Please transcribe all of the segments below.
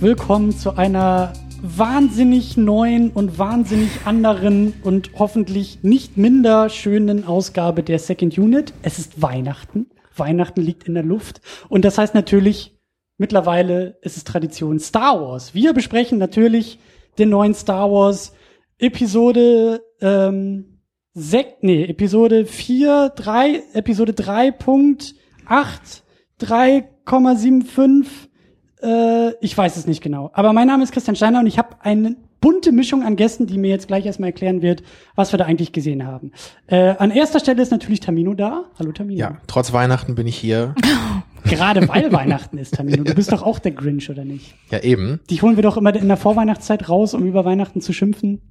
willkommen zu einer wahnsinnig neuen und wahnsinnig anderen und hoffentlich nicht minder schönen Ausgabe der Second Unit. Es ist Weihnachten. Weihnachten liegt in der Luft. Und das heißt natürlich, mittlerweile ist es Tradition Star Wars. Wir besprechen natürlich den neuen Star Wars Episode ähm, sech, nee, Episode 4, 3, Episode 3.8, 3,75 äh, ich weiß es nicht genau. Aber mein Name ist Christian Steiner und ich habe eine bunte Mischung an Gästen, die mir jetzt gleich erstmal erklären wird, was wir da eigentlich gesehen haben. Äh, an erster Stelle ist natürlich Tamino da. Hallo Tamino. Ja, trotz Weihnachten bin ich hier. Gerade weil Weihnachten ist, Tamino. Du bist doch auch der Grinch, oder nicht? Ja, eben. Die holen wir doch immer in der Vorweihnachtszeit raus, um über Weihnachten zu schimpfen.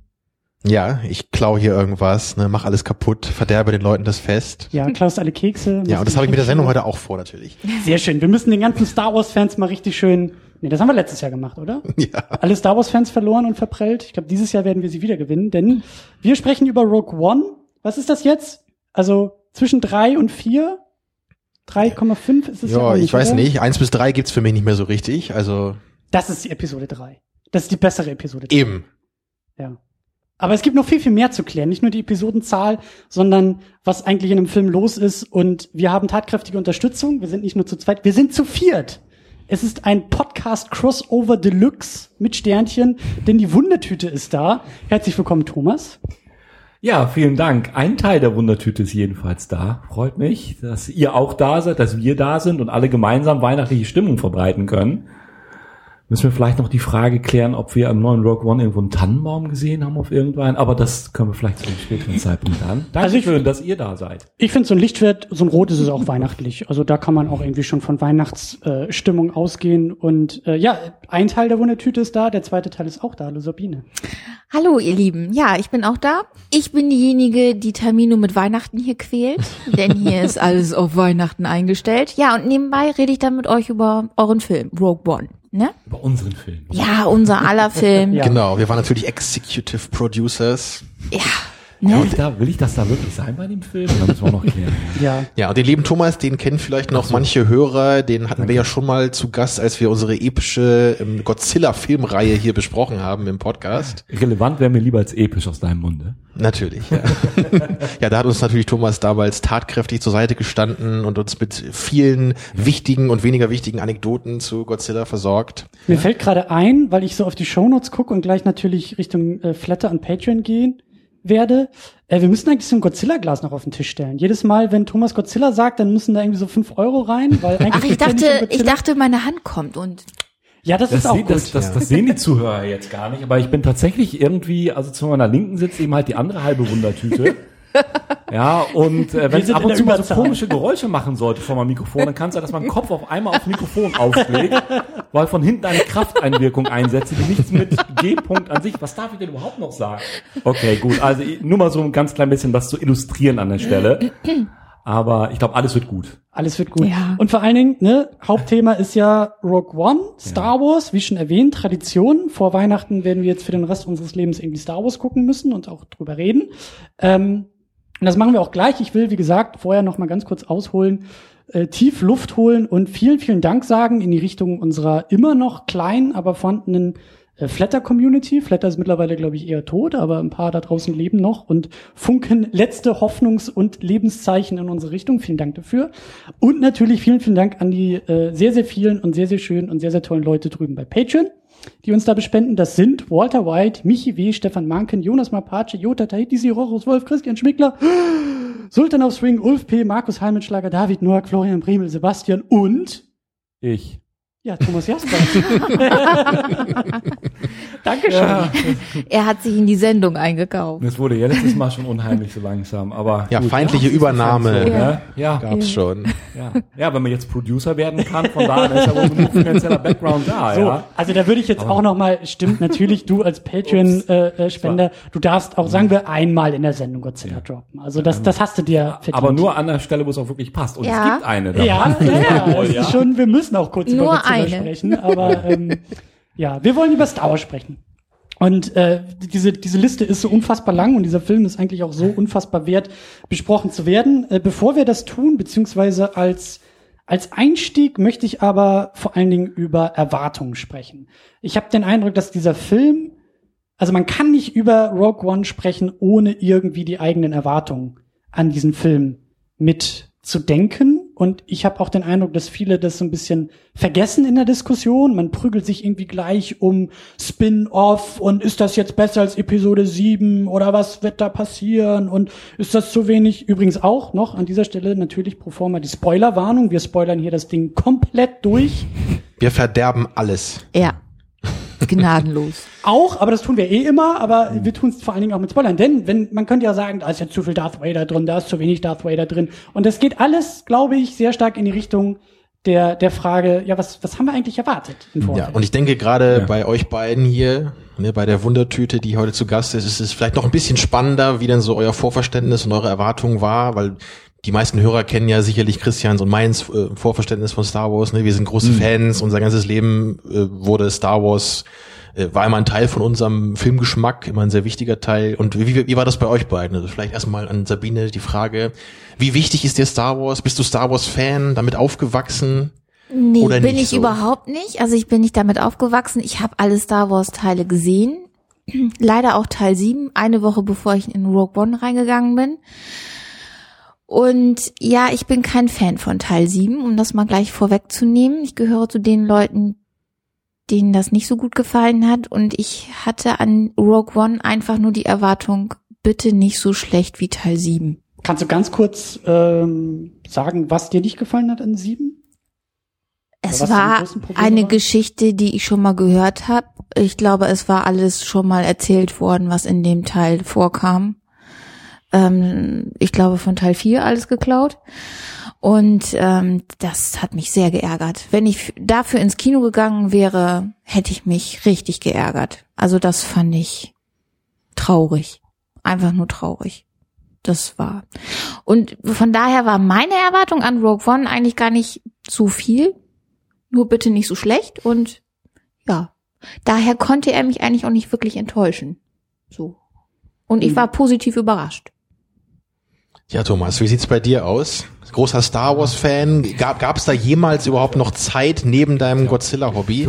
Ja, ich klau hier irgendwas, ne, mach alles kaputt, verderbe den Leuten das Fest. Ja, klaust alle Kekse. Ja, und das habe ich mit der Sendung heute auch vor, natürlich. Sehr schön. Wir müssen den ganzen Star Wars-Fans mal richtig schön. Nee, das haben wir letztes Jahr gemacht, oder? Ja. Alle Star Wars-Fans verloren und verprellt. Ich glaube, dieses Jahr werden wir sie wieder gewinnen, denn wir sprechen über Rogue One. Was ist das jetzt? Also zwischen drei und vier? 3,5 ist es ja, Ja, nicht, ich weiß oder? nicht. Eins bis drei gibt's für mich nicht mehr so richtig. Also Das ist die Episode 3. Das ist die bessere Episode 3. eben. Ja. Aber es gibt noch viel, viel mehr zu klären. Nicht nur die Episodenzahl, sondern was eigentlich in einem Film los ist. Und wir haben tatkräftige Unterstützung. Wir sind nicht nur zu zweit, wir sind zu viert. Es ist ein Podcast Crossover Deluxe mit Sternchen, denn die Wundertüte ist da. Herzlich willkommen, Thomas. Ja, vielen Dank. Ein Teil der Wundertüte ist jedenfalls da. Freut mich, dass ihr auch da seid, dass wir da sind und alle gemeinsam weihnachtliche Stimmung verbreiten können. Müssen wir vielleicht noch die Frage klären, ob wir am neuen Rogue One irgendwo einen Tannenbaum gesehen haben auf irgendwann. Aber das können wir vielleicht zu einem späteren Zeitpunkt an. Also ich- Dankeschön, dass ihr da seid. Ich finde, so ein Lichtschwert, so ein Rot ist es auch weihnachtlich. Also da kann man auch irgendwie schon von Weihnachtsstimmung äh, ausgehen. Und äh, ja, ein Teil der Wundertüte ist da, der zweite Teil ist auch da. Hallo Sabine. Hallo, ihr Lieben. Ja, ich bin auch da. Ich bin diejenige, die Termino mit Weihnachten hier quält, denn hier ist alles auf Weihnachten eingestellt. Ja, und nebenbei rede ich dann mit euch über euren Film, Rogue One. Ne? Über unseren Film. Ja, unser aller Film. Ja. ja. Genau. Wir waren natürlich Executive Producers. Will ne? ich, da, will ich das da wirklich sein bei dem Film? Da müssen wir noch klären. Ja. Ja, und den lieben Thomas, den kennen vielleicht noch manche Hörer. Den hatten wir ja schon mal zu Gast, als wir unsere epische ähm, Godzilla-Filmreihe hier besprochen haben im Podcast. Relevant wäre mir lieber als episch aus deinem Munde. Natürlich, ja. ja, da hat uns natürlich Thomas damals tatkräftig zur Seite gestanden und uns mit vielen wichtigen und weniger wichtigen Anekdoten zu Godzilla versorgt. Mir fällt gerade ein, weil ich so auf die Shownotes gucke und gleich natürlich Richtung äh, Flatter und Patreon gehen werde. Äh, wir müssen eigentlich so ein Godzilla-Glas noch auf den Tisch stellen. Jedes Mal, wenn Thomas Godzilla sagt, dann müssen da irgendwie so fünf Euro rein, weil eigentlich Ach, ich dachte, ich dachte, meine Hand kommt und ja, das, Das, ist auch sehen, gut. das, das, das sehen die Zuhörer jetzt gar nicht, aber ich bin tatsächlich irgendwie, also zu meiner Linken sitzt eben halt die andere halbe Wundertüte. ja, und äh, wenn es ab und zu mal so komische Geräusche machen sollte vor meinem Mikrofon, dann kann es sein, dass mein Kopf auf einmal aufs Mikrofon aufschlägt, weil von hinten eine Krafteinwirkung einsetze, die nichts mit G-Punkt an sich, was darf ich denn überhaupt noch sagen? Okay, gut, also nur mal so ein ganz klein bisschen was zu illustrieren an der Stelle. Aber ich glaube, alles wird gut. Alles wird gut. Ja. Und vor allen Dingen, ne, Hauptthema ist ja Rogue One, Star Wars, wie schon erwähnt, Tradition. Vor Weihnachten werden wir jetzt für den Rest unseres Lebens irgendwie Star Wars gucken müssen und auch drüber reden. Ähm, und das machen wir auch gleich. Ich will, wie gesagt, vorher noch mal ganz kurz ausholen, äh, tief Luft holen und vielen, vielen Dank sagen in die Richtung unserer immer noch kleinen, aber vorhandenen äh, Flatter-Community. Flatter ist mittlerweile, glaube ich, eher tot, aber ein paar da draußen leben noch und funken letzte Hoffnungs- und Lebenszeichen in unsere Richtung. Vielen Dank dafür. Und natürlich vielen, vielen Dank an die äh, sehr, sehr vielen und sehr, sehr schönen und sehr, sehr tollen Leute drüben bei Patreon, die uns da bespenden. Das sind Walter White, Michi W., Stefan Manken, Jonas Mapace, Jota Tahiti, Sirorus Wolf, Christian Schmickler, Sultan auf Swing, Ulf P., Markus Heimenschlager, David Noack, Florian Bremel, Sebastian und Ich. Ja, Thomas Jasper. Dankeschön. er hat sich in die Sendung eingekauft. Es wurde ja letztes Mal schon unheimlich so langsam, aber Ja, gut. feindliche Übernahme So, ne? ja, gab's schon. ja, ja, wenn man jetzt Producer werden kann, von da an ist ja wohl genug finanzieller Background da, So, ja. also da würde ich jetzt auch noch mal, stimmt natürlich, du als Patreon-Spender, äh, Spender, du darfst auch, sagen wir, einmal in der Sendung Godzilla droppen. Also das, das hast du dir verdient. Aber nur an der Stelle, wo es auch wirklich passt. Und Ja. es gibt eine. da Ja, ja, ja, ist schon, wir müssen auch kurz über Nur Godzilla eine. sprechen, aber ähm, ja, wir wollen über Star Wars sprechen. Und äh, diese, diese Liste ist so unfassbar lang und dieser Film ist eigentlich auch so unfassbar wert, besprochen zu werden. Äh, bevor wir das tun, beziehungsweise als Als Einstieg möchte ich aber vor allen Dingen über Erwartungen sprechen. Ich habe den Eindruck, dass dieser Film, also man kann nicht über Rogue One sprechen, ohne irgendwie die eigenen Erwartungen an diesen Film mit zu denken. Und ich habe auch den Eindruck, dass viele das so ein bisschen vergessen in der Diskussion. Man prügelt sich irgendwie gleich um Spin-off und ist das jetzt besser als Episode 7 oder was wird da passieren und ist das zu wenig? Übrigens auch noch an dieser Stelle natürlich pro forma die Spoilerwarnung. Wir spoilern hier das Ding komplett durch. Wir verderben alles. Ja. Gnadenlos. Auch, aber das tun wir eh immer, aber wir tun es vor allen Dingen auch mit Spoilern. Denn wenn man könnte ja sagen, da ist jetzt zu viel Darth Vader drin, da ist zu wenig Darth Vader drin. Und das geht alles, glaube ich, sehr stark in die Richtung der, der Frage, ja, was, was haben wir eigentlich erwartet Ja, und ich denke gerade Ja. bei euch beiden hier, ne, bei der Wundertüte, die heute zu Gast ist, ist es vielleicht noch ein bisschen spannender, wie denn so euer Vorverständnis und eure Erwartungen war, weil die meisten Hörer kennen ja sicherlich Christians und meins äh, Vorverständnis von Star Wars. Ne? Wir sind große Fans, unser ganzes Leben äh, wurde Star Wars, äh, war immer ein Teil von unserem Filmgeschmack, immer ein sehr wichtiger Teil. Und wie, wie war das bei euch beiden? Also vielleicht erstmal an Sabine die Frage, wie wichtig ist dir Star Wars? Bist du Star Wars-Fan, damit aufgewachsen? Nee, Oder bin nicht ich so? überhaupt nicht. Also ich bin nicht damit aufgewachsen. Ich habe alle Star Wars Teile gesehen. Leider auch Teil 7, eine Woche bevor ich in Rogue One reingegangen bin. Und ja, ich bin kein Fan von Teil 7, um das mal gleich vorwegzunehmen. Ich gehöre zu den Leuten, denen das nicht so gut gefallen hat. Und ich hatte an Rogue One einfach nur die Erwartung, bitte nicht so schlecht wie Teil 7. Kannst du ganz kurz ähm, sagen, was dir nicht gefallen hat an sieben? Es was deine war eine waren? Geschichte, die ich schon mal gehört habe. Ich glaube, es war alles schon mal erzählt worden, was in dem Teil vorkam. Ähm, ich glaube, von Teil 4 alles geklaut. Und ähm, das hat mich sehr geärgert. Wenn ich dafür ins Kino gegangen wäre, hätte ich mich richtig geärgert. Also das fand ich traurig. Einfach nur traurig. Das war. Und von daher war meine Erwartung an Rogue One eigentlich gar nicht zu viel. Nur bitte nicht so schlecht. Und ja, daher konnte er mich eigentlich auch nicht wirklich enttäuschen. So. Und ich Mhm. war positiv überrascht. Ja, Thomas, wie sieht's bei dir aus? Großer Star Wars Fan. Gab gab's da jemals überhaupt noch Zeit neben deinem Godzilla Hobby?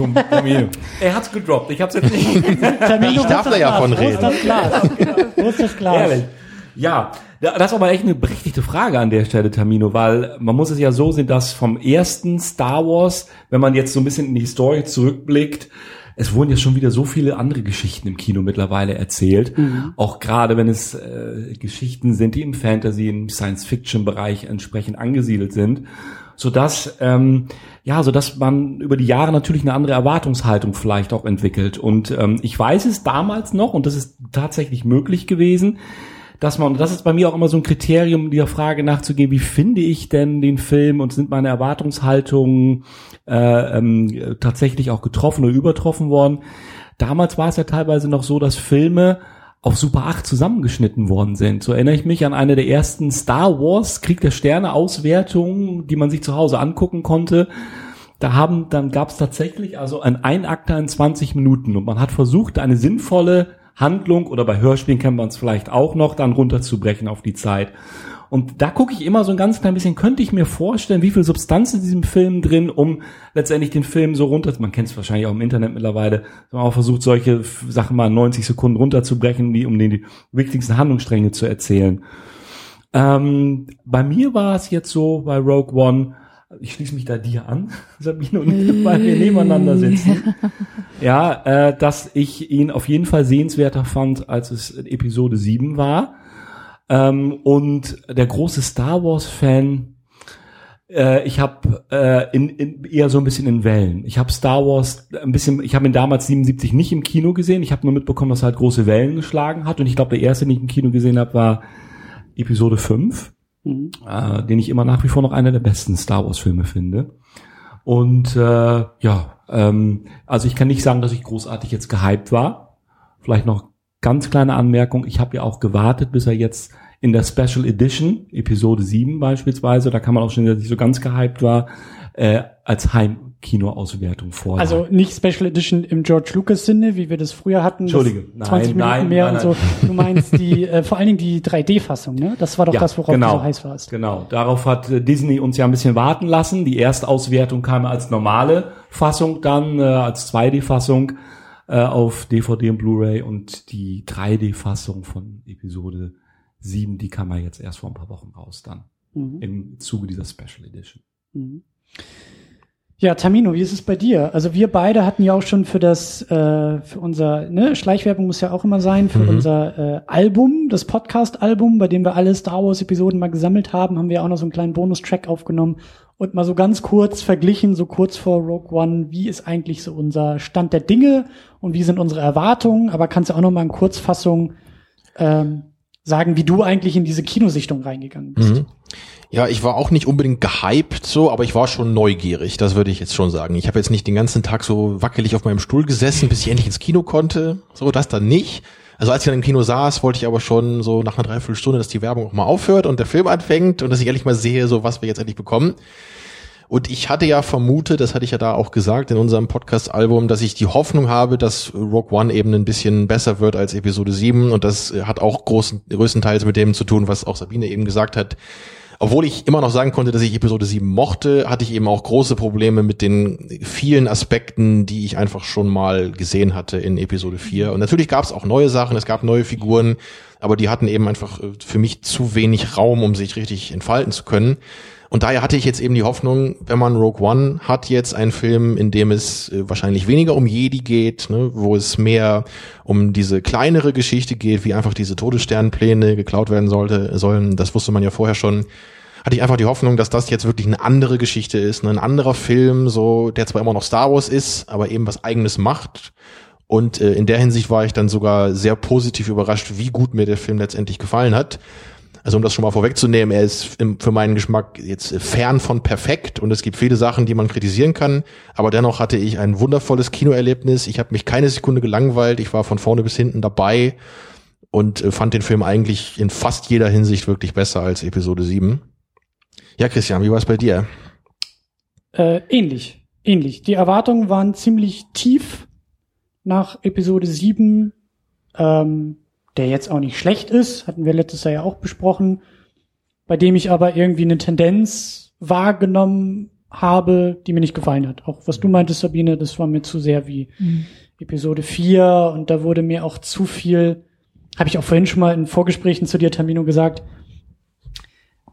er hat's gedroppt. Ich hab's jetzt nicht. Termino, Ich darf da ja von Glas? Wo ist das Glas? Wo ist das Glas? Ehrlich. Ja, das ist aber echt eine berechtigte Frage an der Stelle, Tamino, weil man muss es ja so sehen, dass vom ersten Star Wars, wenn man jetzt so ein bisschen in die Historie zurückblickt, es wurden ja schon wieder so viele andere Geschichten im Kino mittlerweile erzählt. Auch gerade wenn es äh, Geschichten sind, die im Fantasy, im Science-Fiction-Bereich entsprechend angesiedelt sind, sodass ähm, ja, so dass man über die Jahre natürlich eine andere Erwartungshaltung vielleicht auch entwickelt. Und ähm, ich weiß es damals noch, und das ist tatsächlich möglich gewesen, dass man, und das ist bei mir auch immer so ein Kriterium, dieser Frage nachzugehen, wie finde ich denn den Film und sind meine Erwartungshaltungen äh, ähm, tatsächlich auch getroffen oder übertroffen worden. Damals war es ja teilweise noch so, dass Filme auf Super 8 zusammengeschnitten worden sind. So erinnere ich mich an eine der ersten Star Wars Krieg der Sterne Auswertungen, die man sich zu Hause angucken konnte. Da haben, dann gab es tatsächlich also ein Einakter in 20 Minuten und man hat versucht, eine sinnvolle Handlung oder bei Hörspielen kennt man es vielleicht auch noch, dann runterzubrechen auf die Zeit. Und da gucke ich immer so ein ganz klein bisschen, könnte ich mir vorstellen, wie viel Substanz in diesem Film drin, um letztendlich den Film so runter, man kennt es wahrscheinlich auch im Internet mittlerweile, man auch versucht, solche Sachen mal in 90 Sekunden runterzubrechen, die, um die wichtigsten Handlungsstränge zu erzählen. Ähm, bei mir war es jetzt so, bei Rogue One, ich schließe mich da dir an, Sabine, und weil wir nebeneinander sitzen. Ja, äh, dass ich ihn auf jeden Fall sehenswerter fand, als es in Episode 7 war. Ähm, und der große Star Wars-Fan, äh, ich habe äh, in, in, eher so ein bisschen in Wellen. Ich habe Star Wars ein bisschen, ich habe ihn damals 77 nicht im Kino gesehen. Ich habe nur mitbekommen, dass er halt große Wellen geschlagen hat. Und ich glaube, der erste, den ich im Kino gesehen habe, war Episode 5 Mhm. äh, den ich immer nach wie vor noch einer der besten Star Wars Filme finde. Und äh, ja, ähm, also ich kann nicht sagen, dass ich großartig jetzt gehypt war. Vielleicht noch ganz kleine Anmerkung, ich habe ja auch gewartet, bis er jetzt in der Special Edition, Episode 7 beispielsweise, da kann man auch schon, dass ich so ganz gehypt war, äh, als Heim Kinoauswertung vor. Also nicht Special Edition im George Lucas Sinne, wie wir das früher hatten. Entschuldige. Nein, 20 Minuten nein, mehr nein, und so. Du meinst die, äh, vor allen Dingen die 3D-Fassung, ne? Das war doch das, worauf genau, du so heiß warst. Genau. Darauf hat äh, Disney uns ja ein bisschen warten lassen. Die Erstauswertung kam als normale Fassung dann, äh, als 2D-Fassung äh, auf DVD und Blu-ray und die 3D-Fassung von Episode 7, die kam ja jetzt erst vor ein paar Wochen raus dann. Mhm. Im Zuge dieser Special Edition. Mhm. Ja, Tamino, wie ist es bei dir? Also wir beide hatten ja auch schon für das, äh, für unser, ne, Schleichwerbung muss ja auch immer sein, für Mhm. unser äh, Album, das Podcast-Album, bei dem wir alle Star Wars-Episoden mal gesammelt haben, haben wir auch noch so einen kleinen Bonustrack aufgenommen und mal so ganz kurz verglichen, so kurz vor Rogue One, wie ist eigentlich so unser Stand der Dinge und wie sind unsere Erwartungen, aber kannst du auch noch mal in Kurzfassung ähm, sagen, wie du eigentlich in diese Kinosichtung reingegangen bist. Mhm. Ja, ich war auch nicht unbedingt gehypt so, aber ich war schon neugierig, das würde ich jetzt schon sagen. Ich habe jetzt nicht den ganzen Tag so wackelig auf meinem Stuhl gesessen, bis ich endlich ins Kino konnte. So, das dann nicht. Also als ich dann im Kino saß, wollte ich aber schon so nach einer Dreiviertelstunde, dass die Werbung auch mal aufhört und der Film anfängt und dass ich endlich mal sehe, so was wir jetzt endlich bekommen. Und ich hatte ja vermutet, das hatte ich ja da auch gesagt in unserem Podcast-Album, dass ich die Hoffnung habe, dass Rogue One eben ein bisschen besser wird als Episode 7. Und das hat auch großen, größtenteils mit dem zu tun, was auch Sabine eben gesagt hat. Obwohl ich immer noch sagen konnte, dass ich Episode 7 mochte, hatte ich eben auch große Probleme mit den vielen Aspekten, die ich einfach schon mal gesehen hatte in Episode 4. Und natürlich gab es auch neue Sachen, es gab neue Figuren, aber die hatten eben einfach äh, für mich zu wenig Raum, um sich richtig entfalten zu können. Und daher hatte ich jetzt eben die Hoffnung, wenn man Rogue One hat jetzt einen Film, in dem es äh, wahrscheinlich weniger um Jedi geht, ne, wo es mehr um diese kleinere Geschichte geht, wie einfach diese Todessternpläne geklaut werden sollte, sollen, das wusste man ja vorher schon, hatte ich einfach die Hoffnung, dass das jetzt wirklich eine andere Geschichte ist, ne, ein anderer Film, so, der zwar immer noch Star Wars ist, aber eben was eigenes macht. Und äh, in der Hinsicht war ich dann sogar sehr positiv überrascht, wie gut mir der Film letztendlich gefallen hat. Also um das schon mal vorwegzunehmen, er ist im, für meinen Geschmack jetzt fern von perfekt und es gibt viele Sachen, die man kritisieren kann, aber dennoch hatte ich ein wundervolles Kinoerlebnis. Ich habe mich keine Sekunde gelangweilt, ich war von vorne bis hinten dabei und äh, fand den Film eigentlich in fast jeder Hinsicht wirklich besser als Episode 7. Ja, Christian, wie war es bei dir? Äh, ähnlich, ähnlich. Die Erwartungen waren ziemlich tief nach Episode 7, ähm, der jetzt auch nicht schlecht ist, hatten wir letztes Jahr ja auch besprochen, bei dem ich aber irgendwie eine Tendenz wahrgenommen habe, die mir nicht gefallen hat. Auch was du meintest, Sabine, das war mir zu sehr wie Episode 4 und da wurde mir auch zu viel, habe ich auch vorhin schon mal in Vorgesprächen zu dir, Tamino, gesagt,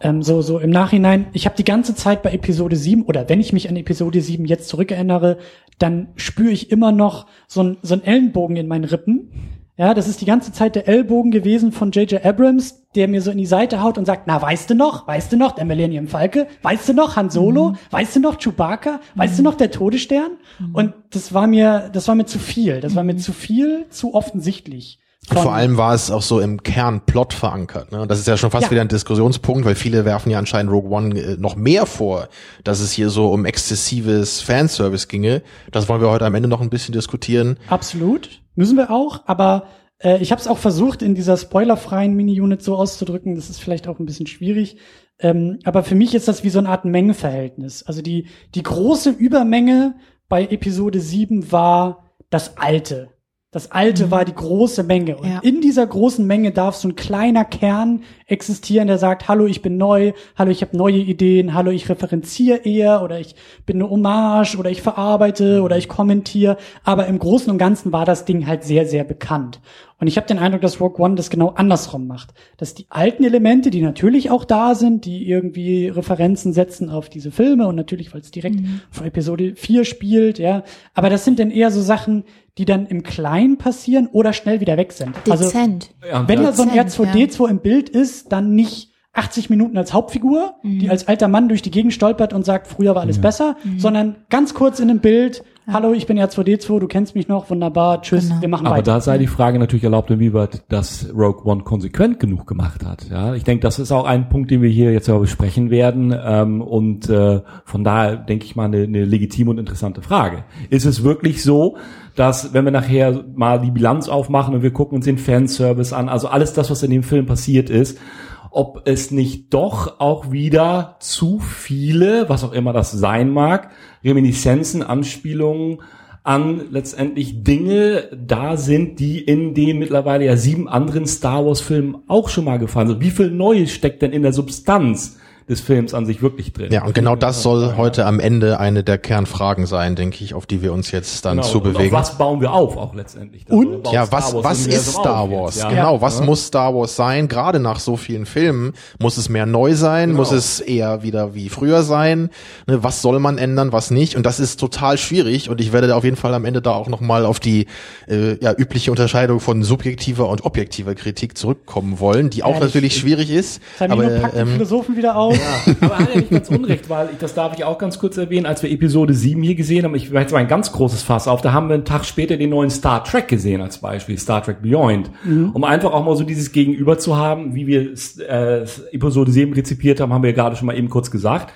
ähm, so, so im Nachhinein, ich habe die ganze Zeit bei Episode 7 oder wenn ich mich an Episode 7 jetzt zurückerinnere, dann spüre ich immer noch so ein so ein Ellenbogen in meinen Rippen. Ja, das ist die ganze Zeit der Ellbogen gewesen von J.J. Abrams, der mir so in die Seite haut und sagt, na, weißt du noch, weißt du noch, der Millennium Falke, weißt du noch, Han Solo, weißt du noch, Chewbacca, weißt du noch, der Todesstern? Und das war mir, das war mir zu viel, das war mir zu viel, zu offensichtlich. Und vor allem war es auch so im Kern Plot verankert. Ne? Das ist ja schon fast Ja. wieder ein Diskussionspunkt, weil viele werfen ja anscheinend Rogue One äh, noch mehr vor, dass es hier so um exzessives Fanservice ginge. Das wollen wir heute am Ende noch ein bisschen diskutieren. Absolut, müssen wir auch, aber äh, ich habe es auch versucht, in dieser spoilerfreien Mini-Unit so auszudrücken, das ist vielleicht auch ein bisschen schwierig, ähm, aber für mich ist das wie so eine Art Mengenverhältnis. Also die, die große Übermenge bei Episode 7 war das Alte. Das Alte war die große Menge. Und Ja. in dieser großen Menge darf so ein kleiner Kern existieren, der sagt, hallo, ich bin neu, hallo, ich habe neue Ideen, hallo, ich referenziere eher oder ich bin eine Hommage oder ich verarbeite oder ich kommentiere. Aber im Großen und Ganzen war das Ding halt sehr, sehr bekannt. Und ich habe den Eindruck, dass Rogue One das genau andersrum macht. Dass die alten Elemente, die natürlich auch da sind, die irgendwie Referenzen setzen auf diese Filme und natürlich, weil es direkt vor Episode 4 spielt, ja. Aber das sind dann eher so Sachen, die dann im Kleinen passieren oder schnell wieder weg sind. Also Dezent. Ja, wenn da- so ein Dezent, R2D2 im Bild ist, dann nicht 80 Minuten als Hauptfigur, die als alter Mann durch die Gegend stolpert und sagt, früher war alles besser, sondern ganz kurz in einem Bild, hallo, ich bin R2D2, du kennst mich noch, wunderbar, tschüss, Genau. wir machen Aber weiter. da sei die Frage natürlich erlaubt, inwieweit das Rogue One konsequent genug gemacht hat. Ja, ich denke, das ist auch ein Punkt, den wir hier jetzt ja besprechen werden. Ähm, und äh, von daher denke ich mal eine, eine legitime und interessante Frage. Ist es wirklich so, dass wenn wir nachher mal die Bilanz aufmachen und wir gucken uns den Fanservice an, also alles das, was in dem Film passiert ist, ob es nicht doch auch wieder zu viele, was auch immer das sein mag, Reminiszenzen, Anspielungen an letztendlich Dinge da sind, die in den mittlerweile ja sieben anderen Star Wars Filmen auch schon mal gefallen sind. Wie viel Neues steckt denn in der Substanz des Films an sich wirklich drin? Ja, und genau das soll heute am Ende eine der Kernfragen sein, denke ich, auf die wir uns jetzt dann Genau. zu Und auf bewegen. was bauen wir auf auch letztendlich? Und? Oder baut Ja, was, was ist Star Wars? jetzt? Ja. Genau, was muss Star Wars sein? Gerade nach so vielen Filmen muss es mehr neu sein, Genau. muss es eher wieder wie früher sein. Ne, was soll man ändern, was nicht? Und das ist total schwierig. Und ich werde da auf jeden Fall am Ende da auch noch mal auf die äh, ja, übliche Unterscheidung von subjektiver und objektiver Kritik zurückkommen wollen, die auch Ehrlich, natürlich schwierig ist. Aber packt die ähm, Philosophen wieder auf. Aber er hat ja nicht ganz unrecht, weil ich, das darf ich auch ganz kurz erwähnen, als wir Episode 7 hier gesehen haben, ich weiß zwar ein ganz großes Fass auf, da haben wir einen Tag später den neuen Star Trek gesehen als Beispiel, Star Trek Beyond, um einfach auch mal so dieses Gegenüber zu haben, wie wir äh, Episode 7 rezipiert haben, haben wir ja gerade schon mal eben kurz gesagt.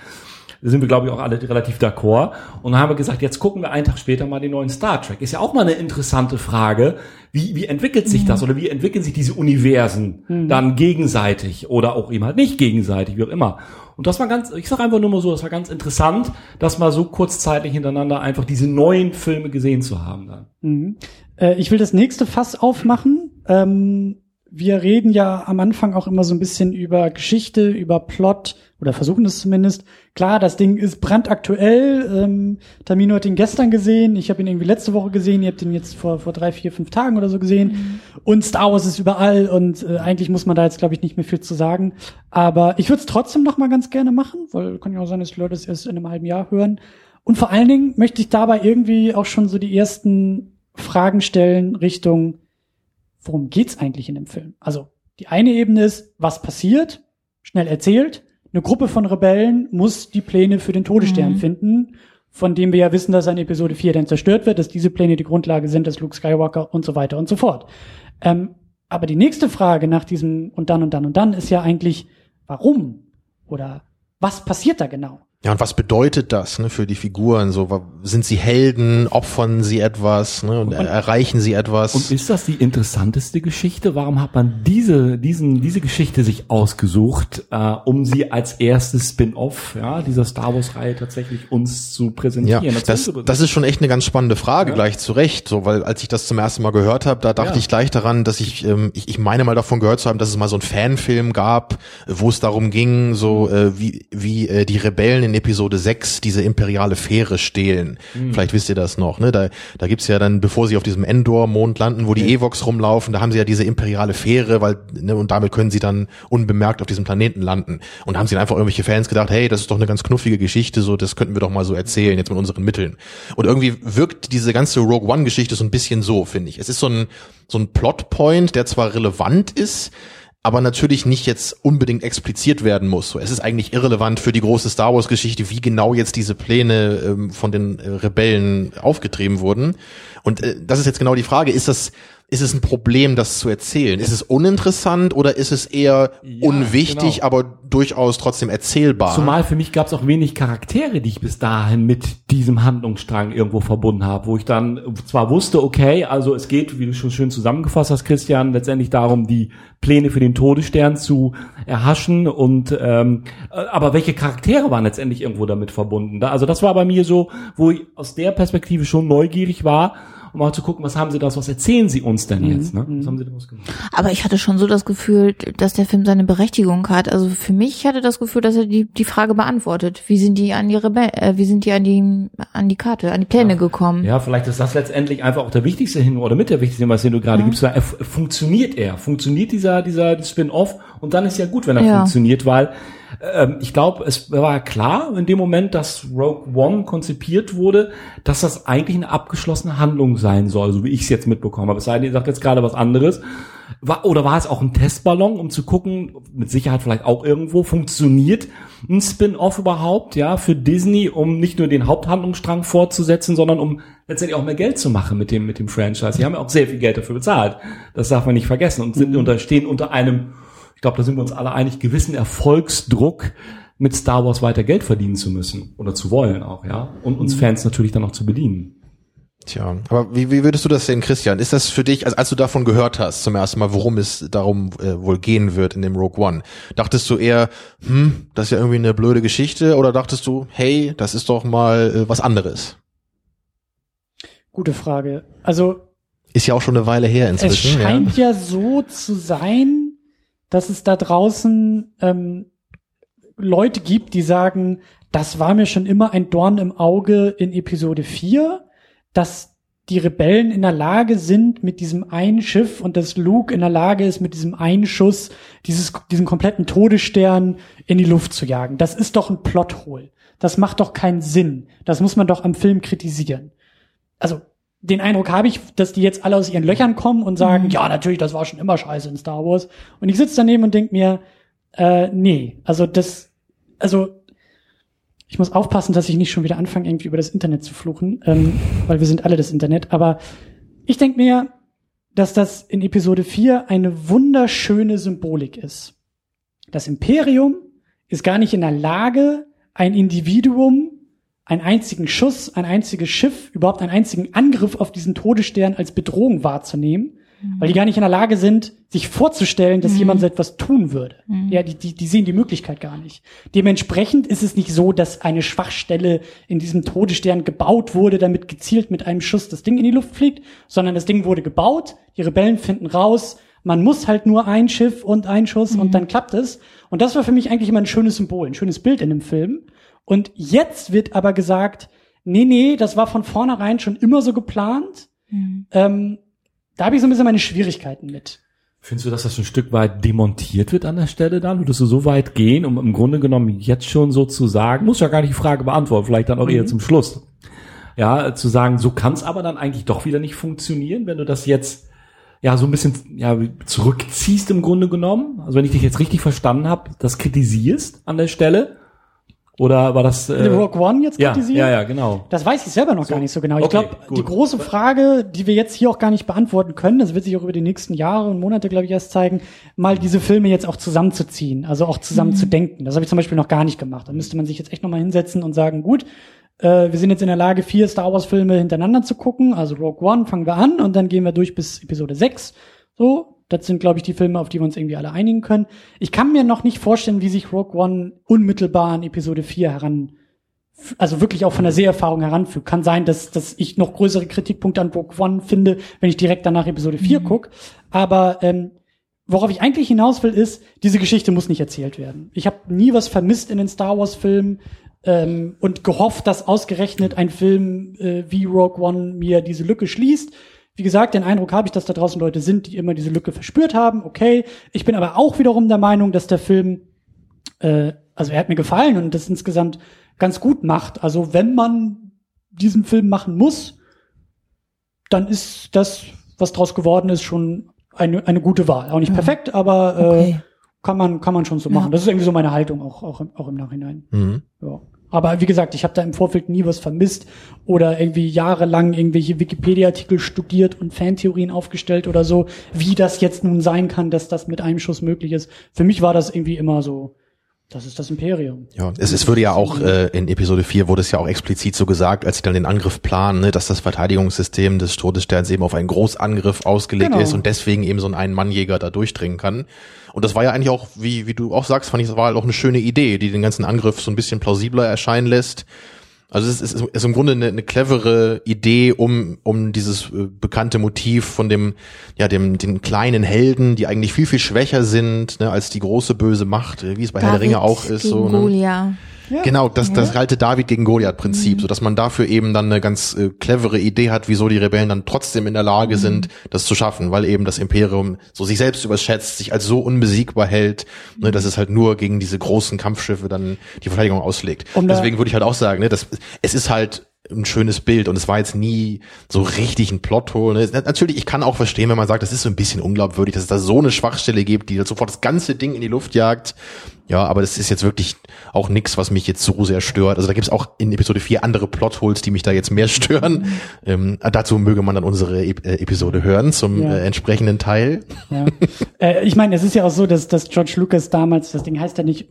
Da sind wir, glaube ich, auch alle relativ d'accord. Und dann haben wir gesagt, jetzt gucken wir einen Tag später mal den neuen Star Trek. Ist ja auch mal eine interessante Frage. Wie, wie entwickelt sich das oder wie entwickeln sich diese Universen dann gegenseitig oder auch eben halt nicht gegenseitig, wie auch immer. Und das war ganz, ich sage einfach nur mal so, das war ganz interessant, das mal so kurzzeitig hintereinander einfach diese neuen Filme gesehen zu haben dann. Äh, ich will das nächste Fass aufmachen. Ähm, wir reden ja am Anfang auch immer so ein bisschen über Geschichte, über Plot oder versuchen es zumindest. Klar, das Ding ist brandaktuell. Ähm, Tamino hat ihn gestern gesehen. Ich habe ihn irgendwie letzte Woche gesehen. Ihr habt ihn jetzt vor, vor drei, vier, fünf Tagen oder so gesehen. Und Star Wars ist überall und äh, eigentlich muss man da jetzt, glaube ich, nicht mehr viel zu sagen. Aber ich würde es trotzdem noch mal ganz gerne machen, weil kann ja auch sein, dass die Leute es erst in einem halben Jahr hören. Und vor allen Dingen möchte ich dabei irgendwie auch schon so die ersten Fragen stellen Richtung, worum geht's eigentlich in dem Film? Also die eine Ebene ist, was passiert, schnell erzählt. Eine Gruppe von Rebellen muss die Pläne für den Todesstern finden, von dem wir ja wissen, dass er in Episode 4 dann zerstört wird, dass diese Pläne die Grundlage sind, dass Luke Skywalker und so weiter und so fort. Ähm, aber die nächste Frage nach diesem und dann und dann und dann ist ja eigentlich, warum? Oder was passiert da genau? Ja, und was bedeutet das ne, für die Figuren? So, sind sie Helden, opfern sie etwas ne, und, erreichen sie etwas? Und ist das die interessanteste Geschichte? Warum hat man diese, diesen, diese Geschichte sich ausgesucht, äh, um sie als erstes Spin-off ja, dieser Star Wars-Reihe tatsächlich uns zu Ja, präsentieren? Erzähl das, das ist schon echt eine ganz spannende Frage, gleich zu Recht. So, weil als ich das zum ersten Mal gehört habe, da dachte Ja. ich gleich daran, dass ich, ähm, ich, ich meine mal davon gehört zu haben, dass es mal so einen Fanfilm gab, wo es darum ging, so äh, wie, wie äh, die Rebellen in Episode 6 diese imperiale Fähre stehlen. Mhm. Vielleicht wisst ihr das noch, ne? Da, da gibt's ja dann, bevor sie auf diesem Endor-Mond landen, wo die Evox rumlaufen, da haben sie ja diese imperiale Fähre, weil, ne, und damit können sie dann unbemerkt auf diesem Planeten landen. Und da haben sie dann einfach irgendwelche Fans gedacht, hey, das ist doch eine ganz knuffige Geschichte, so, das könnten wir doch mal so erzählen, jetzt mit unseren Mitteln. Und irgendwie wirkt diese ganze Rogue One-Geschichte so ein bisschen so, finde ich. Es ist so ein, so ein Plotpoint, der zwar relevant ist, aber natürlich nicht jetzt unbedingt expliziert werden muss. So, es ist eigentlich irrelevant für die große Star Wars Geschichte, wie genau jetzt diese Pläne ähm, von den äh, Rebellen aufgetrieben wurden. Und äh, das ist jetzt genau die Frage, ist das ist es ein Problem, das zu erzählen? Ist es uninteressant oder ist es eher Ja, unwichtig, genau. aber durchaus trotzdem erzählbar? Zumal für mich gab es auch wenig Charaktere, die ich bis dahin mit diesem Handlungsstrang irgendwo verbunden habe, wo ich dann zwar wusste, okay, also es geht, wie du schon schön zusammengefasst hast, Christian, letztendlich darum, die Pläne für den Todesstern zu erhaschen und ähm, äh, aber welche Charaktere waren letztendlich irgendwo damit verbunden? Also das war bei mir so, wo ich aus der Perspektive schon neugierig war, um auch zu gucken, was haben sie das, was erzählen sie uns denn jetzt? Ne? Was haben sie daraus gemacht? Aber ich hatte schon so das Gefühl, dass der Film seine Berechtigung hat. Also für mich hatte das Gefühl, dass er die, die Frage beantwortet. Wie sind die an die Rebell äh, wie sind die an die an die Karte, an die Pläne gekommen? Ja, vielleicht ist das letztendlich einfach auch der wichtigste Hinweis oder mit der wichtigste Hinweis, den du gerade gibst. Er, funktioniert er? Funktioniert dieser, dieser Spin-off? Und dann ist ja gut, wenn er Ja. funktioniert, weil ähm, ich glaube, es war klar in dem Moment, dass Rogue One konzipiert wurde, dass das eigentlich eine abgeschlossene Handlung sein soll, so wie ich es jetzt mitbekommen habe. Es sei denn, ihr sagt jetzt gerade was anderes. War, oder war es auch ein Testballon, um zu gucken, mit Sicherheit vielleicht auch irgendwo, funktioniert ein Spin-off überhaupt, ja, für Disney, um nicht nur den Haupthandlungsstrang fortzusetzen, sondern um letztendlich auch mehr Geld zu machen mit dem, mit dem Franchise. Die haben ja auch sehr viel Geld dafür bezahlt. Das darf man nicht vergessen und sind unter, stehen unter einem, ich glaube, da sind wir uns alle einig, gewissen Erfolgsdruck, mit Star Wars weiter Geld verdienen zu müssen oder zu wollen auch, ja, und uns Fans natürlich dann auch zu bedienen. Tja, aber wie, wie würdest du das sehen, Christian? Ist das für dich, also als du davon gehört hast zum ersten Mal, worum es darum äh, wohl gehen wird in dem Rogue One, dachtest du eher, hm, das ist ja irgendwie eine blöde Geschichte, oder dachtest du, hey, das ist doch mal äh, was anderes? Gute Frage. Also Ist ja auch schon eine Weile her es inzwischen. scheint ja. so zu sein, dass es da draußen ähm, Leute gibt, die sagen, das war mir schon immer ein Dorn im Auge in Episode 4, dass die Rebellen in der Lage sind, mit diesem einen Schiff und dass Luke in der Lage ist, mit diesem einen Schuss dieses, diesen kompletten Todesstern in die Luft zu jagen. Das ist doch ein Plothole. Das macht doch keinen Sinn. Das muss man doch am Film kritisieren. Also, den Eindruck habe ich, dass die jetzt alle aus ihren Löchern kommen und sagen, ja, natürlich, das war schon immer scheiße in Star Wars. Und ich sitze daneben und denk mir, äh, nee, also das, also ich muss aufpassen, dass ich nicht schon wieder anfange, irgendwie über das Internet zu fluchen, ähm, weil wir sind alle das Internet. Aber ich denk mir, dass das in Episode 4 eine wunderschöne Symbolik ist. Das Imperium ist gar nicht in der Lage, ein Individuum, einen einzigen Schuss, ein einziges Schiff, überhaupt einen einzigen Angriff auf diesen Todesstern als Bedrohung wahrzunehmen, weil die gar nicht in der Lage sind, sich vorzustellen, dass jemand so etwas tun würde. Ja, die, die, die sehen die Möglichkeit gar nicht. Dementsprechend ist es nicht so, dass eine Schwachstelle in diesem Todesstern gebaut wurde, damit gezielt mit einem Schuss das Ding in die Luft fliegt, sondern das Ding wurde gebaut, die Rebellen finden raus, man muss halt nur ein Schiff und ein Schuss und dann klappt es. Und das war für mich eigentlich immer ein schönes Symbol, ein schönes Bild in dem Film. Und jetzt wird aber gesagt, nee, nee, das war von vornherein schon immer so geplant. Ähm, da habe ich so ein bisschen meine Schwierigkeiten mit. Findest du, dass das ein Stück weit demontiert wird an der Stelle dann? Würdest du so weit gehen, um im Grunde genommen jetzt schon so zu sagen, muss ja gar nicht die Frage beantworten, vielleicht dann auch eher zum Schluss. Ja, zu sagen, so kann es aber dann eigentlich doch wieder nicht funktionieren, wenn du das jetzt ja so ein bisschen ja zurückziehst im Grunde genommen. Also wenn ich dich jetzt richtig verstanden habe, das kritisierst an der Stelle. Oder war das äh, Rogue One jetzt ja, kritisieren? ja, ja, genau. Das weiß ich selber noch gar nicht so genau. Ich Okay, glaube, gut. die große Frage, die wir jetzt hier auch gar nicht beantworten können, das wird sich auch über die nächsten Jahre und Monate, glaube ich, erst zeigen, mal diese Filme jetzt auch zusammenzuziehen, also auch zusammen zu denken. Das habe ich zum Beispiel noch gar nicht gemacht. Da müsste man sich jetzt echt nochmal hinsetzen und sagen, gut, äh, wir sind jetzt in der Lage, vier Star Wars Filme hintereinander zu gucken. Also Rogue One fangen wir an und dann gehen wir durch bis Episode 6. So, das sind, glaube ich, die Filme, auf die wir uns irgendwie alle einigen können. Ich kann mir noch nicht vorstellen, wie sich Rogue One unmittelbar an Episode 4 heran also wirklich auch von der Seherfahrung heranfügt. Kann sein, dass, dass ich noch größere Kritikpunkte an Rogue One finde, wenn ich direkt danach Episode 4 guck. Aber ähm, worauf ich eigentlich hinaus will, ist, diese Geschichte muss nicht erzählt werden. Ich habe nie was vermisst in den Star Wars-Filmen ähm, und gehofft, dass ausgerechnet ein Film äh, wie Rogue One mir diese Lücke schließt. Wie gesagt, den Eindruck habe ich, dass da draußen Leute sind, die immer diese Lücke verspürt haben. Okay, ich bin aber auch wiederum der Meinung, dass der Film äh, also er hat mir gefallen und das insgesamt ganz gut macht. Also wenn man diesen Film machen muss, dann ist das, was draus geworden ist, schon eine, eine gute Wahl. Auch nicht perfekt, aber äh, Okay. kann man kann man schon so machen. Das ist irgendwie so meine Haltung auch auch im, auch im Nachhinein. Mhm. Ja. Aber wie gesagt, ich habe da im Vorfeld nie was vermisst oder irgendwie jahrelang irgendwelche Wikipedia-Artikel studiert und Fantheorien aufgestellt oder so, wie das jetzt nun sein kann, dass das mit einem Schuss möglich ist. Für mich war das irgendwie immer so, das ist das Imperium. Ja, es, es würde ja auch äh, in Episode 4 wurde es ja auch explizit so gesagt, als sie dann den Angriff planen, ne, dass das Verteidigungssystem des Todessterns eben auf einen Großangriff ausgelegt Genau. ist und deswegen eben so ein Ein-Mann-Jäger da durchdringen kann. Und das war ja eigentlich auch, wie, wie du auch sagst, fand ich, das war halt auch eine schöne Idee, die den ganzen Angriff so ein bisschen plausibler erscheinen lässt. Also es ist, es ist im Grunde eine, eine clevere Idee, um, um dieses äh, bekannte Motiv von dem, ja, dem, den kleinen Helden, die eigentlich viel, viel schwächer sind, ne, als die große böse Macht, äh, wie es bei Herr der Ringe auch ist. so, ne? Goliath. Genau, das, das alte David gegen Goliath-Prinzip, so dass man dafür eben dann eine ganz äh, clevere Idee hat, wieso die Rebellen dann trotzdem in der Lage sind, das zu schaffen, weil eben das Imperium so sich selbst überschätzt, sich als so unbesiegbar hält, ne, dass es halt nur gegen diese großen Kampfschiffe dann die Verteidigung auslegt. Da- Deswegen würde ich halt auch sagen, ne, das, es ist halt ein schönes Bild und es war jetzt nie so richtig ein Plothole. Ne? Natürlich, ich kann auch verstehen, wenn man sagt, das ist so ein bisschen unglaubwürdig, dass es da so eine Schwachstelle gibt, die dann sofort das ganze Ding in die Luft jagt. Ja, aber das ist jetzt wirklich auch nix, was mich jetzt so sehr stört. Also da gibt's auch in Episode 4 andere Plotholes, die mich da jetzt mehr stören. Ähm, dazu möge man dann unsere äh, Episode hören zum Ja. äh, entsprechenden Teil. Ja. äh, ich meine, es ist ja auch so, dass, dass George Lucas damals, das Ding heißt ja nicht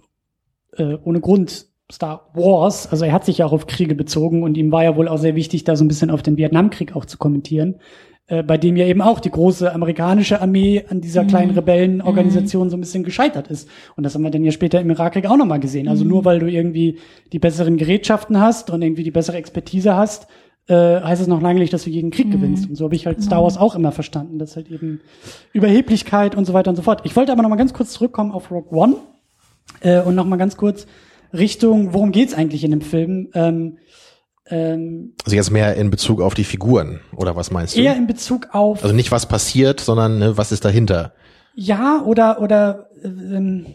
äh, ohne Grund Star Wars, also er hat sich ja auch auf Kriege bezogen und ihm war ja wohl auch sehr wichtig, da so ein bisschen auf den Vietnamkrieg auch zu kommentieren, äh, bei dem ja eben auch die große amerikanische Armee an dieser kleinen Rebellenorganisation so ein bisschen gescheitert ist. Und das haben wir dann ja später im Irakkrieg auch nochmal gesehen. Also nur weil du irgendwie die besseren Gerätschaften hast und irgendwie die bessere Expertise hast, äh, heißt es noch lange nicht, dass du jeden Krieg gewinnst. Und so habe ich halt Star Wars auch immer verstanden, dass halt eben Überheblichkeit und so weiter und so fort. Ich wollte aber noch mal ganz kurz zurückkommen auf Rogue One äh, und noch mal ganz kurz Richtung, worum geht's eigentlich in dem Film? Ähm, ähm, Also jetzt mehr in Bezug auf die Figuren, oder was meinst du? eher in Bezug auf Also nicht was passiert, sondern ne, was ist dahinter? ja oder oder ähm,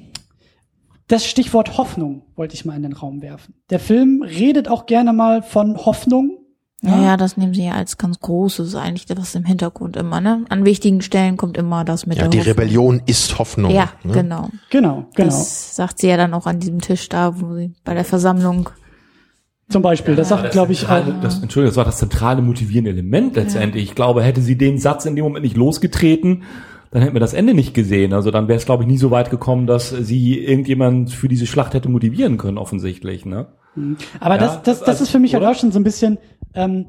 das Stichwort Hoffnung wollte ich mal in den Raum werfen. Der Film redet auch gerne mal von Hoffnung. Ja, ja, das nehmen sie ja als ganz großes eigentlich, das im Hintergrund immer, ne? An wichtigen Stellen kommt immer das mit Ja, der die Hoffnung. Rebellion ist Hoffnung. Ja, ne? genau. Genau, genau. Das sagt sie ja dann auch an diesem Tisch da, wo sie bei der Versammlung. Zum Beispiel, das sagt, glaube ich, auch. das, Entschuldigung, das war das zentrale motivierende Element letztendlich. Ich glaube, hätte sie den Satz in dem Moment nicht losgetreten, dann hätten wir das Ende nicht gesehen. Also dann wäre es, glaube ich, nie so weit gekommen, dass sie irgendjemand für diese Schlacht hätte motivieren können, offensichtlich. Ne? Aber Ja, das, das, das also, ist für mich halt auch schon so ein bisschen, ähm,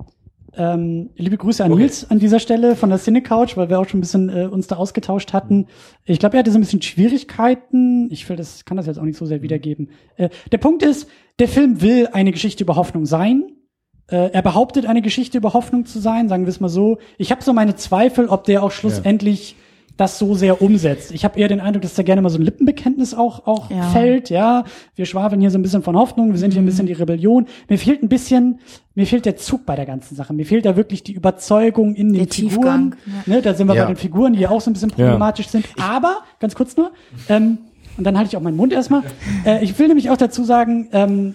ähm, liebe Grüße an Okay. Nils an dieser Stelle von der Cine Couch, weil wir auch schon ein bisschen äh, uns da ausgetauscht hatten. Ich glaube, er hatte so ein bisschen Schwierigkeiten. Ich will das, kann das jetzt auch nicht so sehr wiedergeben. Äh, der Punkt ist, der Film will eine Geschichte über Hoffnung sein. Äh, er behauptet, eine Geschichte über Hoffnung zu sein, sagen wir es mal so. Ich habe so meine Zweifel, ob der auch schlussendlich das so sehr umsetzt. Ich habe eher den Eindruck, dass da gerne mal so ein Lippenbekenntnis auch auch Ja. fällt. Ja, wir schwafeln hier so ein bisschen von Hoffnung, wir sind hier ein bisschen die Rebellion. Mir fehlt ein bisschen, mir fehlt der Zug bei der ganzen Sache. Mir fehlt da wirklich die Überzeugung in den Der Figuren. Tiefgang, Ne, da sind wir Ja. bei den Figuren, die ja auch so ein bisschen problematisch sind. Aber ganz kurz nur. Ähm, und dann halte ich auch meinen Mund erstmal. Äh, ich will nämlich auch dazu sagen, ähm,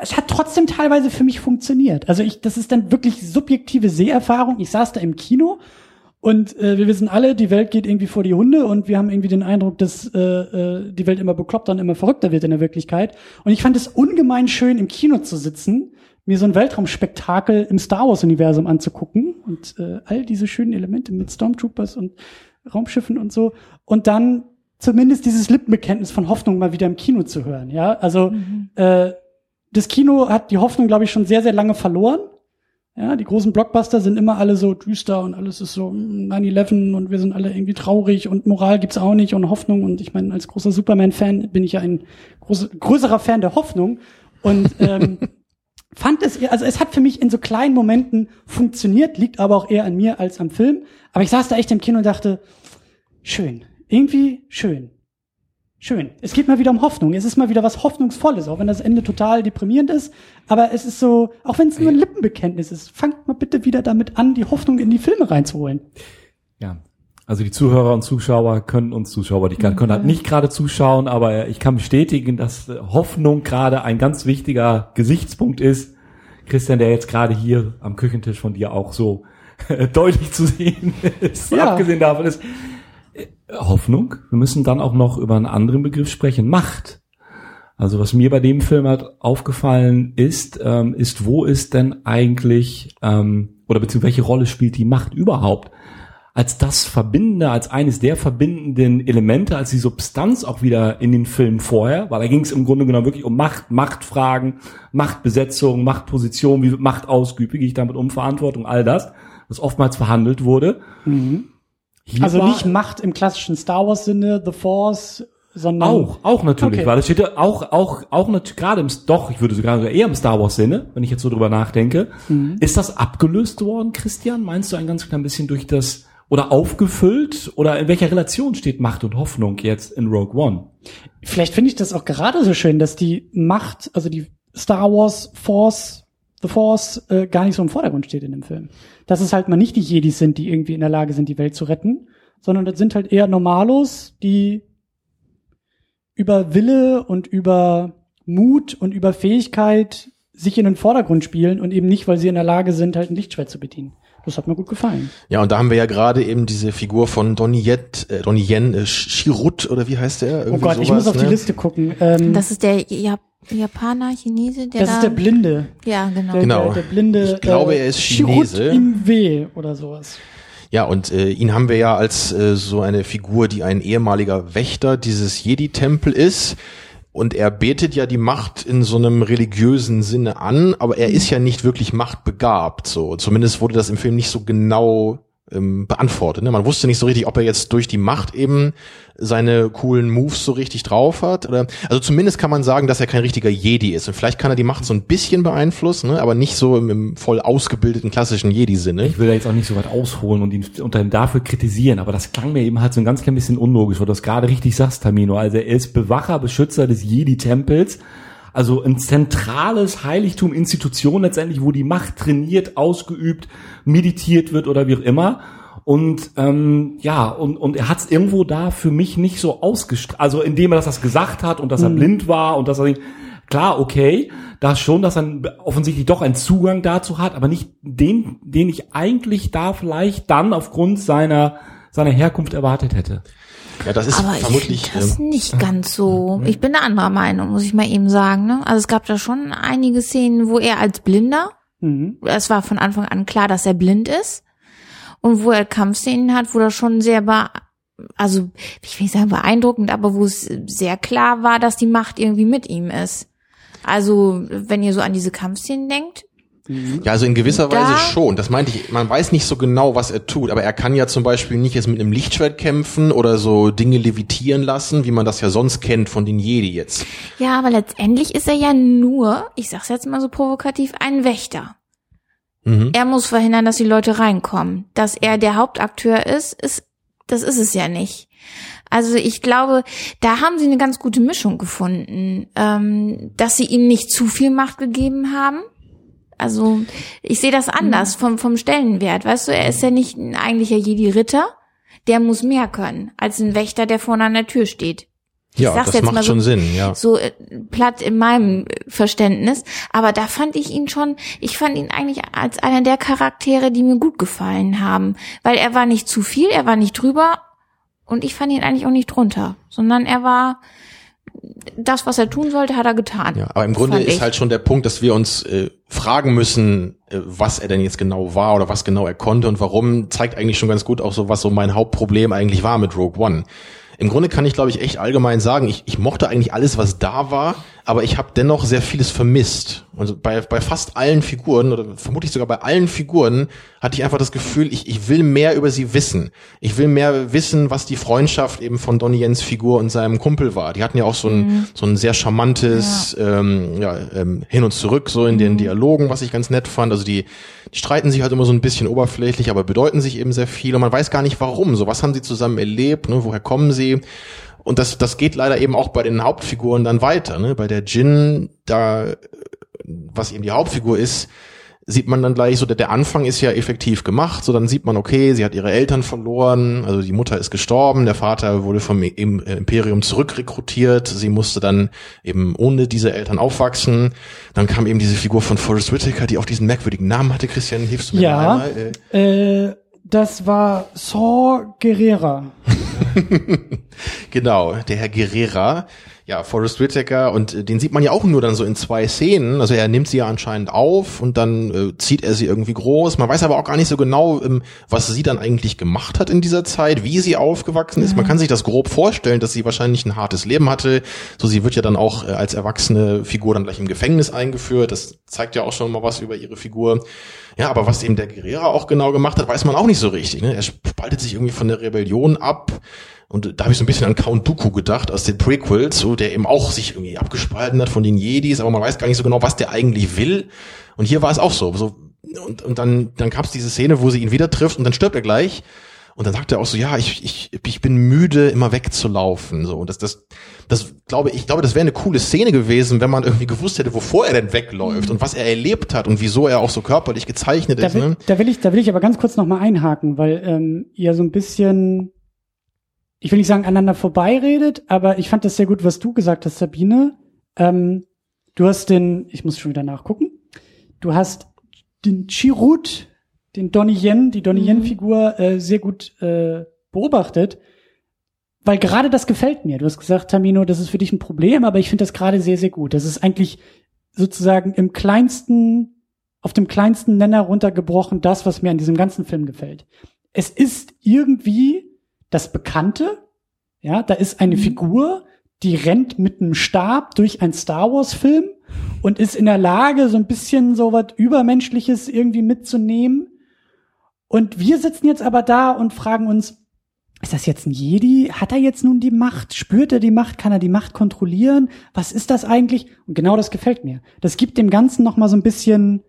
es hat trotzdem teilweise für mich funktioniert. Also ich, das ist dann wirklich subjektive Seherfahrung. Ich saß da im Kino und äh, wir wissen alle, die Welt geht irgendwie vor die Hunde und wir haben irgendwie den Eindruck, dass äh, äh, die Welt immer bekloppter und immer verrückter wird in der Wirklichkeit. Und ich fand es ungemein schön, im Kino zu sitzen, mir so ein Weltraumspektakel im Star Wars-Universum anzugucken und äh, all diese schönen Elemente mit Stormtroopers und Raumschiffen und so. Und dann zumindest dieses Lippenbekenntnis von Hoffnung mal wieder im Kino zu hören. Ja, also äh, das Kino hat die Hoffnung, glaube ich, schon sehr, sehr lange verloren. Ja, die großen Blockbuster sind immer alle so düster und alles ist so mm, 9-11 und wir sind alle irgendwie traurig und Moral gibt's auch nicht und Hoffnung. Und ich meine, als großer Superman-Fan bin ich ja ein groß, größerer Fan der Hoffnung. Und ähm, fand es, also es hat für mich in so kleinen Momenten funktioniert, liegt aber auch eher an mir als am Film. Aber ich saß da echt im Kino und dachte, schön, irgendwie schön. Schön. Es geht mal wieder um Hoffnung. Es ist mal wieder was Hoffnungsvolles, auch wenn das Ende total deprimierend ist. Aber es ist so, auch wenn es nur ein Lippenbekenntnis ist, fangt mal bitte wieder damit an, die Hoffnung in die Filme reinzuholen. Ja. Also die Zuhörer und Zuschauer können uns Zuschauer, die können können halt nicht gerade zuschauen, aber ich kann bestätigen, dass Hoffnung gerade ein ganz wichtiger Gesichtspunkt ist. Christian, der jetzt gerade hier am Küchentisch von dir auch so deutlich zu sehen ist, Ja. abgesehen davon ist Hoffnung. Wir müssen dann auch noch über einen anderen Begriff sprechen, Macht. Also was mir bei dem Film halt aufgefallen ist, ähm, ist, wo ist denn eigentlich, ähm, oder beziehungsweise welche Rolle spielt die Macht überhaupt? Als das Verbindende, als eines der verbindenden Elemente, als die Substanz auch wieder in den Filmen vorher, weil da ging es im Grunde genommen wirklich um Macht, Machtfragen, Machtbesetzung, Machtposition, wie wird Macht ausgeübt, wie gehe ich damit um, Verantwortung, all das, was oftmals verhandelt wurde. Hier Also nicht Macht im klassischen Star Wars Sinne, The Force, sondern Auch, auch natürlich, Okay. weil es steht ja auch, auch, auch natürlich gerade im, doch, ich würde sogar eher im Star Wars Sinne, wenn ich jetzt so drüber nachdenke. Mhm. Ist das abgelöst worden, Christian? Meinst du ein ganz klein bisschen durch das, oder aufgefüllt? Oder in welcher Relation steht Macht und Hoffnung jetzt in Rogue One? vielleicht finde ich das auch gerade so schön, dass die Macht, also die Star Wars Force, The Force, äh, gar nicht so im Vordergrund steht in dem Film. Dass es halt mal nicht die Jedis sind, die irgendwie in der Lage sind, die Welt zu retten, sondern das sind halt eher Normalos, die über Wille und über Mut und über Fähigkeit sich in den Vordergrund spielen und eben nicht, weil sie in der Lage sind, halt ein Lichtschwert zu bedienen. Das hat mir gut gefallen. Ja, und da haben wir ja gerade eben diese Figur von Donnie Yen, äh, Donnie Yen äh, Chirut oder wie heißt der? Oh Irgendwie Gott, ich sowas, muss auf die ne? Liste gucken. Ähm, Das ist der Jap Japaner, Chinese, der das da, ist der Blinde. ja, genau. Der, Genau. Der, der blinde. Ich glaube, er ist Chinese. Im Weh oder sowas. Ja, und äh, ihn haben wir ja als äh, so eine Figur, die ein ehemaliger Wächter dieses Jedi-Tempel ist. und er betet ja die Macht in so einem religiösen Sinne an, aber er ist ja nicht wirklich machtbegabt, so. Zumindest wurde das im Film nicht so genau ähm, beantwortet. Ne? Man wusste nicht so richtig, ob er jetzt durch die Macht eben seine coolen Moves so richtig drauf hat. Oder, also zumindest kann man sagen, dass er kein richtiger Jedi ist. Und vielleicht kann er die Macht so ein bisschen beeinflussen, ne? aber nicht so im, im voll ausgebildeten klassischen Jedi-Sinne. Ich will da jetzt auch nicht so weit ausholen und ihn unter dafür kritisieren, aber das klang mir eben halt so ein ganz klein bisschen unlogisch, weil du das gerade richtig sagst, Tamino. Also er ist Bewacher, Beschützer des Jedi-Tempels. Also ein zentrales Heiligtum, Institution letztendlich, wo die Macht trainiert, ausgeübt, meditiert wird oder wie auch immer. Und ähm, ja, und, und er hat es irgendwo da für mich nicht so ausgestrahlt. Also indem er das, das gesagt hat und dass er Mhm. blind war und dass er klar, okay, da schon, dass er offensichtlich doch einen Zugang dazu hat, aber nicht den, den ich eigentlich da vielleicht dann aufgrund seiner seiner Herkunft erwartet hätte. Ja, das ist Aber ich vermutlich. finde das ähm, nicht ganz so. Ich bin eine anderer Meinung, muss ich mal eben sagen. Ne? Also es gab da schon einige Szenen, wo er als Blinder, Mhm. es war von Anfang an klar, dass er blind ist. Und wo er Kampfszenen hat, wo das schon sehr, also ich will nicht sagen beeindruckend, aber wo es sehr klar war, dass die Macht irgendwie mit ihm ist. Also wenn ihr so an diese Kampfszenen denkt, Ja, also in gewisser Da- Weise schon. Das meinte ich. Man weiß nicht so genau, was er tut, aber er kann ja zum Beispiel nicht jetzt mit einem Lichtschwert kämpfen oder so Dinge levitieren lassen, wie man das ja sonst kennt von den Jedi jetzt. Ja, aber letztendlich ist er ja nur, ich sag's jetzt mal so provokativ, ein Wächter. Mhm. Er muss verhindern, dass die Leute reinkommen. Dass er der Hauptakteur ist, ist, das ist es ja nicht. Also ich glaube, da haben sie eine ganz gute Mischung gefunden, ähm, dass sie ihm nicht zu viel Macht gegeben haben. Also ich sehe das anders vom, vom Stellenwert. Weißt du, er ist ja nicht ein eigentlicher Jedi-Ritter. Der muss mehr können als ein Wächter, der vorne an der Tür steht. Ich Ja, das macht so- schon Sinn, ja. so äh, platt in meinem Verständnis. Aber da fand ich ihn schon, ich fand ihn eigentlich als einer der Charaktere, die mir gut gefallen haben. Weil er war nicht zu viel, er war nicht drüber und ich fand ihn eigentlich auch nicht drunter. Sondern er war, das, was er tun sollte, hat er getan. Ja, aber im Grunde ist ich. halt schon der Punkt, dass wir uns äh, fragen müssen, äh, was er denn jetzt genau war oder was genau er konnte und warum, zeigt eigentlich schon ganz gut auch so, was so mein Hauptproblem eigentlich war mit Rogue One. Im Grunde kann ich, glaube ich, echt allgemein sagen, ich, ich mochte eigentlich alles, was da war, aber ich habe dennoch sehr vieles vermisst. Also bei, bei fast allen Figuren oder vermutlich sogar bei allen Figuren hatte ich einfach das Gefühl, ich, ich will mehr über sie wissen. Ich will mehr wissen, was die Freundschaft eben von Donnie Jens Figur und seinem Kumpel war. Die hatten ja auch so ein, so ein sehr charmantes ähm, ja, ähm, Hin und Zurück so in den Dialogen, was ich ganz nett fand. Also die, die streiten sich halt immer so ein bisschen oberflächlich, aber bedeuten sich eben sehr viel und man weiß gar nicht warum. So, was haben sie zusammen erlebt, ne? woher kommen sie? Und das, das geht leider eben auch bei den Hauptfiguren dann weiter. Ne? Bei der Jin, da, was eben die Hauptfigur ist, sieht man dann gleich so, der, der Anfang ist ja effektiv gemacht, so dann sieht man, okay, sie hat ihre Eltern verloren, also die Mutter ist gestorben, der Vater wurde vom äh, Imperium zurückrekrutiert, sie musste dann eben ohne diese Eltern aufwachsen. Dann kam eben diese Figur von Forrest Whitaker, die auch diesen merkwürdigen Namen hatte. Christian, hilfst du mir Ja. mal einmal? Äh, Äh, das war Saw Gerrera. Genau, der Herr Guerrera, ja, Forrest Whitaker und äh, den sieht man ja auch nur dann so in zwei Szenen. Also er nimmt sie ja anscheinend auf und dann äh, zieht er sie irgendwie groß. Man weiß aber auch gar nicht so genau, ähm, was sie dann eigentlich gemacht hat in dieser Zeit, wie sie aufgewachsen ist. Man kann sich das grob vorstellen, dass sie wahrscheinlich ein hartes Leben hatte. So, sie wird ja dann auch äh, als erwachsene Figur dann gleich im Gefängnis eingeführt. Das zeigt ja auch schon mal was über ihre Figur. Ja, aber was eben der Guerrera auch genau gemacht hat, weiß man auch nicht so richtig. Ne? Er spaltet sich irgendwie von der Rebellion ab. Und da habe ich so ein bisschen an Count Dooku gedacht aus den Prequels, so der eben auch sich irgendwie abgespalten hat von den Jedis, aber man weiß gar nicht so genau, was der eigentlich will. Und hier war es auch so. so und, und dann, dann gab es diese Szene, wo sie ihn wieder trifft und dann stirbt er gleich. Und dann sagt er auch so, ja, ich, ich, ich bin müde, immer wegzulaufen. So, und das, das, das glaube ich, glaube, das wäre eine coole Szene gewesen, wenn man irgendwie gewusst hätte, wovor er denn wegläuft und was er erlebt hat und wieso er auch so körperlich gezeichnet Da ist. will, Ne? da will ich, da will ich aber ganz kurz noch mal einhaken, weil ähm, ihr so ein bisschen, ich will nicht sagen aneinander vorbeiredet, aber ich fand das sehr gut, was du gesagt hast, Sabine. Ähm, du hast den, ich muss schon wieder nachgucken. Du hast den Chirut, den Donnie Yen, die Donnie Yen-Figur äh, sehr gut äh, beobachtet, weil gerade das gefällt mir. Du hast gesagt, Tamino, das ist für dich ein Problem, aber ich finde das gerade sehr, sehr gut. Das ist eigentlich sozusagen im kleinsten, auf dem kleinsten Nenner runtergebrochen, das, was mir an diesem ganzen Film gefällt. Es ist irgendwie das Bekannte, ja, da ist eine Figur, die rennt mit einem Stab durch einen Star Wars Film und ist in der Lage, so ein bisschen so was Übermenschliches irgendwie mitzunehmen. Und wir sitzen jetzt aber da und fragen uns, ist das jetzt ein Jedi? Hat er jetzt nun die Macht? Spürt er die Macht? Kann er die Macht kontrollieren? Was ist das eigentlich? Und genau das gefällt mir. Das gibt dem Ganzen noch mal so ein bisschen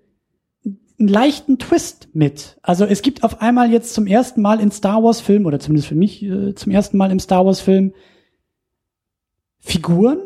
einen leichten Twist mit. Also es gibt auf einmal jetzt zum ersten Mal in Star Wars Film oder zumindest für mich äh, zum ersten Mal im Star Wars Film Figuren,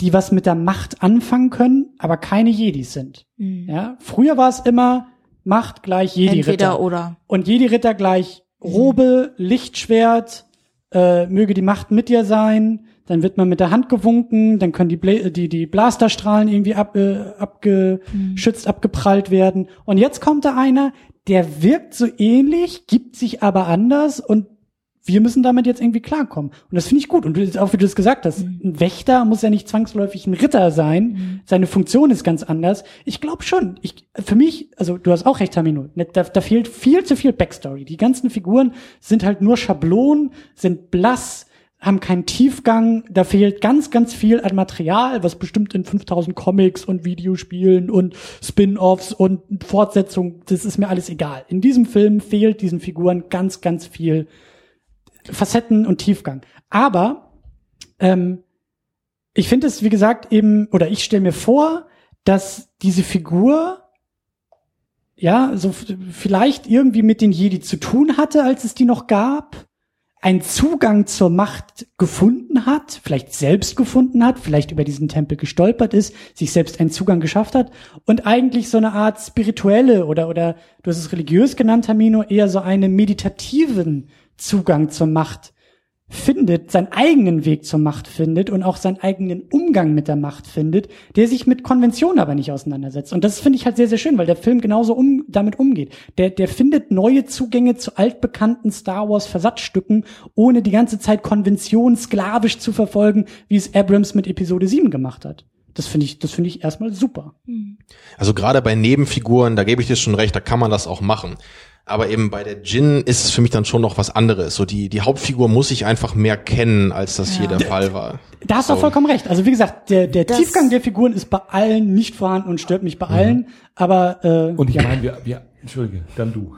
die was mit der Macht anfangen können, aber keine Jedis sind. Mhm. Ja, früher war es immer Macht gleich Jedi Ritter Entweder oder. und Jedi Ritter gleich Robe, Lichtschwert, äh, möge die Macht mit dir sein. Dann wird man mit der Hand gewunken, dann können die, Bla die, die Blasterstrahlen irgendwie ab, äh, abgeschützt, abgeprallt werden. Und jetzt kommt da einer, der wirkt so ähnlich, gibt sich aber anders und wir müssen damit jetzt irgendwie klarkommen. Und das finde ich gut. Und auch wie du es gesagt hast, ein Wächter muss ja nicht zwangsläufig ein Ritter sein. Seine Funktion ist ganz anders. Ich glaube schon. Ich, für mich, also du hast auch recht, Tamino, ne, da, da fehlt viel zu viel Backstory. Die ganzen Figuren sind halt nur Schablonen, sind blass, haben keinen Tiefgang. Da fehlt ganz, ganz viel an Material, was bestimmt in 5000 Comics und Videospielen und Spin-offs und Fortsetzungen, das ist mir alles egal. In diesem Film fehlt diesen Figuren ganz, ganz viel Facetten und Tiefgang. Aber ähm, ich finde es, wie gesagt, eben, oder ich stelle mir vor, dass diese Figur ja so vielleicht irgendwie mit den Jedi zu tun hatte, als es die noch gab, einen Zugang zur Macht gefunden hat, vielleicht selbst gefunden hat, vielleicht über diesen Tempel gestolpert ist, sich selbst einen Zugang geschafft hat und eigentlich so eine Art spirituelle oder oder du hast es religiös genannt, Tamino, eher so einen meditativen Zugang zur Macht findet, seinen eigenen Weg zur Macht findet und auch seinen eigenen Umgang mit der Macht findet, der sich mit Konventionen aber nicht auseinandersetzt. Und das finde ich halt sehr, sehr schön, weil der Film genauso um, damit umgeht. Der, der findet neue Zugänge zu altbekannten Star Wars Versatzstücken, ohne die ganze Zeit Konventionen sklavisch zu verfolgen, wie es Abrams mit Episode 7 gemacht hat. Das finde ich, das finde ich erstmal super. Also gerade bei Nebenfiguren, da gebe ich dir schon recht, da kann man das auch machen. Aber eben bei der Jin ist es für mich dann schon noch was anderes. So die, die Hauptfigur muss ich einfach mehr kennen, als das hier der Fall war. Da hast du So. vollkommen recht. Also wie gesagt, der, der Das- Tiefgang der Figuren ist bei allen nicht vorhanden und stört mich bei allen. Aber äh, Und ich ja. meine, wir, wir, entschuldige, dann du.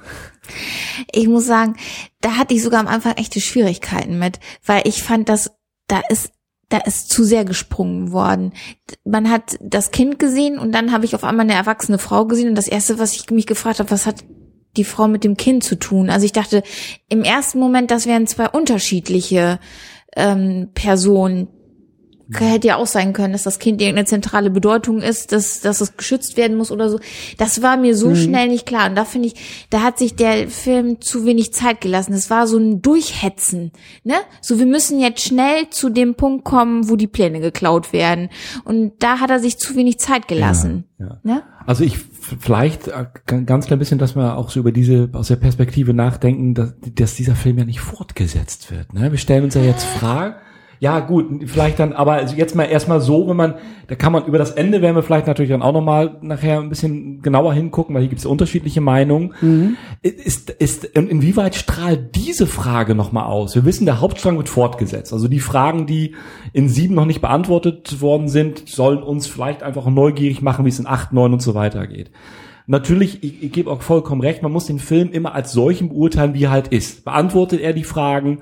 Ich muss sagen, da hatte ich sogar am Anfang echte Schwierigkeiten mit, weil ich fand, dass da ist da ist zu sehr gesprungen worden. Man hat das Kind gesehen und dann habe ich auf einmal eine erwachsene Frau gesehen und das erste, was ich mich gefragt habe, was hat die Frau mit dem Kind zu tun? Also ich dachte im ersten Moment, das wären zwei unterschiedliche ähm, Personen. Hätte ja auch sein können, dass das Kind irgendeine zentrale Bedeutung ist, dass, dass es geschützt werden muss oder so. Das war mir so schnell nicht klar. Und da finde ich, da hat sich der Film zu wenig Zeit gelassen. Es war so ein Durchhetzen, ne? So, wir müssen jetzt schnell zu dem Punkt kommen, wo die Pläne geklaut werden. Und da hat er sich zu wenig Zeit gelassen, Ja, ja. ne? Also ich vielleicht äh, ganz klein bisschen, dass wir auch so über diese aus der Perspektive nachdenken, dass, dass dieser Film ja nicht fortgesetzt wird. Ne? Wir stellen uns ja jetzt Fragen. Ja gut, vielleicht dann, aber also jetzt mal erstmal so, wenn man, da kann man über das Ende werden wir vielleicht natürlich dann auch nochmal nachher ein bisschen genauer hingucken, weil hier gibt es unterschiedliche Meinungen. Ist, ist, in- inwieweit strahlt diese Frage nochmal aus? Wir wissen, der Hauptstrang wird fortgesetzt. Also die Fragen, die in sieben noch nicht beantwortet worden sind, sollen uns vielleicht einfach neugierig machen, wie es in acht, neun und so weiter geht. Natürlich, ich, ich gebe auch vollkommen recht, man muss den Film immer als solchen beurteilen, wie er halt ist. Beantwortet er die Fragen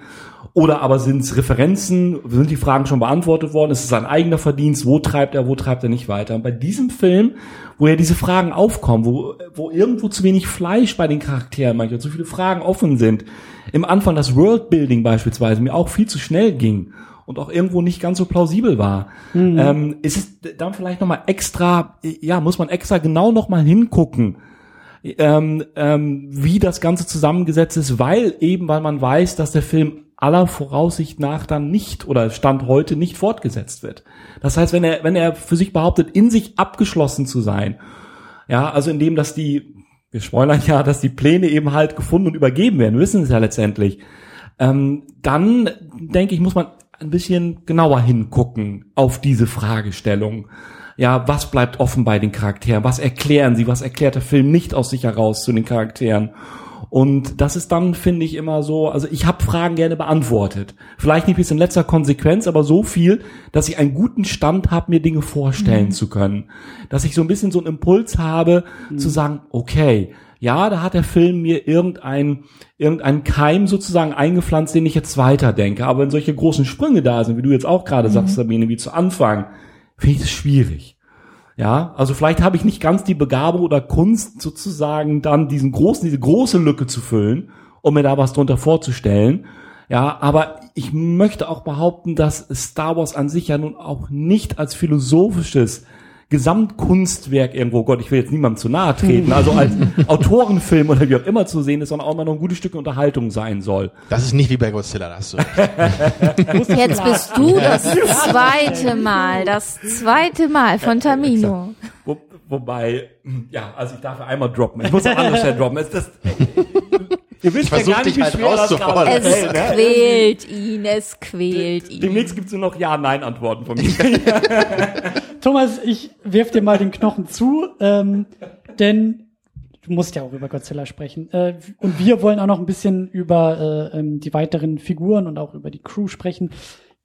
oder aber sind es Referenzen, sind die Fragen schon beantwortet worden, ist es sein eigener Verdienst, wo treibt er, wo treibt er nicht weiter. Und bei diesem Film, wo ja diese Fragen aufkommen, wo, wo irgendwo zu wenig Fleisch bei den Charakteren manchmal, zu viele Fragen offen sind, im Anfang das Worldbuilding beispielsweise mir auch viel zu schnell ging und auch irgendwo nicht ganz so plausibel war, ähm, ist es dann vielleicht nochmal extra, ja, muss man extra genau nochmal hingucken, ähm, ähm, wie das Ganze zusammengesetzt ist, weil eben, weil man weiß, dass der Film aller Voraussicht nach dann nicht oder Stand heute nicht fortgesetzt wird. Das heißt, wenn er, wenn er für sich behauptet, in sich abgeschlossen zu sein, ja, also indem, dass die, wir spoilern ja, dass die Pläne eben halt gefunden und übergeben werden, wissen es ja letztendlich, ähm, dann denke ich, muss man ein bisschen genauer hingucken auf diese Fragestellung. Ja, was bleibt offen bei den Charakteren? Was erklären sie? Was erklärt der Film nicht aus sich heraus zu den Charakteren? Und das ist dann, finde ich, immer so, also ich habe Fragen gerne beantwortet. Vielleicht nicht bis in letzter Konsequenz, aber so viel, dass ich einen guten Stand habe, mir Dinge vorstellen Mhm. zu können. Dass ich so ein bisschen so einen Impuls habe, Mhm. zu sagen, okay, ja, da hat der Film mir irgendein, irgendein Keim sozusagen eingepflanzt, den ich jetzt weiterdenke. Aber wenn solche großen Sprünge da sind, wie du jetzt auch gerade Mhm. sagst, Sabine, wie zu Anfang, finde ich das schwierig. Ja, also vielleicht habe ich nicht ganz die Begabung oder Kunst sozusagen dann diesen großen, diese große Lücke zu füllen, um mir da was drunter vorzustellen. Ja, aber ich möchte auch behaupten, dass Star Wars an sich ja nun auch nicht als philosophisches Gesamtkunstwerk irgendwo, Gott, ich will jetzt niemandem zu nahe treten, also als Autorenfilm oder wie auch immer zu sehen ist, sondern auch mal noch ein gutes Stück Unterhaltung sein soll. Das ist nicht wie bei Godzilla, da hast du recht. Jetzt bist du das zweite Mal, das zweite Mal von Tamino. Wo, wobei, ja, also ich darf ja einmal droppen. Ich muss auch Stellen droppen. Es, das, ihr wisst Ich versuch dich halt rauszufordern. gerade Es fällt, ne? quält ihn, es quält ihn. Demnächst gibt's nur noch Ja-Nein-Antworten von mir. Thomas, ich wirf dir mal den Knochen zu, ähm, denn du musst ja auch über Godzilla sprechen. Äh, und wir wollen auch noch ein bisschen über äh, ähm, die weiteren Figuren und auch über die Crew sprechen.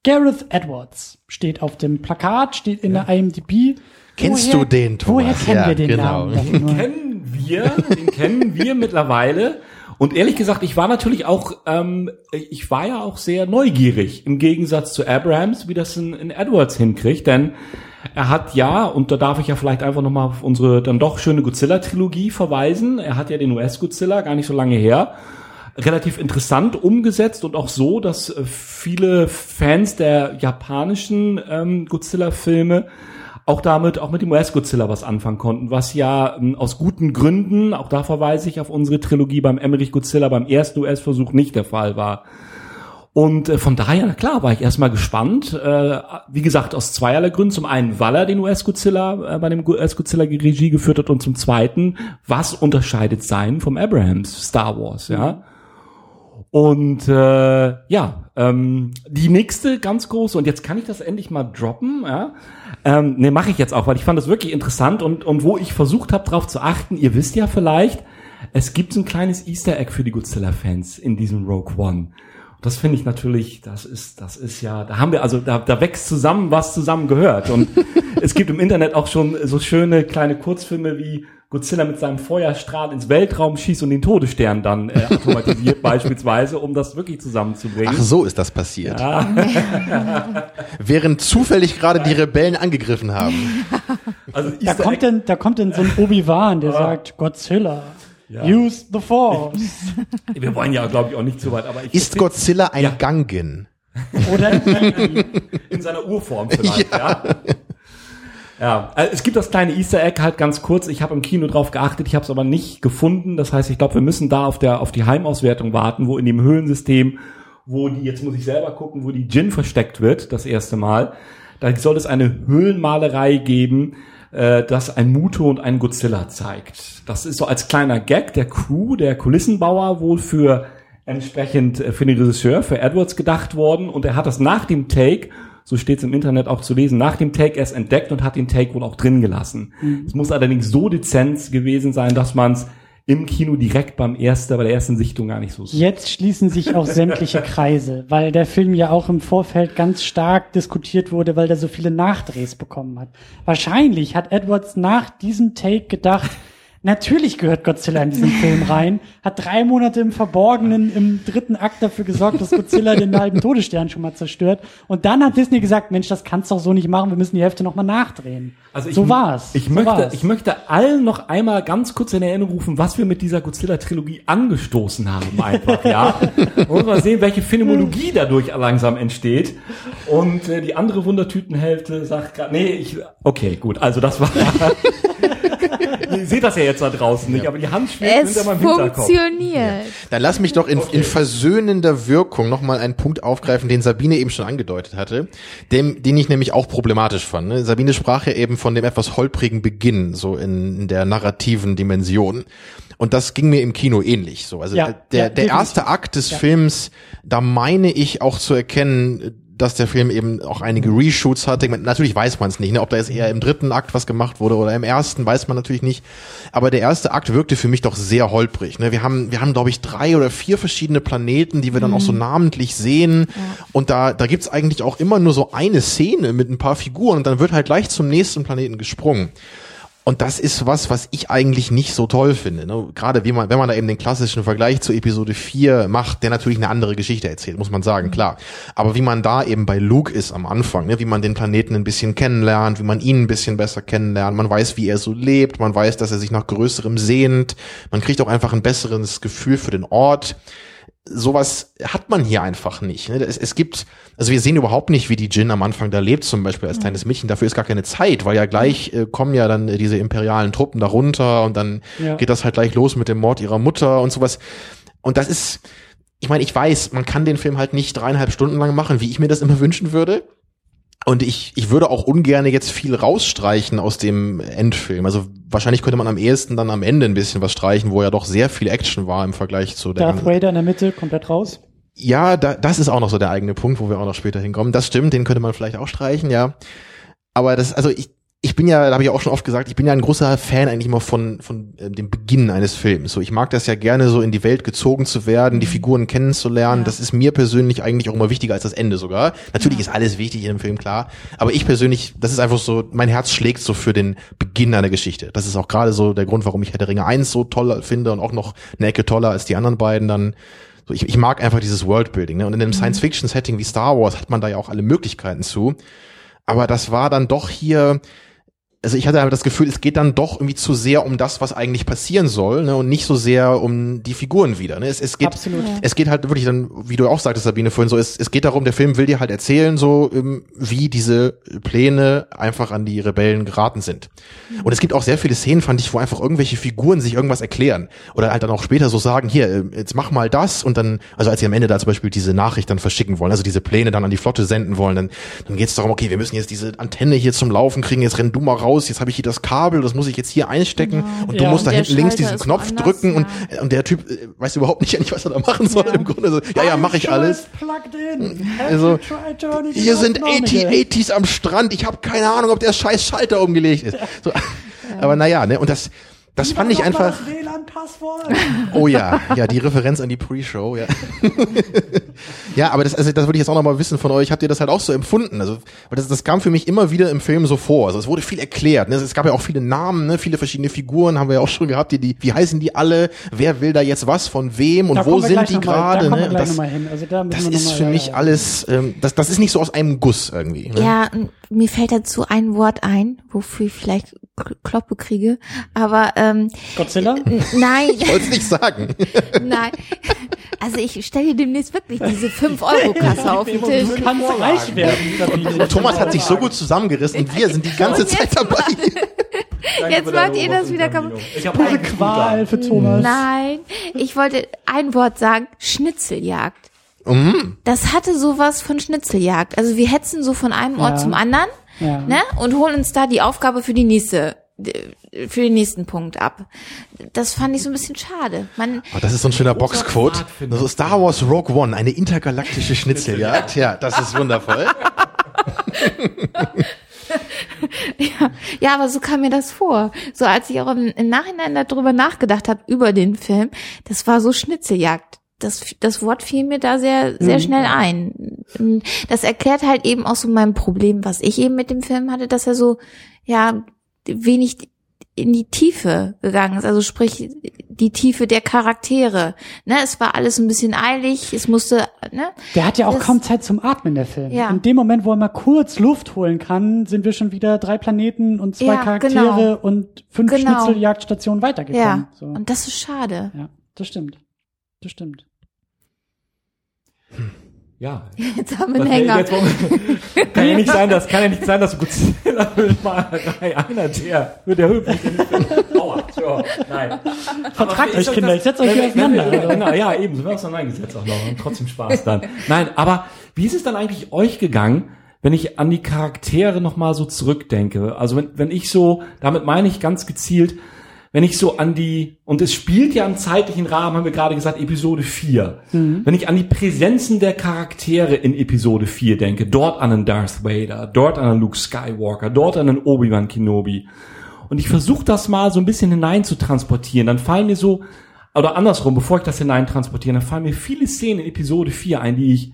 Gareth Edwards steht auf dem Plakat, steht in der IMDb. Kennst du den, Thomas? Woher kennen Ja, wir den genau. Namen? Den davon? kennen wir, den kennen wir mittlerweile. Und ehrlich gesagt, ich war natürlich auch, ähm, ich war ja auch sehr neugierig im Gegensatz zu Abrams, wie das in, in Edwards hinkriegt, denn er hat ja, und da darf ich ja vielleicht einfach nochmal auf unsere dann doch schöne Godzilla-Trilogie verweisen, er hat ja den US-Godzilla gar nicht so lange her, relativ interessant umgesetzt und auch so, dass äh, viele Fans der japanischen ähm, Godzilla-Filme auch damit, auch mit dem US-Godzilla was anfangen konnten, was ja ähm, aus guten Gründen, auch da verweise ich auf unsere Trilogie beim Emmerich Godzilla beim ersten US-Versuch nicht der Fall war. Und äh, von daher, na klar, war ich erstmal gespannt. Äh, wie gesagt, aus zweierlei Gründen. Zum einen, weil er den US-Godzilla äh, bei dem US-Godzilla Regie geführt hat und zum zweiten, was unterscheidet sein vom Abrahams Star Wars, ja? Und äh, ja, ähm, die nächste ganz große, und jetzt kann ich das endlich mal droppen, ja. Ähm, ne, mache ich jetzt auch, weil ich fand das wirklich interessant und, und wo ich versucht habe, darauf zu achten, ihr wisst ja vielleicht, es gibt so ein kleines Easter Egg für die Godzilla-Fans in diesem Rogue One. Das finde ich natürlich, das ist, das ist ja, da haben wir, also da, da wächst zusammen, was zusammen gehört. Und es gibt im Internet auch schon so schöne kleine Kurzfilme wie Godzilla mit seinem Feuerstrahl ins Weltraum schießt und den Todesstern dann äh, automatisiert beispielsweise, um das wirklich zusammenzubringen. Ach, so ist das passiert. Während zufällig gerade die Rebellen angegriffen haben. Also Da kommt denn, da kommt denn so ein Obi-Wan, der sagt, Godzilla, use the force. wir wollen ja, glaube ich, auch nicht zu weit, aber ich Ist Godzilla ein Ja. Gangen? Oder in seiner Urform vielleicht, ja. Ja, äh, es gibt das kleine Easter Egg halt ganz kurz. Ich habe im Kino drauf geachtet, ich habe es aber nicht gefunden. Das heißt, ich glaube, wir müssen da auf der auf die Heimauswertung warten, wo in dem Höhlensystem, wo die jetzt muss ich selber gucken, wo die Jin versteckt wird, das erste Mal. Da soll es eine Höhlenmalerei geben, äh, das ein Muto und ein Godzilla zeigt. Das ist so als kleiner Gag der Crew, der Kulissenbauer wohl für entsprechend äh, für den Regisseur, für Edwards gedacht worden und er hat das nach dem Take, so steht es im Internet auch zu lesen, nach dem Take erst entdeckt und hat den Take wohl auch drin gelassen. Es muss allerdings so dezent gewesen sein, dass man es im Kino direkt beim ersten, bei der ersten Sichtung gar nicht so sieht. Jetzt schließen sich auch sämtliche Kreise, weil der Film ja auch im Vorfeld ganz stark diskutiert wurde, weil der so viele Nachdrehs bekommen hat. Wahrscheinlich hat Edwards nach diesem Take gedacht, natürlich gehört Godzilla in diesen Film rein, hat drei Monate im Verborgenen im dritten Akt dafür gesorgt, dass Godzilla den halben Todesstern schon mal zerstört. Und dann hat Disney gesagt, Mensch, das kannst du doch so nicht machen, wir müssen die Hälfte nochmal nachdrehen. Also ich, so war's. Ich so möchte, war's. ich möchte allen noch einmal ganz kurz in Erinnerung rufen, was wir mit dieser Godzilla-Trilogie angestoßen haben, einfach, ja. Muss mal sehen, welche Phänomenologie dadurch langsam entsteht. Und äh, die andere Wundertütenhälfte sagt gerade, nee, ich, okay, gut, also das war, ihr seht das ja jetzt da draußen nicht, aber die Hand schwebt Es hinter meinem Hinterkopf. funktioniert. Dann lass mich doch in, Okay. in versöhnender Wirkung nochmal einen Punkt aufgreifen, den Sabine eben schon angedeutet hatte, dem, den ich nämlich auch problematisch fand. Ne? Sabine sprach ja eben von dem etwas holprigen Beginn, so in, in der narrativen Dimension. Und das ging mir im Kino ähnlich so. Also Ja, der, ja, der erste. Akt des Ja. Films, da meine ich auch zu erkennen, dass der Film eben auch einige Reshoots hatte. Natürlich weiß man es nicht, ne? ob da jetzt eher im dritten Akt was gemacht wurde oder im ersten, weiß man natürlich nicht. Aber der erste Akt wirkte für mich doch sehr holprig. Ne? Wir haben, wir haben, glaube ich, drei oder vier verschiedene Planeten, die wir dann auch so namentlich sehen. Und da, da gibt's eigentlich auch immer nur so eine Szene mit ein paar Figuren und dann wird halt gleich zum nächsten Planeten gesprungen. Und das ist was, was ich eigentlich nicht so toll finde. Ne? Gerade wie man, wenn man da eben den klassischen Vergleich zu Episode 4 macht, der natürlich eine andere Geschichte erzählt, muss man sagen, klar. Aber wie man da eben bei Luke ist am Anfang, ne? wie man den Planeten ein bisschen kennenlernt, wie man ihn ein bisschen besser kennenlernt, man weiß, wie er so lebt, man weiß, dass er sich nach Größerem sehnt, man kriegt auch einfach ein besseres Gefühl für den Ort sowas hat man hier einfach nicht. ne? Es, es gibt, also wir sehen überhaupt nicht, wie die Jin am Anfang da lebt, zum Beispiel als kleines Mädchen. Dafür ist gar keine Zeit, weil ja gleich äh, kommen ja dann diese imperialen Truppen da runter und dann Ja. geht das halt gleich los mit dem Mord ihrer Mutter und sowas. Und das ist, ich meine, ich weiß, man kann den Film halt nicht dreieinhalb Stunden lang machen, wie ich mir das immer wünschen würde. Und ich, ich würde auch ungern jetzt viel rausstreichen aus dem Endfilm. Also wahrscheinlich könnte man am ehesten dann am Ende ein bisschen was streichen, wo ja doch sehr viel Action war im Vergleich zu der Darth Vader in der Mitte, komplett raus. ja, da, das ist auch noch so der eigene Punkt, wo wir auch noch später hinkommen. Das stimmt, den könnte man vielleicht auch streichen, ja. Aber das, also ich, ich bin ja, da habe ich auch schon oft gesagt, ich bin ja ein großer Fan eigentlich immer von, von äh, dem Beginn eines Films. So, ich mag das ja gerne, so in die Welt gezogen zu werden, die Figuren kennenzulernen. Das ist mir persönlich eigentlich auch immer wichtiger als das Ende sogar. Natürlich ist alles wichtig in einem Film, klar. Aber ich persönlich, das ist einfach so, mein Herz schlägt so für den Beginn einer Geschichte. Das ist auch gerade so der Grund, warum ich Herr der Ringe 1 so toll finde und auch noch eine Ecke toller als die anderen beiden dann. So, ich, ich mag einfach dieses Worldbuilding. Ne? Und in einem Science-Fiction-Setting wie Star Wars hat man da ja auch alle Möglichkeiten zu. Aber das war dann doch hier, also ich hatte einfach das Gefühl, es geht dann doch irgendwie zu sehr um das, was eigentlich passieren soll, ne, und nicht so sehr um die Figuren wieder. Ne. Es, es geht, Absolut. es geht halt wirklich dann, wie du auch sagtest, Sabine vorhin, so es, es geht darum, der Film will dir halt erzählen, so ähm, wie diese Pläne einfach an die Rebellen geraten sind. Und es gibt auch sehr viele Szenen, fand ich, wo einfach irgendwelche Figuren sich irgendwas erklären oder halt dann auch später so sagen, hier, äh, jetzt mach mal das und dann, also als sie am Ende da zum Beispiel diese Nachricht dann verschicken wollen, also diese Pläne dann an die Flotte senden wollen, dann, dann geht es darum, okay, wir müssen jetzt diese Antenne hier zum Laufen kriegen, jetzt renn du mal raus, jetzt habe ich hier das Kabel, das muss ich jetzt hier einstecken und du Ja, musst da und hinten links diesen Knopf woanders, drücken und, ja. und der Typ äh, weiß überhaupt nicht, eigentlich, was er da machen soll im Grunde. So, ja, ja, mache ich alles. Also, Hier sind now again? AT-80s am Strand. Ich habe keine Ahnung, ob der scheiß Schalter umgelegt ist. So, aber naja, ne, und das, das fand ich einfach. Oh ja, ja, die Referenz an die Pre-Show, ja. ja, aber das, also das würde ich jetzt auch noch mal wissen von euch. Habt ihr das halt auch so empfunden? Also, weil das, das kam für mich immer wieder im Film so vor. Also es wurde viel erklärt. Ne? Es gab ja auch viele Namen, ne? viele verschiedene Figuren haben wir ja auch schon gehabt. Die, die, wie heißen die alle? Wer will da jetzt was von wem und Da wo sind die gerade? Da kommen Ne? Das, nochmal hin. Also da das ist für mich alles, ähm, das, das ist nicht so aus einem Guss irgendwie. Ne? Ja, mir fällt dazu ein Wort ein, wofür ich vielleicht Kloppe kriege. Aber ähm, Godzilla? n- nein, Ich wollte es nicht sagen. nein. Also ich stelle dir demnächst wirklich diese 5-Euro-Kasse auf den Tisch. Du kannst reich werden. Thomas hat sich so gut zusammengerissen und wir sind die ganze Zeit dabei. Jetzt macht ihr das wieder kaputt. Ich habe Pure Qual für Thomas. Nein, ich wollte ein Wort sagen, Schnitzeljagd. Mhm. Das hatte sowas von Schnitzeljagd. Also wir hetzen so von einem Ort Ja. zum anderen Ja. ne, und holen uns da die Aufgabe für die nächste für den nächsten Punkt ab. Das fand ich so ein bisschen schade. Man, Oh, das ist so ein schöner Boxquote. So Star Wars Rogue One, eine intergalaktische Schnitzeljagd. Ja, das ist wundervoll. ja, aber so kam mir das vor. So als ich auch im, im Nachhinein darüber nachgedacht habe, über den Film, das war so Schnitzeljagd. Das, das Wort fiel mir da sehr, sehr schnell ein. Das erklärt halt eben auch so mein Problem, was ich eben mit dem Film hatte, dass er so, ja, wenig in die Tiefe gegangen ist. Also sprich, die Tiefe der Charaktere. Ne, es war alles ein bisschen eilig, es musste, ne? Der hat ja auch Das- kaum Zeit zum Atmen, der Film. Ja. In dem Moment, wo er mal kurz Luft holen kann, sind wir schon wieder drei Planeten und zwei Ja, Charaktere genau. und fünf Genau. Schnitzeljagdstationen weitergekommen. Ja. So. Und das ist schade. ja, das stimmt. Das stimmt. Ja. Jetzt haben wir einen Das- Hänger. jetzt kann ja nicht sein, dass kann ja nicht sein, dass Godzilla mit Malerei einer der wird der Film. Aua, tja, nein. Vertragt euch, Kinder, das- ich setz euch hier also. Genau, ja, eben, so wir auseinandergesetzt auch noch und trotzdem Spaß dann. Nein, aber wie ist es dann eigentlich euch gegangen, wenn ich an die Charaktere nochmal so zurückdenke? Also wenn, wenn ich so, damit meine ich ganz gezielt, wenn ich so an die, und es spielt ja im zeitlichen Rahmen, haben wir gerade gesagt, Episode 4. Wenn ich an die Präsenzen der Charaktere in Episode 4 denke, dort an einen Darth Vader, dort an einen Luke Skywalker, dort an einen Obi-Wan Kenobi. Und ich versuche das mal so ein bisschen hinein zu transportieren, dann fallen mir so, oder andersrum, bevor ich das hinein transportiere, dann fallen mir viele Szenen in Episode 4 ein, die ich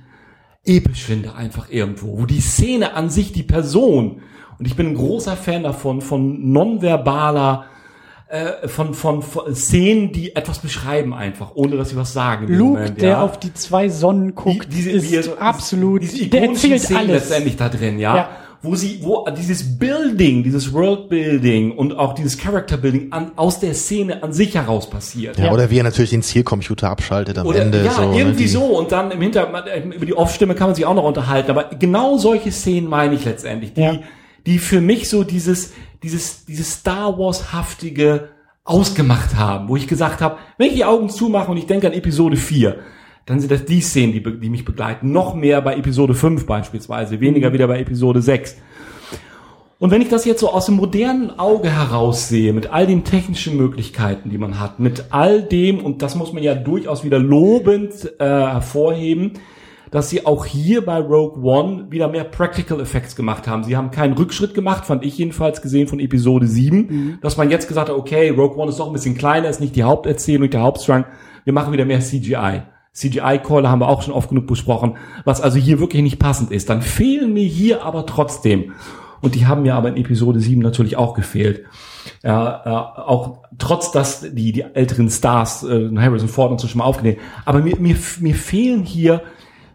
episch finde einfach irgendwo, wo die Szene an sich, die Person, und ich bin ein großer Fan davon, von nonverbaler, äh, von, von, von Szenen, die etwas beschreiben einfach, ohne dass sie was sagen. Luke, Moment, der ja. auf die zwei Sonnen guckt, Die- diese, ist wie er- absolut, diese der ikonischen erzählt Szenen alles. letztendlich da drin, ja. Ja. Wo sie, wo dieses Building, dieses World Building und auch dieses Character Building an, aus der Szene an sich heraus passiert. Ja, oder wie er natürlich den Zielcomputer abschaltet am Oder, Ende. ja, so, ne, irgendwie die- so. Und dann im Hintergrund, über die Off-Stimme kann man sich auch noch unterhalten. Aber genau solche Szenen meine ich letztendlich, die, Ja. die für mich so dieses, dieses, dieses Star Wars-haftige ausgemacht haben, wo ich gesagt habe, wenn ich die Augen zumache und ich denke an Episode 4, dann sind das die Szenen, die, die mich begleiten. Noch mehr bei Episode 5 beispielsweise, weniger wieder bei Episode 6. Und wenn ich das jetzt so aus dem modernen Auge heraussehe, mit all den technischen Möglichkeiten, die man hat, mit all dem, und das muss man ja durchaus wieder lobend äh, hervorheben, dass sie auch hier bei Rogue One wieder mehr Practical Effects gemacht haben. Sie haben keinen Rückschritt gemacht, fand ich jedenfalls gesehen von Episode 7, dass man jetzt gesagt hat, okay, Rogue One ist doch ein bisschen kleiner, ist nicht die Haupterzählung, nicht der Hauptstrang, wir machen wieder mehr CGI. CGI-Caller haben wir auch schon oft genug besprochen, was also hier wirklich nicht passend ist. Dann fehlen mir hier aber trotzdem, und die haben mir aber in Episode 7 natürlich auch gefehlt, ja, äh, auch trotz dass die die älteren Stars äh, Harrison Ford und so schon mal aufgenommen, aber mir mir mir fehlen hier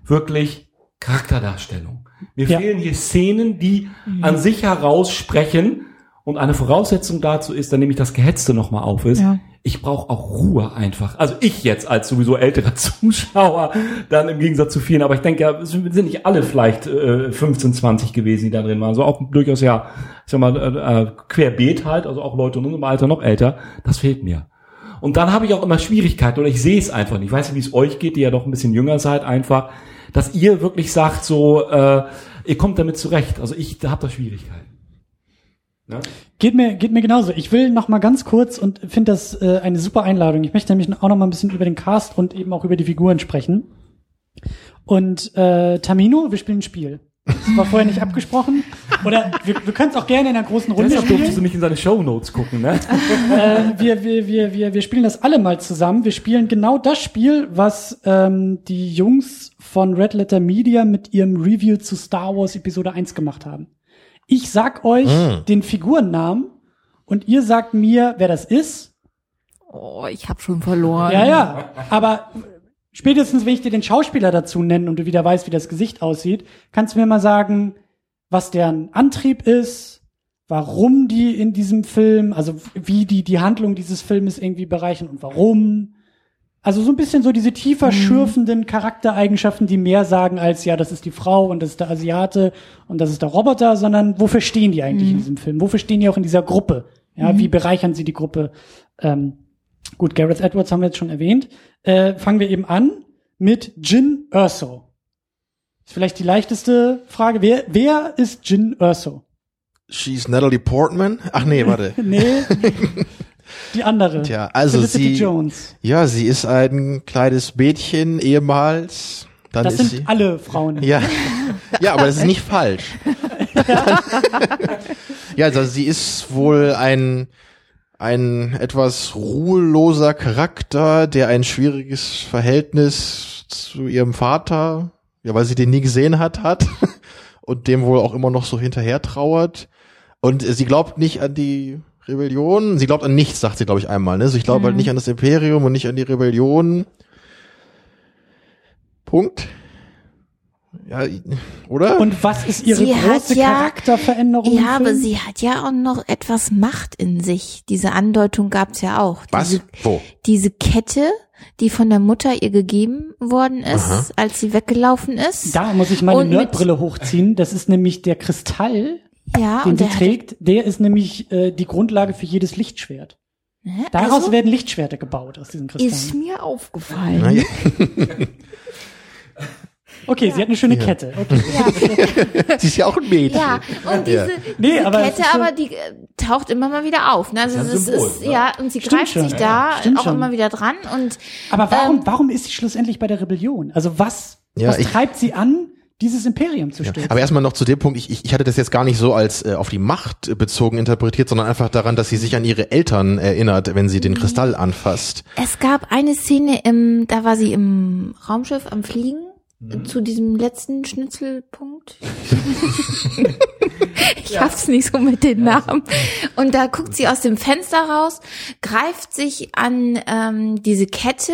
wirklich Charakterdarstellung. Mir Ja. fehlen hier Szenen, die an sich heraus sprechen und eine Voraussetzung dazu ist, dann nehme ich das Gehetzte nochmal auf ist. Ja. Ich brauche auch Ruhe einfach. Also ich jetzt als sowieso älterer Zuschauer, dann im Gegensatz zu vielen, aber ich denke, ja, es sind nicht alle vielleicht äh, 15, 20 gewesen, die da drin waren. So auch durchaus ja, ich sag mal, äh, äh, querbeet halt, also auch Leute in unserem Alter noch älter. Das fehlt mir. Und dann habe ich auch immer Schwierigkeiten oder ich sehe es einfach nicht. Ich weiß nicht, wie es euch geht, die ja doch ein bisschen jünger seid, einfach, dass ihr wirklich sagt, so, äh, ihr kommt damit zurecht. Also ich habe da Schwierigkeiten. Ne? Geht mir, geht mir genauso. Ich will noch mal ganz kurz und finde das äh, eine super Einladung. Ich möchte nämlich auch noch mal ein bisschen über den Cast und eben auch über die Figuren sprechen. Und äh, Tamino, wir spielen ein Spiel. Das war vorher nicht abgesprochen. Oder wir, wir können es auch gerne in einer großen Runde Deshalb durftest du spielen. nicht in seine Shownotes gucken, ne? Äh, wir, wir, wir, wir, wir spielen das alle mal zusammen. Wir spielen genau das Spiel, was ähm, die Jungs von Red Letter Media mit ihrem Review zu Star Wars Episode 1 gemacht haben. Ich sag euch den Figurennamen und ihr sagt mir, wer das ist. Oh, ich habe schon verloren. Ja, ja. Aber spätestens, wenn ich dir den Schauspieler dazu nenne und du wieder weißt, wie das Gesicht aussieht, kannst du mir mal sagen, was deren Antrieb ist, warum die in diesem Film, also wie die die Handlung dieses Filmes irgendwie bereichern und warum. Also so ein bisschen so diese tiefer schürfenden Charaktereigenschaften, die mehr sagen als, ja, das ist die Frau und das ist der Asiate und das ist der Roboter, sondern wofür stehen die eigentlich in diesem Film? Wofür stehen die auch in dieser Gruppe? Ja, wie bereichern sie die Gruppe? Ähm, gut, Gareth Edwards haben wir jetzt schon erwähnt. Äh, fangen wir eben an mit Jin Erso. Ist vielleicht die leichteste Frage. Wer, wer ist Jin Erso? She's Natalie Portman. Ach nee, warte. Nee, die andere. Tja, also Felicity sie- Jones. Ja, sie ist ein kleines Mädchen ehemals. Dann Das sind sie. alle Frauen. Ja. ja, aber das ist nicht falsch. ja, also sie ist wohl ein ein etwas ruheloser Charakter, der ein schwieriges Verhältnis zu ihrem Vater, ja, weil sie den nie gesehen hat, hat und dem wohl auch immer noch so hinterher trauert. Und sie glaubt nicht an die Rebellion. Sie glaubt an nichts, sagt sie, glaube ich, einmal. Ne? Also ich glaube halt nicht an das Imperium und nicht an die Rebellion. Punkt. Ja, oder? Und was ist ihre Sie große ja- Charakterveränderung? Ja, aber sie hat ja auch noch etwas Macht in sich. Diese Andeutung gab's ja auch. Was? Diese, Wo? diese Kette, die von der Mutter ihr gegeben worden ist, als sie weggelaufen ist. Da muss ich meine Und Nerdbrille hochziehen. Das ist nämlich der Kristall, ja, den und sie der trägt. Der ist nämlich äh, die Grundlage für jedes Lichtschwert. Daraus also, werden Lichtschwerter gebaut aus diesen ist Kristallen. mir aufgefallen. Na ja. Okay, sie hat eine schöne Kette. Okay. Sie ist ja auch ein Mädchen. Ja, und diese, Nee, diese aber es Kette, so- aber die äh, taucht immer mal wieder auf. Ne? Also Das ist das ein Symbol, ist, ne? ja, und sie Stimmt greift schon, sich ja, da stimmt auch schon. immer wieder dran und Aber warum, Ähm, warum ist sie schlussendlich bei der Rebellion? Also was, Ja, was ich- treibt sie an, dieses Imperium zu Ja. stürzen? Aber erstmal noch zu dem Punkt, ich, ich, ich hatte das jetzt gar nicht so als äh, auf die Macht bezogen interpretiert, sondern einfach daran, dass sie sich an ihre Eltern erinnert, wenn sie den Kristall anfasst. Es gab eine Szene im, da war sie im Raumschiff am Fliegen Mhm. zu diesem letzten Schnitzelpunkt. ich hab's nicht so mit den Namen. Und da guckt sie aus dem Fenster raus, greift sich an ähm, diese Kette,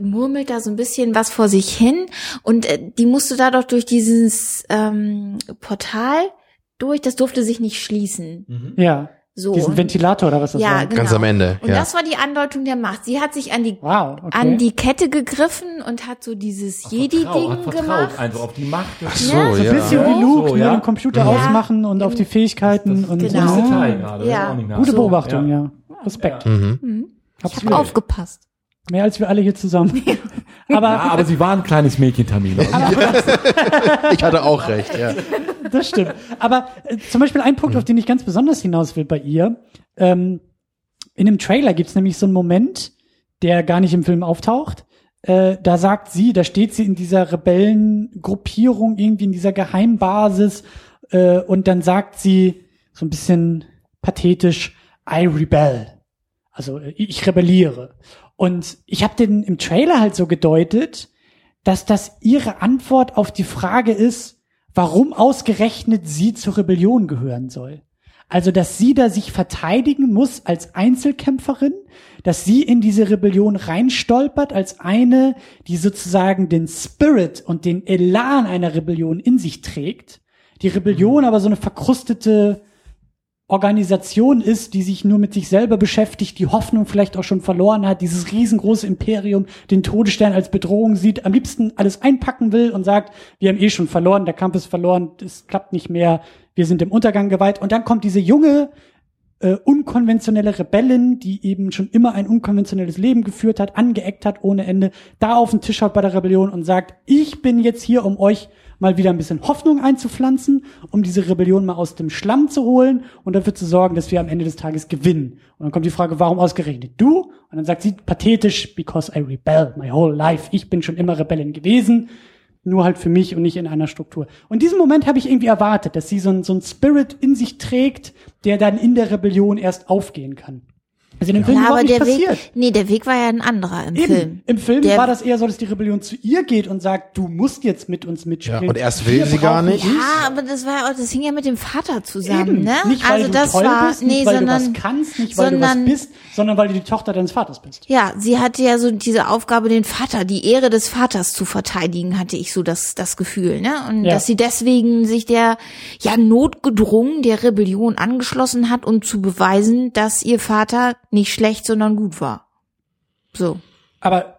murmelt da so ein bisschen was vor sich hin und äh, die musste da doch durch dieses ähm, Portal durch, das durfte sich nicht schließen. ja, So. diesen und- Ventilator oder was das ja, war. genau. Ganz am Ende, Und ja. das war die Andeutung der Macht. Sie hat sich an die Wow, okay. an die Kette gegriffen und hat so dieses Jedi-Ding gemacht. einfach auf die Macht. Ach so, Ne? so ein ja. bisschen Ja. wie Luke, So, nur ja. den Computer Ja. ausmachen und auf die Fähigkeiten und Genau. Das Ja. Detail gerade. Ja. Gute So, Beobachtung, ja. Respekt. Mhm. Mhm. Ich habe aufgepasst. Mehr als wir alle hier zusammen. aber Ja, aber sie war ein kleines Mädchen, Tamino. Ich hatte auch recht, ja. das stimmt. Aber äh, zum Beispiel ein Punkt, auf den ich ganz besonders hinaus will bei ihr. Ähm, in dem Trailer gibt's nämlich so einen Moment, der gar nicht im Film auftaucht. Äh, da sagt sie, da steht sie in dieser Rebellengruppierung, irgendwie in dieser Geheimbasis, äh, und dann sagt sie so ein bisschen pathetisch, I rebel. Also äh, ich rebelliere. Und ich habe den im Trailer halt so gedeutet, dass das ihre Antwort auf die Frage ist, warum ausgerechnet sie zur Rebellion gehören soll. Also, dass sie da sich verteidigen muss als Einzelkämpferin, dass sie in diese Rebellion reinstolpert als eine, die sozusagen den Spirit und den Elan einer Rebellion in sich trägt. Die Rebellion aber so eine verkrustete Organisation ist, die sich nur mit sich selber beschäftigt, die Hoffnung vielleicht auch schon verloren hat, dieses riesengroße Imperium, den Todesstern als Bedrohung sieht, am liebsten alles einpacken will und sagt, wir haben eh schon verloren, der Kampf ist verloren, es klappt nicht mehr, wir sind dem Untergang geweiht. Und dann kommt diese junge, äh, unkonventionelle Rebellin, die eben schon immer ein unkonventionelles Leben geführt hat, angeeckt hat ohne Ende, da auf den Tisch haut bei der Rebellion und sagt, ich bin jetzt hier, um euch mal wieder ein bisschen Hoffnung einzupflanzen, um diese Rebellion mal aus dem Schlamm zu holen und dafür zu sorgen, dass wir am Ende des Tages gewinnen. Und dann kommt die Frage, warum ausgerechnet du? Und dann sagt sie pathetisch, because I rebel my whole life. Ich bin schon immer Rebellin gewesen, nur halt für mich und nicht in einer Struktur. Und diesen Moment habe ich irgendwie erwartet, dass sie so ein, so ein Spirit in sich trägt, der dann in der Rebellion erst aufgehen kann. Also in dem Film Ja, überhaupt aber nicht der passiert. Weg, nee, der Weg war ja ein anderer im Eben. Film. Im Film Der- war das eher so, dass die Rebellion zu ihr geht und sagt, du musst jetzt mit uns mitspielen. Ja, und erst will Wir sie gar nicht. Ja, aber das war, das hing ja mit dem Vater zusammen, Eben. ne? Nicht, weil also du das toll war, bist, nee, nicht, weil sondern, du was kannst, nicht, weil sondern, du was bist, sondern weil du die Tochter deines Vaters bist. ja, sie hatte ja so diese Aufgabe, den Vater, die Ehre des Vaters zu verteidigen, hatte ich so das, das Gefühl, ne? Und Ja. dass sie deswegen sich der, ja, notgedrungen der Rebellion angeschlossen hat, um zu beweisen, dass ihr Vater nicht schlecht, sondern gut war. So. Aber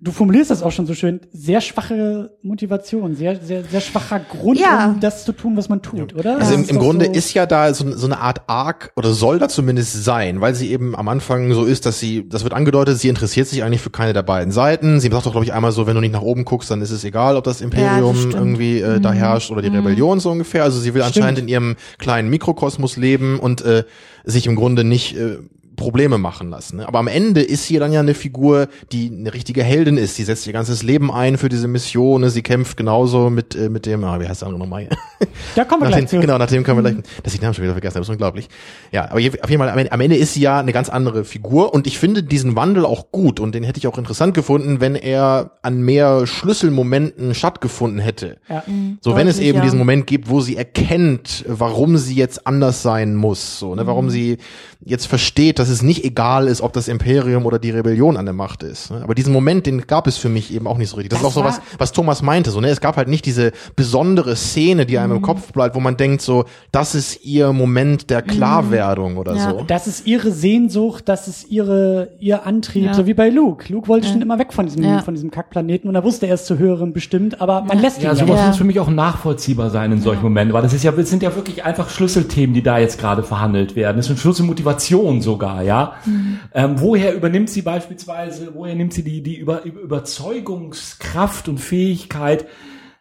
du formulierst das auch schon so schön. Sehr schwache Motivation, sehr, sehr, sehr schwacher Grund, Ja. um das zu tun, was man tut, oder? Also Das im, im Grunde so, ist ja da so, so eine Art Arc oder soll da zumindest sein, weil sie eben am Anfang so ist, dass sie, das wird angedeutet, sie interessiert sich eigentlich für keine der beiden Seiten. Sie sagt doch, glaube ich, einmal so, wenn du nicht nach oben guckst, dann ist es egal, ob das Imperium stimmt. irgendwie äh, da herrscht oder die Rebellion so ungefähr. Also sie will Stimmt. anscheinend in ihrem kleinen Mikrokosmos leben und äh, sich im Grunde nicht äh, Probleme machen lassen. Ne? Aber am Ende ist sie dann ja eine Figur, die eine richtige Heldin ist. Sie setzt ihr ganzes Leben ein für diese Mission. Ne? Sie kämpft genauso mit äh, mit dem, ah, wie heißt der andere nochmal? Da kommen wir Nach gleich dem, zu. genau, nach dem können wir gleich, dass ich den Namen schon wieder vergessen habe, ist unglaublich. Ja, aber je, auf jeden Fall, am Ende, ist sie ja eine ganz andere Figur und ich finde diesen Wandel auch gut und den hätte ich auch interessant gefunden, wenn er an mehr Schlüsselmomenten stattgefunden hätte. Ja. So, wenn es eben ja. diesen Moment gibt, wo sie erkennt, warum sie jetzt anders sein muss, so, ne, warum sie jetzt versteht, dass es nicht egal ist, ob das Imperium oder die Rebellion an der Macht ist. Ne? Aber diesen Moment, den gab es für mich eben auch nicht so richtig. Das, Das ist auch so was, was Thomas meinte, so, ne, es gab halt nicht diese besondere Szene, die einem im Kopf bleibt, wo man denkt, so, das ist ihr Moment der Klarwerdung oder Ja. so. Das ist ihre Sehnsucht, das ist ihre, ihr Antrieb, Ja. so wie bei Luke. Luke wollte schon immer weg von diesem, Ja. von diesem Kackplaneten und er wusste erst zu hören bestimmt, aber man lässt ihn Ja, ja. sowas Ja. muss für mich auch nachvollziehbar sein in solchen Momenten, weil das ist ja, das sind ja wirklich einfach Schlüsselthemen, die da jetzt gerade verhandelt werden. Das sind Schlüsselmotivationen sogar, ja. Ähm, woher übernimmt sie beispielsweise, woher nimmt sie die, die Über, Über- Überzeugungskraft und Fähigkeit,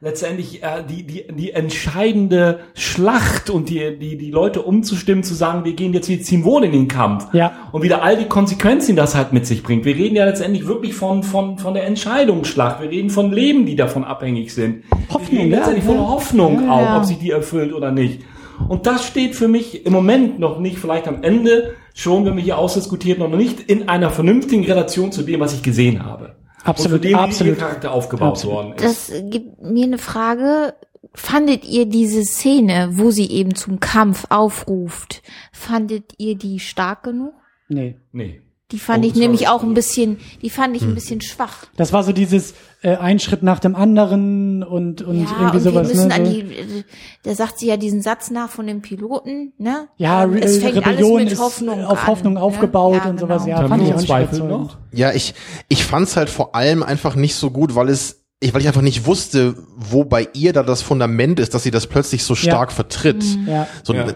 letztendlich äh, die, die, die entscheidende Schlacht und die, die, die Leute umzustimmen, zu sagen, wir gehen jetzt, wir ziehen wohl in den Kampf. Ja. Und wieder all die Konsequenzen, die das halt mit sich bringt. Wir reden ja letztendlich wirklich von, von, von der Entscheidungsschlacht. Wir reden von Leben, die davon abhängig sind. Hoffnung, ja, letztendlich ja. von Hoffnung Ja, auch, ob sich die erfüllt oder nicht. Und das steht für mich im Moment noch nicht, vielleicht am Ende schon, wenn wir hier ausdiskutiert, noch nicht in einer vernünftigen Relation zu dem, was ich gesehen habe. Absolut, und zu dem, absolut. wie ihr Charakter aufgebaut Absolut. worden ist. Das gibt mir eine Frage. Fandet ihr diese Szene, wo sie eben zum Kampf aufruft, fandet ihr die stark genug? Nee. nee. Die fand Oh, ich nämlich auch ein bisschen, die fand ich Hm. ein bisschen schwach. Das war so dieses äh, ein Schritt nach dem anderen und, und ja, irgendwie und sowas. wir müssen ne? an die, äh, da sagt sie ja diesen Satz nach von dem Piloten, ne? ja, Ähm, es fängt Rebellion alles mit ist Hoffnung auf an, Hoffnung ne? aufgebaut Ja, und sowas. genau. Ja, fand ich auch Zweifel noch? Ja, ich, ich fand's halt vor allem einfach nicht so gut, weil es, ich, weil ich einfach nicht wusste, wo bei ihr da das Fundament ist, dass sie das plötzlich so stark vertritt. Ja. So, Ja.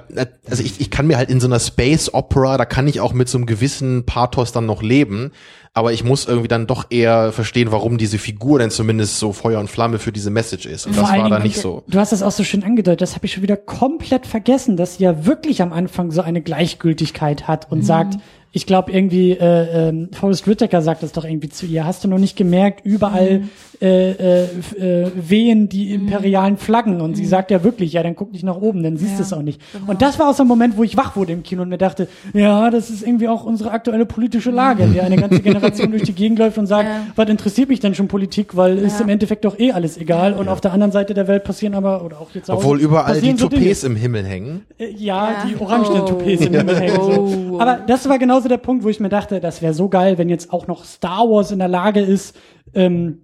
Also ich, ich kann mir halt in so einer Space Opera, da kann ich auch mit so einem gewissen Pathos dann noch leben, aber ich muss irgendwie dann doch eher verstehen, warum diese Figur denn zumindest so Feuer und Flamme für diese Message ist. Und Vor das war dann Dingen- nicht so. Du hast das auch so schön angedeutet, das habe ich schon wieder komplett vergessen, dass sie ja wirklich am Anfang so eine Gleichgültigkeit hat Mhm. und sagt, ich glaube irgendwie, äh, ähm, Forrest Whitaker sagt das doch irgendwie zu ihr, hast du noch nicht gemerkt, überall Mhm. äh, äh, äh, wehen die imperialen Flaggen und sie sagt ja wirklich, ja, dann guck nicht nach oben, dann siehst du Mhm. Ja, es auch nicht. genau. Und das war auch so ein Moment, wo ich wach wurde im Kino und mir dachte, ja, das ist irgendwie auch unsere aktuelle politische Lage, in der eine ganze Generation durch die Gegend läuft und sagt, Ja. was interessiert mich denn schon Politik, weil ist Ja. im Endeffekt doch eh alles egal und auf der anderen Seite der Welt passieren aber, oder auch jetzt auch. Obwohl überall die so Dinge. Toupets im Himmel hängen. Äh, Ja, Ja. die orangenen Oh. Toupets im Himmel hängen. So. Oh. Aber das war genauso der Punkt, wo ich mir dachte, das wäre so geil, wenn jetzt auch noch Star Wars in der Lage ist, ähm,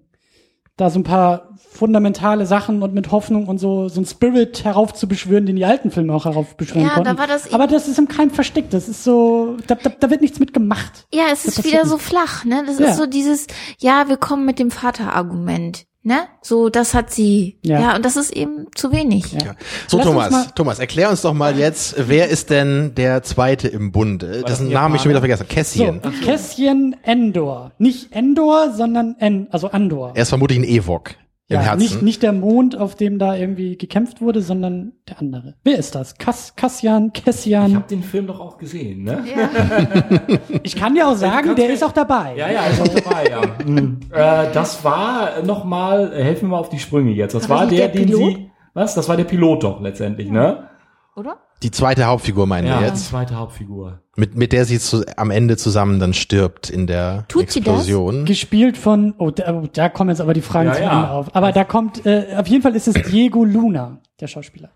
da so ein paar fundamentale Sachen und mit Hoffnung und so so ein Spirit heraufzubeschwören, den die alten Filme auch heraufbeschwören Ja, konnten. da war das Aber das ist im Keim versteckt. Das ist so, da, da, da wird nichts mit gemacht. Ja, es ist wieder so flach, ne? Das Ja. ist so dieses, ja, wir kommen mit dem Vaterargument, ne? So, das hat sie. Ja. Ja, und das ist eben zu wenig. Ja. So, Lass Thomas, Thomas, erklär uns doch mal jetzt, wer ist denn der Zweite im Bunde? das Dessen ein Namen ich schon wieder vergessen. So, Cassian. Cassian Endor. Nicht Endor, sondern En, also Andor. Er ist vermutlich ein Ewok im ja, Herzen. Nicht, nicht der Mond, auf dem da irgendwie gekämpft wurde, sondern der andere. Wer ist das? Cass, Cassian, Ich Cassian. habe den Film doch auch gesehen, ne? Ich kann dir auch sagen, der ist auch dabei. Ja, ja, ist auch dabei, ja. Mhm. äh, das war nochmal, helfen wir mal auf die Sprünge jetzt. Das War war der, der den Pilot? sie, was? Das war der Pilot doch letztendlich, ne? Oder? Die zweite Hauptfigur meinen wir die jetzt. zweite Hauptfigur. Mit, mit der sie zu, am Ende zusammen dann stirbt in der Tut sie das? Explosion. Gespielt von, oh, da, oh, da kommen jetzt aber die Fragen Ja, zu ja. Auf. Aber da kommt, äh, auf jeden Fall ist es Diego Luna, der Schauspieler.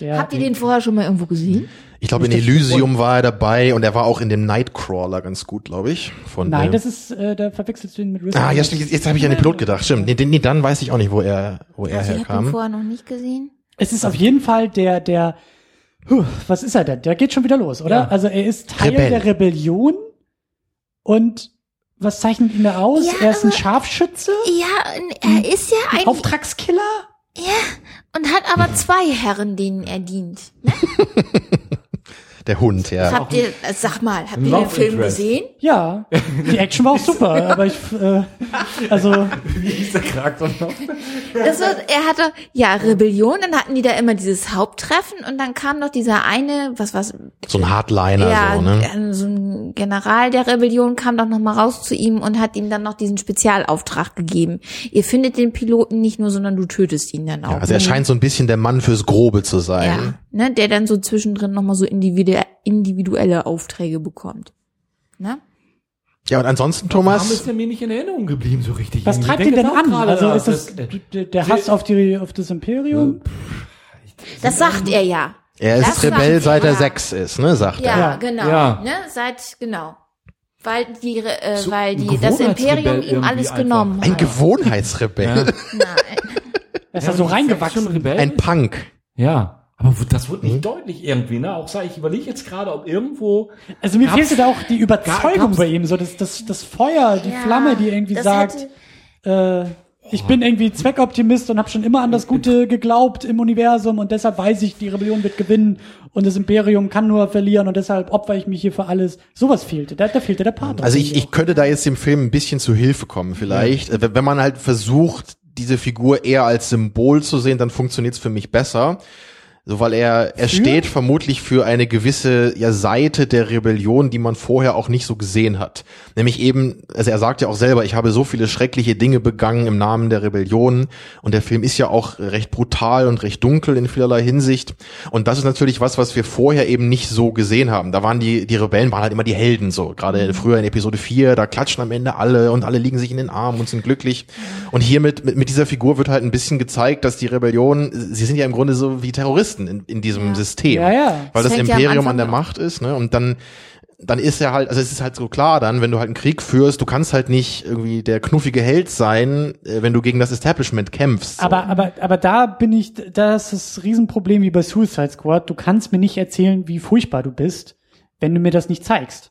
Der, Habt ihr den vorher schon mal irgendwo gesehen? Ich glaube, in Elysium war er dabei und er war auch in dem Nightcrawler ganz gut, glaube ich. Von Nein, das ist, äh, da verwechselst du ihn mit Riz Ah, ja, jetzt, jetzt habe ich an den Pilot gedacht. Stimmt. Nee, nee, dann weiß ich auch nicht, wo er, wo er Also, ich habe ihn herkam. vorher noch nicht gesehen. Es ist auf jeden Fall der, der, huh, was ist er denn? Der geht schon wieder los, oder? Ja. Also er ist Teil Rebell. der Rebellion und was zeichnet ihn da aus? Ja, er ist ein Scharfschütze, Ja, er ist ja ein, Auftragskiller. und hat aber zwei Herren, denen er dient. Ne? Der Hund, ja. Habt ihr, äh, sag mal, habt ihr den Film Interest. gesehen? Ja, die Action war auch super, aber ich, äh, also Wie hieß der Charakter noch? Das wird, er hatte, ja, Rebellion, dann hatten die da immer dieses Haupttreffen und dann kam noch dieser eine, was was, So ein Hardliner, ja, so, ne? so ein General der Rebellion kam doch noch mal raus zu ihm und hat ihm dann noch diesen Spezialauftrag gegeben. Ihr findet den Piloten nicht nur, sondern du tötest ihn dann auch. Ja, also er scheint so ein bisschen der Mann fürs Grobe zu sein. ja, ne, der dann so zwischendrin noch mal so individu individuelle Aufträge bekommt. Ne? Ja, und ansonsten, Warum Thomas, ist er mir nicht in Erinnerung geblieben so richtig? was treibt ihn denn an? gerade, Also ist das das- der Hass auf die auf das Imperium? Das sagt er ja. er ist Das Rebell seit er er. sechs ist, ne, sagt Ja, er. Ja. genau. Ja. Ne, seit genau. Weil die äh, So weil ein die das Imperium ihm alles einfach. genommen Ein hat. Gewohnheitsrebell. Ja. Nein. Er ist ja so reingewachsen. Rebell? Ein Punk. ja. Aber das wird nicht Mhm. deutlich irgendwie, ne? Auch sag ich, überlege jetzt gerade, ob irgendwo, Also mir fehlte da auch die Überzeugung bei ihm, so das, das, das Feuer, die Ja, Flamme, die irgendwie sagt, hätte- äh, ich bin irgendwie Zweckoptimist und habe schon immer an das Gute geglaubt im Universum und deshalb weiß ich, die Rebellion wird gewinnen und das Imperium kann nur verlieren und deshalb opfer ich mich hier für alles. Sowas fehlte, da, da fehlte der Part. Also ich, ich könnte da jetzt dem Film ein bisschen zu Hilfe kommen, vielleicht, Äh, wenn man halt versucht, diese Figur eher als Symbol zu sehen, dann funktioniert's für mich besser. So, weil er, er Für? steht vermutlich für eine gewisse ja, Seite der Rebellion, die man vorher auch nicht so gesehen hat. Nämlich eben, also er sagt ja auch selber, ich habe so viele schreckliche Dinge begangen im Namen der Rebellion. Und der Film ist ja auch recht brutal und recht dunkel in vielerlei Hinsicht. Und das ist natürlich was, was wir vorher eben nicht so gesehen haben. Da waren die, die Rebellen waren halt immer die Helden so. Gerade früher in Episode 4, da klatschen am Ende alle und alle liegen sich in den Armen und sind glücklich. Und hier mit, mit, mit dieser Figur wird halt ein bisschen gezeigt, dass die Rebellion, sie sind ja im Grunde so wie Terroristen in, in diesem Ja. System. Ja, ja. Weil Das das ja Imperium Anfang an der. Macht ist, ne? Und dann, dann ist er halt, also es ist halt so klar dann, wenn du halt einen Krieg führst, du kannst halt nicht irgendwie der knuffige Held sein, äh, wenn du gegen das Establishment kämpfst. So. Aber, aber, aber da bin ich, da ist das Riesenproblem wie bei Suicide Squad. Du kannst mir nicht erzählen, wie furchtbar du bist, wenn du mir das nicht zeigst.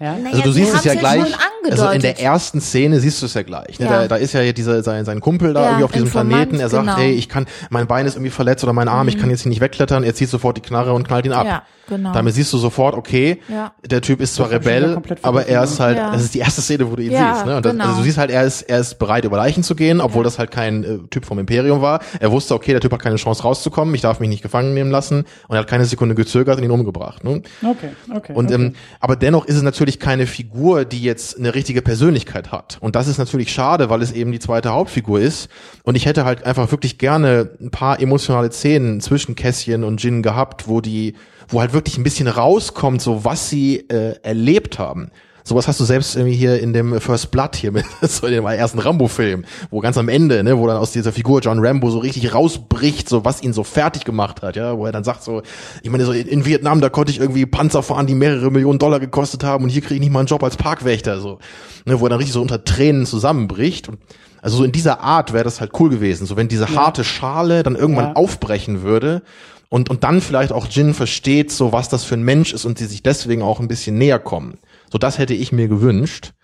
Ja? Naja, Also du sie siehst es ja gleich, also in der ersten Szene siehst du es ja gleich. Ne? Ja. Da, da ist ja dieser sein, sein Kumpel da Ja, irgendwie auf diesem Informant, Planeten. Er sagt, genau. Mhm. hey, ich kann, mein Bein ist irgendwie verletzt oder mein Arm, ich kann jetzt hier nicht wegklettern. Er zieht sofort die Knarre und knallt ihn ab. Ja, genau. Damit siehst du sofort, okay, Ja. der Typ ist zwar Rebell, aber er ist halt, Ja. das ist die erste Szene, wo du ihn Ja, siehst. Ne? Und das, genau. Also du siehst halt, er ist, er ist bereit, über Leichen zu gehen, obwohl das halt kein äh, Typ vom Imperium war. Er wusste, okay, der Typ hat keine Chance rauszukommen, ich darf mich nicht gefangen nehmen lassen und er hat keine Sekunde gezögert und ihn umgebracht. Ne? Okay, okay. Und okay. ähm, aber dennoch ist es natürlich keine Figur, die jetzt eine richtige Persönlichkeit hat. Und das ist natürlich schade, weil es eben die zweite Hauptfigur ist. Und ich hätte halt einfach wirklich gerne ein paar emotionale Szenen zwischen Kässchen und Jin gehabt, wo die, wo halt wirklich ein bisschen rauskommt, so was sie äh, erlebt haben. Sowas hast du selbst irgendwie hier in dem First Blood hier mit, so in dem ersten Rambo-Film, wo ganz am Ende, ne, wo dann aus dieser Figur John Rambo so richtig rausbricht, so was ihn so fertig gemacht hat, ja, wo er dann sagt so, ich meine, so in, Vietnam, da konnte ich irgendwie Panzer fahren, die mehrere Millionen Dollar gekostet haben und hier kriege ich nicht mal einen Job als Parkwächter, so, ne, wo er dann richtig so unter Tränen zusammenbricht und also so in dieser Art wäre das halt cool gewesen, so wenn diese harte Schale dann irgendwann Ja. aufbrechen würde und, und dann vielleicht auch Jin versteht, so was das für ein Mensch ist und sie sich deswegen auch ein bisschen näher kommen. So das hätte ich mir gewünscht.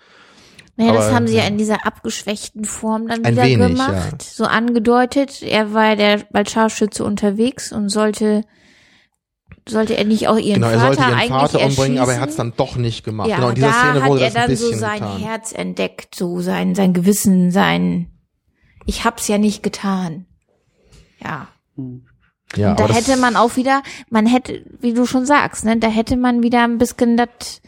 Naja, das haben sie ja in dieser abgeschwächten Form dann wieder wenig, gemacht. ja. So angedeutet, er war ja der Scharfschütze unterwegs und sollte sollte er nicht auch ihren Genau, er Vater sollte ihren Vater umbringen, aber er hat es dann doch nicht gemacht. Ja, genau, in dieser Szene hat wurde er das ein dann bisschen so sein getan. Herz entdeckt, so sein sein Gewissen, sein ich hab's ja nicht getan. Ja. Ja, Und da hätte man auch wieder, man hätte, wie du schon sagst, ne, da hätte man wieder ein bisschen das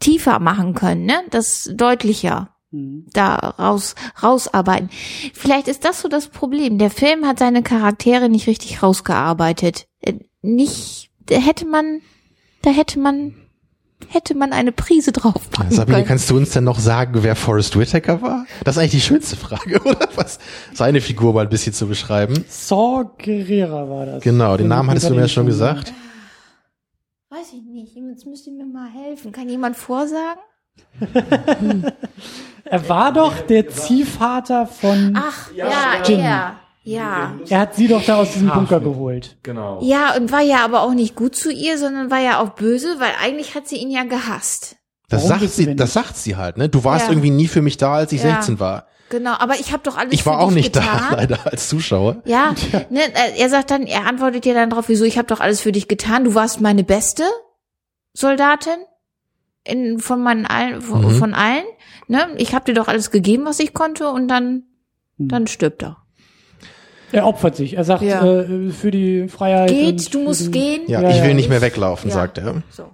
tiefer machen können, ne, das deutlicher Mhm. da raus, rausarbeiten. Vielleicht ist das so das Problem. Der Film hat seine Charaktere nicht richtig rausgearbeitet. Äh, Nicht, da hätte man, da hätte man, hätte man eine Prise draufpacken Sabine, können. kannst du uns denn noch sagen, wer Forrest Whitaker war? Das ist eigentlich die schönste Frage, oder? Was? Seine Figur mal ein bisschen zu beschreiben. Saw Gerrera war das. Genau, den Namen hattest du mir ja schon gesagt. Weiß ich nicht. Jetzt müsst ihr mir mal helfen. Kann jemand vorsagen? Er war doch der Ziehvater von. Ach, ja, Jim. er. Ja. Er hat sie doch da aus diesem Bunker geholt. Genau. Ja, und war ja aber auch nicht gut zu ihr, sondern war ja auch böse, weil eigentlich hat sie ihn ja gehasst. Das Warum sagt sie, denn das sagt sie halt, ne? Du warst Ja. irgendwie nie für mich da, als ich Ja. 16 war. Genau, aber ich habe doch alles Ich war für auch dich nicht getan. da, leider, als Zuschauer. Ja, ne, äh, er sagt dann, er antwortet dir dann drauf, wieso, ich habe doch alles für dich getan, du warst meine beste Soldatin in, von meinen allen, von, Mhm. von allen, ne, ich habe dir doch alles gegeben, was ich konnte und dann, Hm. dann stirbt er. Er opfert sich. Er sagt, Ja. äh, für die Freiheit. Geht, du musst gehen. Ja, Ja, ich will ja. nicht mehr weglaufen, Ja. sagt er. So.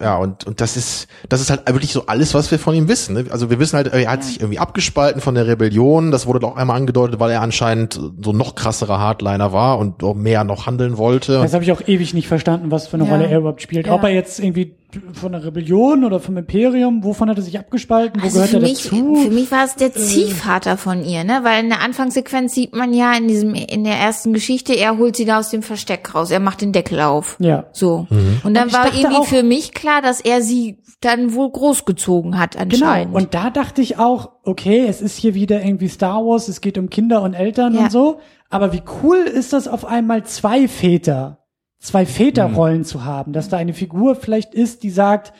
Ja, und, und das ist, das ist halt wirklich so alles, was wir von ihm wissen. Ne? Also wir wissen halt, er hat sich irgendwie abgespalten von der Rebellion. Das wurde doch einmal angedeutet, weil er anscheinend so noch krasserer Hardliner war und mehr noch handeln wollte. Das habe ich auch ewig nicht verstanden, was für eine Ja. Rolle er überhaupt spielt. Ja. Ob er jetzt irgendwie von der Rebellion oder vom Imperium, wovon hat er sich abgespalten, wo Also gehört für er mich, dazu? für mich war es der Ziehvater von ihr, ne? Weil in der Anfangssequenz sieht man ja in diesem, in der ersten Geschichte, er holt sie da aus dem Versteck raus, er macht den Deckel auf. ja. So. Mhm. Und dann Und war irgendwie auch- für mich klar, dass er sie dann wohl großgezogen hat Genau. anscheinend. Und da dachte ich auch, okay, es ist hier wieder irgendwie Star Wars, es geht um Kinder und Eltern Ja. und so. Aber wie cool ist das auf einmal zwei Väter, zwei Väterrollen zu haben, dass da eine Figur vielleicht ist, die sagt,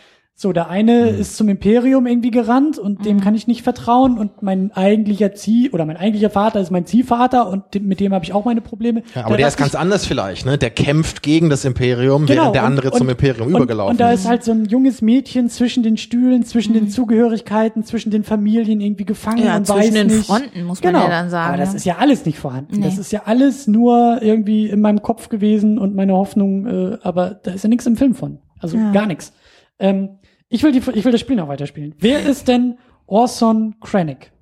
So, der eine ist zum Imperium irgendwie gerannt und dem kann ich nicht vertrauen und mein eigentlicher Zieh oder mein eigentlicher Vater ist mein Ziehvater und dem, mit dem habe ich auch meine Probleme. Ja, aber der, ist dachte ganz anders vielleicht, ne? Der kämpft gegen das Imperium, Genau, während der und- andere zum und- Imperium und, übergelaufen Und da ist. ist halt so ein junges Mädchen zwischen den Stühlen, zwischen Mhm. den Zugehörigkeiten, zwischen den Familien irgendwie gefangen Ja, und zwischen weiß den nicht. Fronten, muss man genau. ja dann sagen, Aber das ne? ist ja alles nicht vorhanden. Nee. Das ist ja alles nur irgendwie in meinem Kopf gewesen und meine Hoffnung, äh, aber da ist ja nichts im Film von. Also Ja. gar nichts. Ähm, ich will die, ich will das Spiel noch weiterspielen. Wer ist denn Orson Krennic?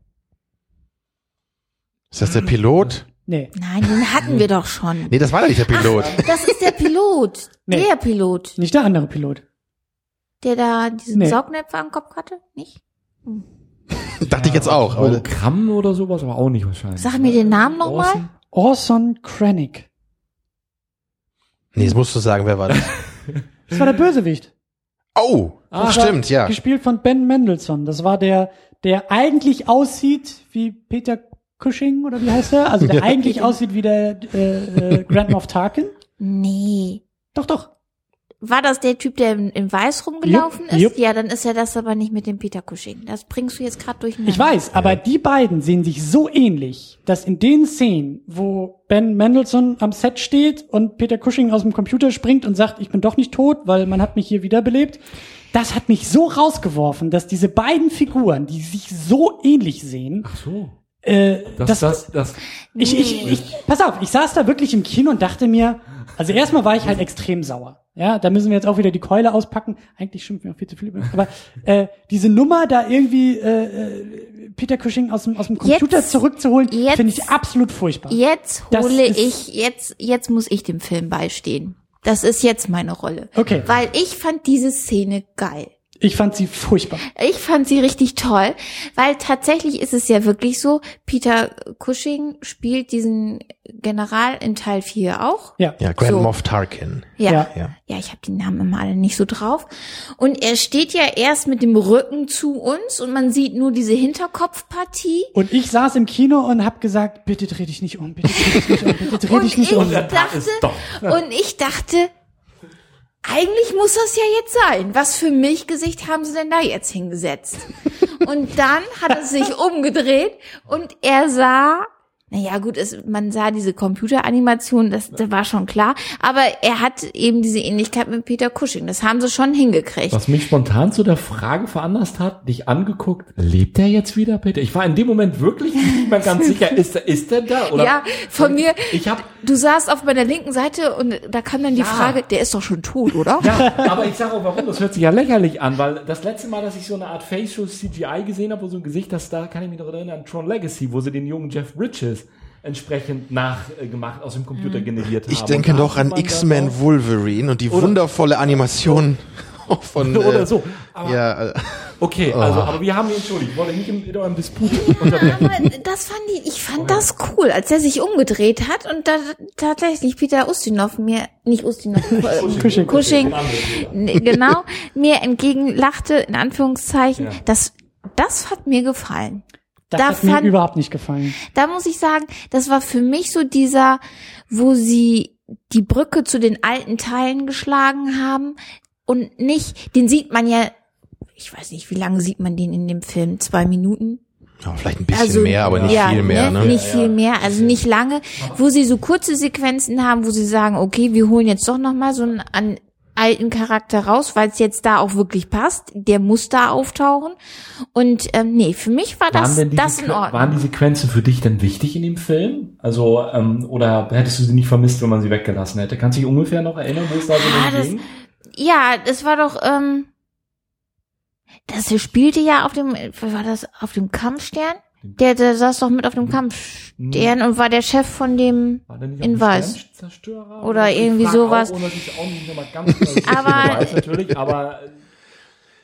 Ist das der Pilot? Nee. Nein, den hatten wir doch schon. Nee, das war doch nicht der Pilot. Das ist der Pilot. Nee. Der Pilot, Nicht der andere Pilot. der da diesen Nee. Saugnäpfer am Kopf hatte, nicht? Dachte ich jetzt auch. Aber Hologramm oder sowas, aber auch nicht wahrscheinlich. Sag mir den Namen nochmal. Orson? Orson Krennic. nee, das musst du sagen, wer war das? Das war der Bösewicht. Oh, Ah, stimmt, ja. Gespielt von Ben Mendelssohn. Das war der, der eigentlich aussieht wie Peter Cushing oder wie heißt er? Also der eigentlich aussieht wie der äh, äh, Grand Moff Tarkin. Nee. Doch, doch. War das der Typ, der in, in Weiß rumgelaufen Jupp, ist? jupp. Ja, dann ist er das aber nicht mit dem Peter Cushing. Das bringst du jetzt gerade durcheinander. Ich weiß, aber die beiden sehen sich so ähnlich, dass in den Szenen, wo Ben Mendelssohn am Set steht und Peter Cushing aus dem Computer springt und sagt, ich bin doch nicht tot, weil man hat mich hier wiederbelebt, das hat mich so rausgeworfen, dass diese beiden Figuren, die sich so ähnlich sehen, Ach so. äh, Das, das, das, Ich, ich, ich, pass auf, ich saß da wirklich im Kino und dachte mir, also erstmal war ich halt extrem sauer. Ja, da müssen wir jetzt auch wieder die Keule auspacken. Eigentlich schimpfen wir auch viel zu viel über. Aber äh, diese Nummer da irgendwie äh, äh, Peter Cushing aus dem, aus dem Computer Jetzt- zurückzuholen, finde ich absolut furchtbar. Jetzt hole ist- ich, jetzt, jetzt muss ich dem Film beistehen. Das ist jetzt meine Rolle. Okay. Weil ich fand diese Szene geil. Ich fand sie furchtbar. Ich fand sie richtig toll, weil tatsächlich ist es ja wirklich so, Peter Cushing spielt diesen General in Teil 4 auch. Ja. Ja, Grand So. Moff Tarkin. Ja. Ja. Ja, Ja. ich habe die Namen immer alle nicht so drauf. Und er steht ja erst mit dem Rücken zu uns und man sieht nur diese Hinterkopfpartie. Und ich saß im Kino und habe gesagt, bitte dreh dich nicht um, bitte dreh dich nicht um, bitte dreh dich nicht ich um. dachte, ist doch. und ich dachte, eigentlich muss das ja jetzt sein. Was für Milchgesicht haben sie denn da jetzt hingesetzt? Und dann hat er sich umgedreht und er sah, naja gut, es, man sah diese Computeranimation, das, das war schon klar, aber er hat eben diese Ähnlichkeit mit Peter Cushing. Das haben sie schon hingekriegt. Was mich spontan zu der Frage veranlasst hat, dich angeguckt, lebt er jetzt wieder, Peter? Ich war in dem Moment wirklich nicht mehr ganz sicher, ist er, ist er da? Oder Ja, von mir, Ich habe du saßt auf meiner linken Seite und da kam dann die Frage, der ist doch schon tot, oder? Ja, aber ich sage auch warum, das hört sich ja lächerlich an, weil das letzte Mal, dass ich so eine Art Facial CGI gesehen habe, wo so ein Gesicht, das da kann ich mich noch erinnern, an Tron Legacy, wo sie den jungen Jeff Bridges entsprechend nachgemacht aus dem Computer generiert haben. Ich denke noch an X-Men Wolverine und die Oder- wundervolle Animation von oder äh, so. Aber, Ja, äh, Okay, also, aber wir haben ihn, Entschuldigung, ich wollte nicht in, in eurem Disput unterbrechen. Das fand ich, ich fand das cool, als er sich umgedreht hat und da tatsächlich Peter Ustinov mir, nicht Ustinov, Cushing. Cushing, n- genau, mir entgegenlachte, in Anführungszeichen, Ja. das, das hat mir gefallen. Das da hat mir fand- überhaupt nicht gefallen. Da muss ich sagen, das war für mich so dieser, wo sie die Brücke zu den alten Teilen geschlagen haben und nicht, den sieht man ja, ich weiß nicht, wie lange sieht man den in dem Film? Zwei Minuten? ja, vielleicht ein bisschen mehr, aber nicht ja, viel mehr. Ne? Nicht viel mehr, also nicht lange, wo sie so kurze Sequenzen haben, wo sie sagen, okay, wir holen jetzt doch noch mal so einen alten Charakter raus, weil es jetzt da auch wirklich passt. Der muss da auftauchen. Und ähm, nee, für mich war das das in Ordnung. waren die Sequenzen für dich denn wichtig in dem Film? Also, ähm, oder hättest du sie nicht vermisst, wenn man sie weggelassen hätte? Kannst du dich ungefähr noch erinnern, wo es da so ging? Ja, das war doch, ähm, das spielte ja auf dem, was war das, auf dem Kampfstern? Der, der saß doch mit auf dem Kampfstern und war der Chef von dem, in dem Weiß. Oder Ich irgendwie sowas. Genau Aber- weiß, aber äh,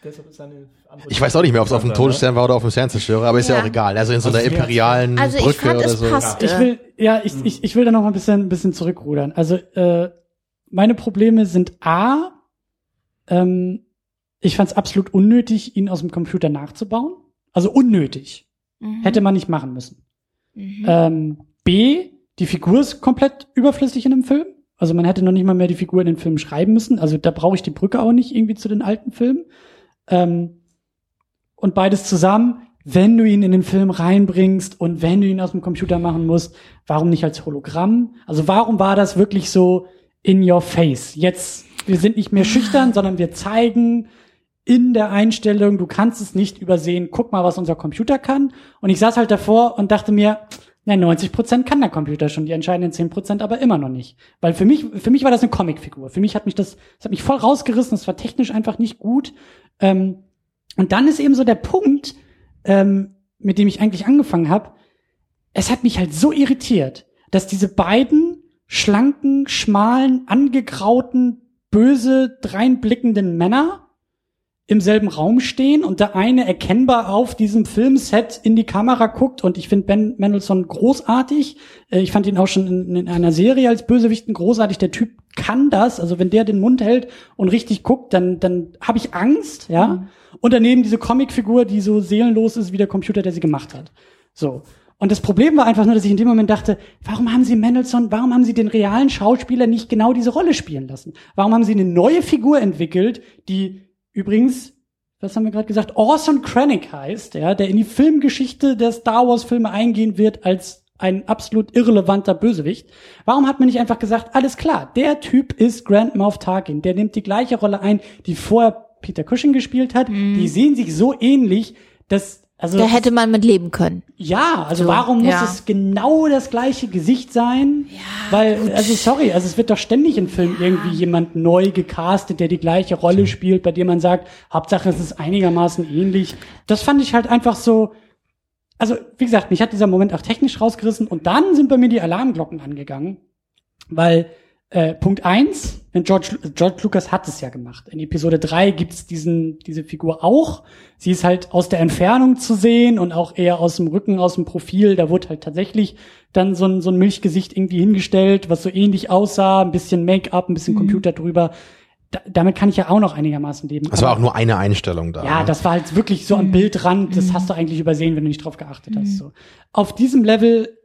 Antwort Ich weiß auch nicht mehr, ob es auf dem ne? Todesstern war oder auf dem Sternzerstörer, aber ist ja, Ja. auch egal. Also in so einer imperialen also ich Brücke fand, oder es so. passte. Ich will, ja, ich, ich, ich will da noch mal ein bisschen, ein bisschen zurückrudern. Also, äh, meine Probleme sind A, ähm, ich fand es absolut unnötig, ihn aus dem Computer nachzubauen. Also unnötig. Mhm. Hätte man nicht machen müssen. Mhm. Ähm, B, die Figur ist komplett überflüssig in dem Film. Also man hätte noch nicht mal mehr die Figur in den Film schreiben müssen. Also da brauche ich die Brücke auch nicht irgendwie zu den alten Filmen. Ähm, und beides zusammen, wenn du ihn in den Film reinbringst und wenn du ihn aus dem Computer machen musst, warum nicht als Hologramm? Also warum war das wirklich so in your face? Jetzt, wir sind nicht mehr schüchtern, sondern wir zeigen in der Einstellung, du kannst es nicht übersehen, guck mal, was unser Computer kann. Und ich saß halt davor und dachte mir, ja, 90 Prozent kann der Computer schon, die entscheidenden 10 Prozent aber immer noch nicht. Weil für mich, für mich war das eine Comicfigur. Für mich hat mich das, das hat mich voll rausgerissen, es war technisch einfach nicht gut. Ähm, und dann ist eben so der Punkt, ähm, mit dem ich eigentlich angefangen habe, es hat mich halt so irritiert, dass diese beiden schlanken, schmalen, angegrauten, böse, dreinblickenden Männer im selben Raum stehen und der eine erkennbar auf diesem Filmset in die Kamera guckt und ich finde Ben Mendelssohn großartig. Äh, Ich fand ihn auch schon in, in einer Serie als Bösewichten großartig. Der Typ kann das. Also wenn der den Mund hält und richtig guckt, dann dann habe ich Angst, ja. Mhm. Und daneben diese Comicfigur, die so seelenlos ist wie der Computer, der sie gemacht hat. So. Und das Problem war einfach nur, dass ich in dem Moment dachte, warum haben sie Mendelssohn, warum haben sie den realen Schauspieler nicht genau diese Rolle spielen lassen? Warum haben sie eine neue Figur entwickelt, die übrigens, was haben wir gerade gesagt, Orson Krennic heißt, ja, der in die Filmgeschichte der Star Wars Filme eingehen wird als ein absolut irrelevanter Bösewicht. Warum hat man nicht einfach gesagt, alles klar, der Typ ist Grand Moff Tarkin, der nimmt die gleiche Rolle ein, die vorher Peter Cushing gespielt hat. Die sehen sich so ähnlich, dass also Da hätte man mit leben können. ja, also So, warum muss ja. es genau das gleiche Gesicht sein? Ja, Weil, also sorry, also es wird doch ständig in Filmen irgendwie jemand neu gecastet, der die gleiche Rolle spielt, bei dem man sagt, Hauptsache es ist einigermaßen ähnlich. Das fand ich halt einfach so, also wie gesagt, mich hat dieser Moment auch technisch rausgerissen und dann sind bei mir die Alarmglocken angegangen, weil äh, Punkt eins, wenn George, George Lucas hat es ja gemacht. In Episode drei gibt's diesen, diese Figur auch. Sie ist halt aus der Entfernung zu sehen und auch eher aus dem Rücken, aus dem Profil. Da wurde halt tatsächlich dann so ein, so ein Milchgesicht irgendwie hingestellt, was so ähnlich aussah, ein bisschen Make-up, ein bisschen Computer drüber. Da, damit kann ich ja auch noch einigermaßen leben. Das war auch nur eine Einstellung da. ja, ne? das war halt wirklich so am Bildrand, das hast du eigentlich übersehen, wenn du nicht drauf geachtet hast. So. Auf diesem Level,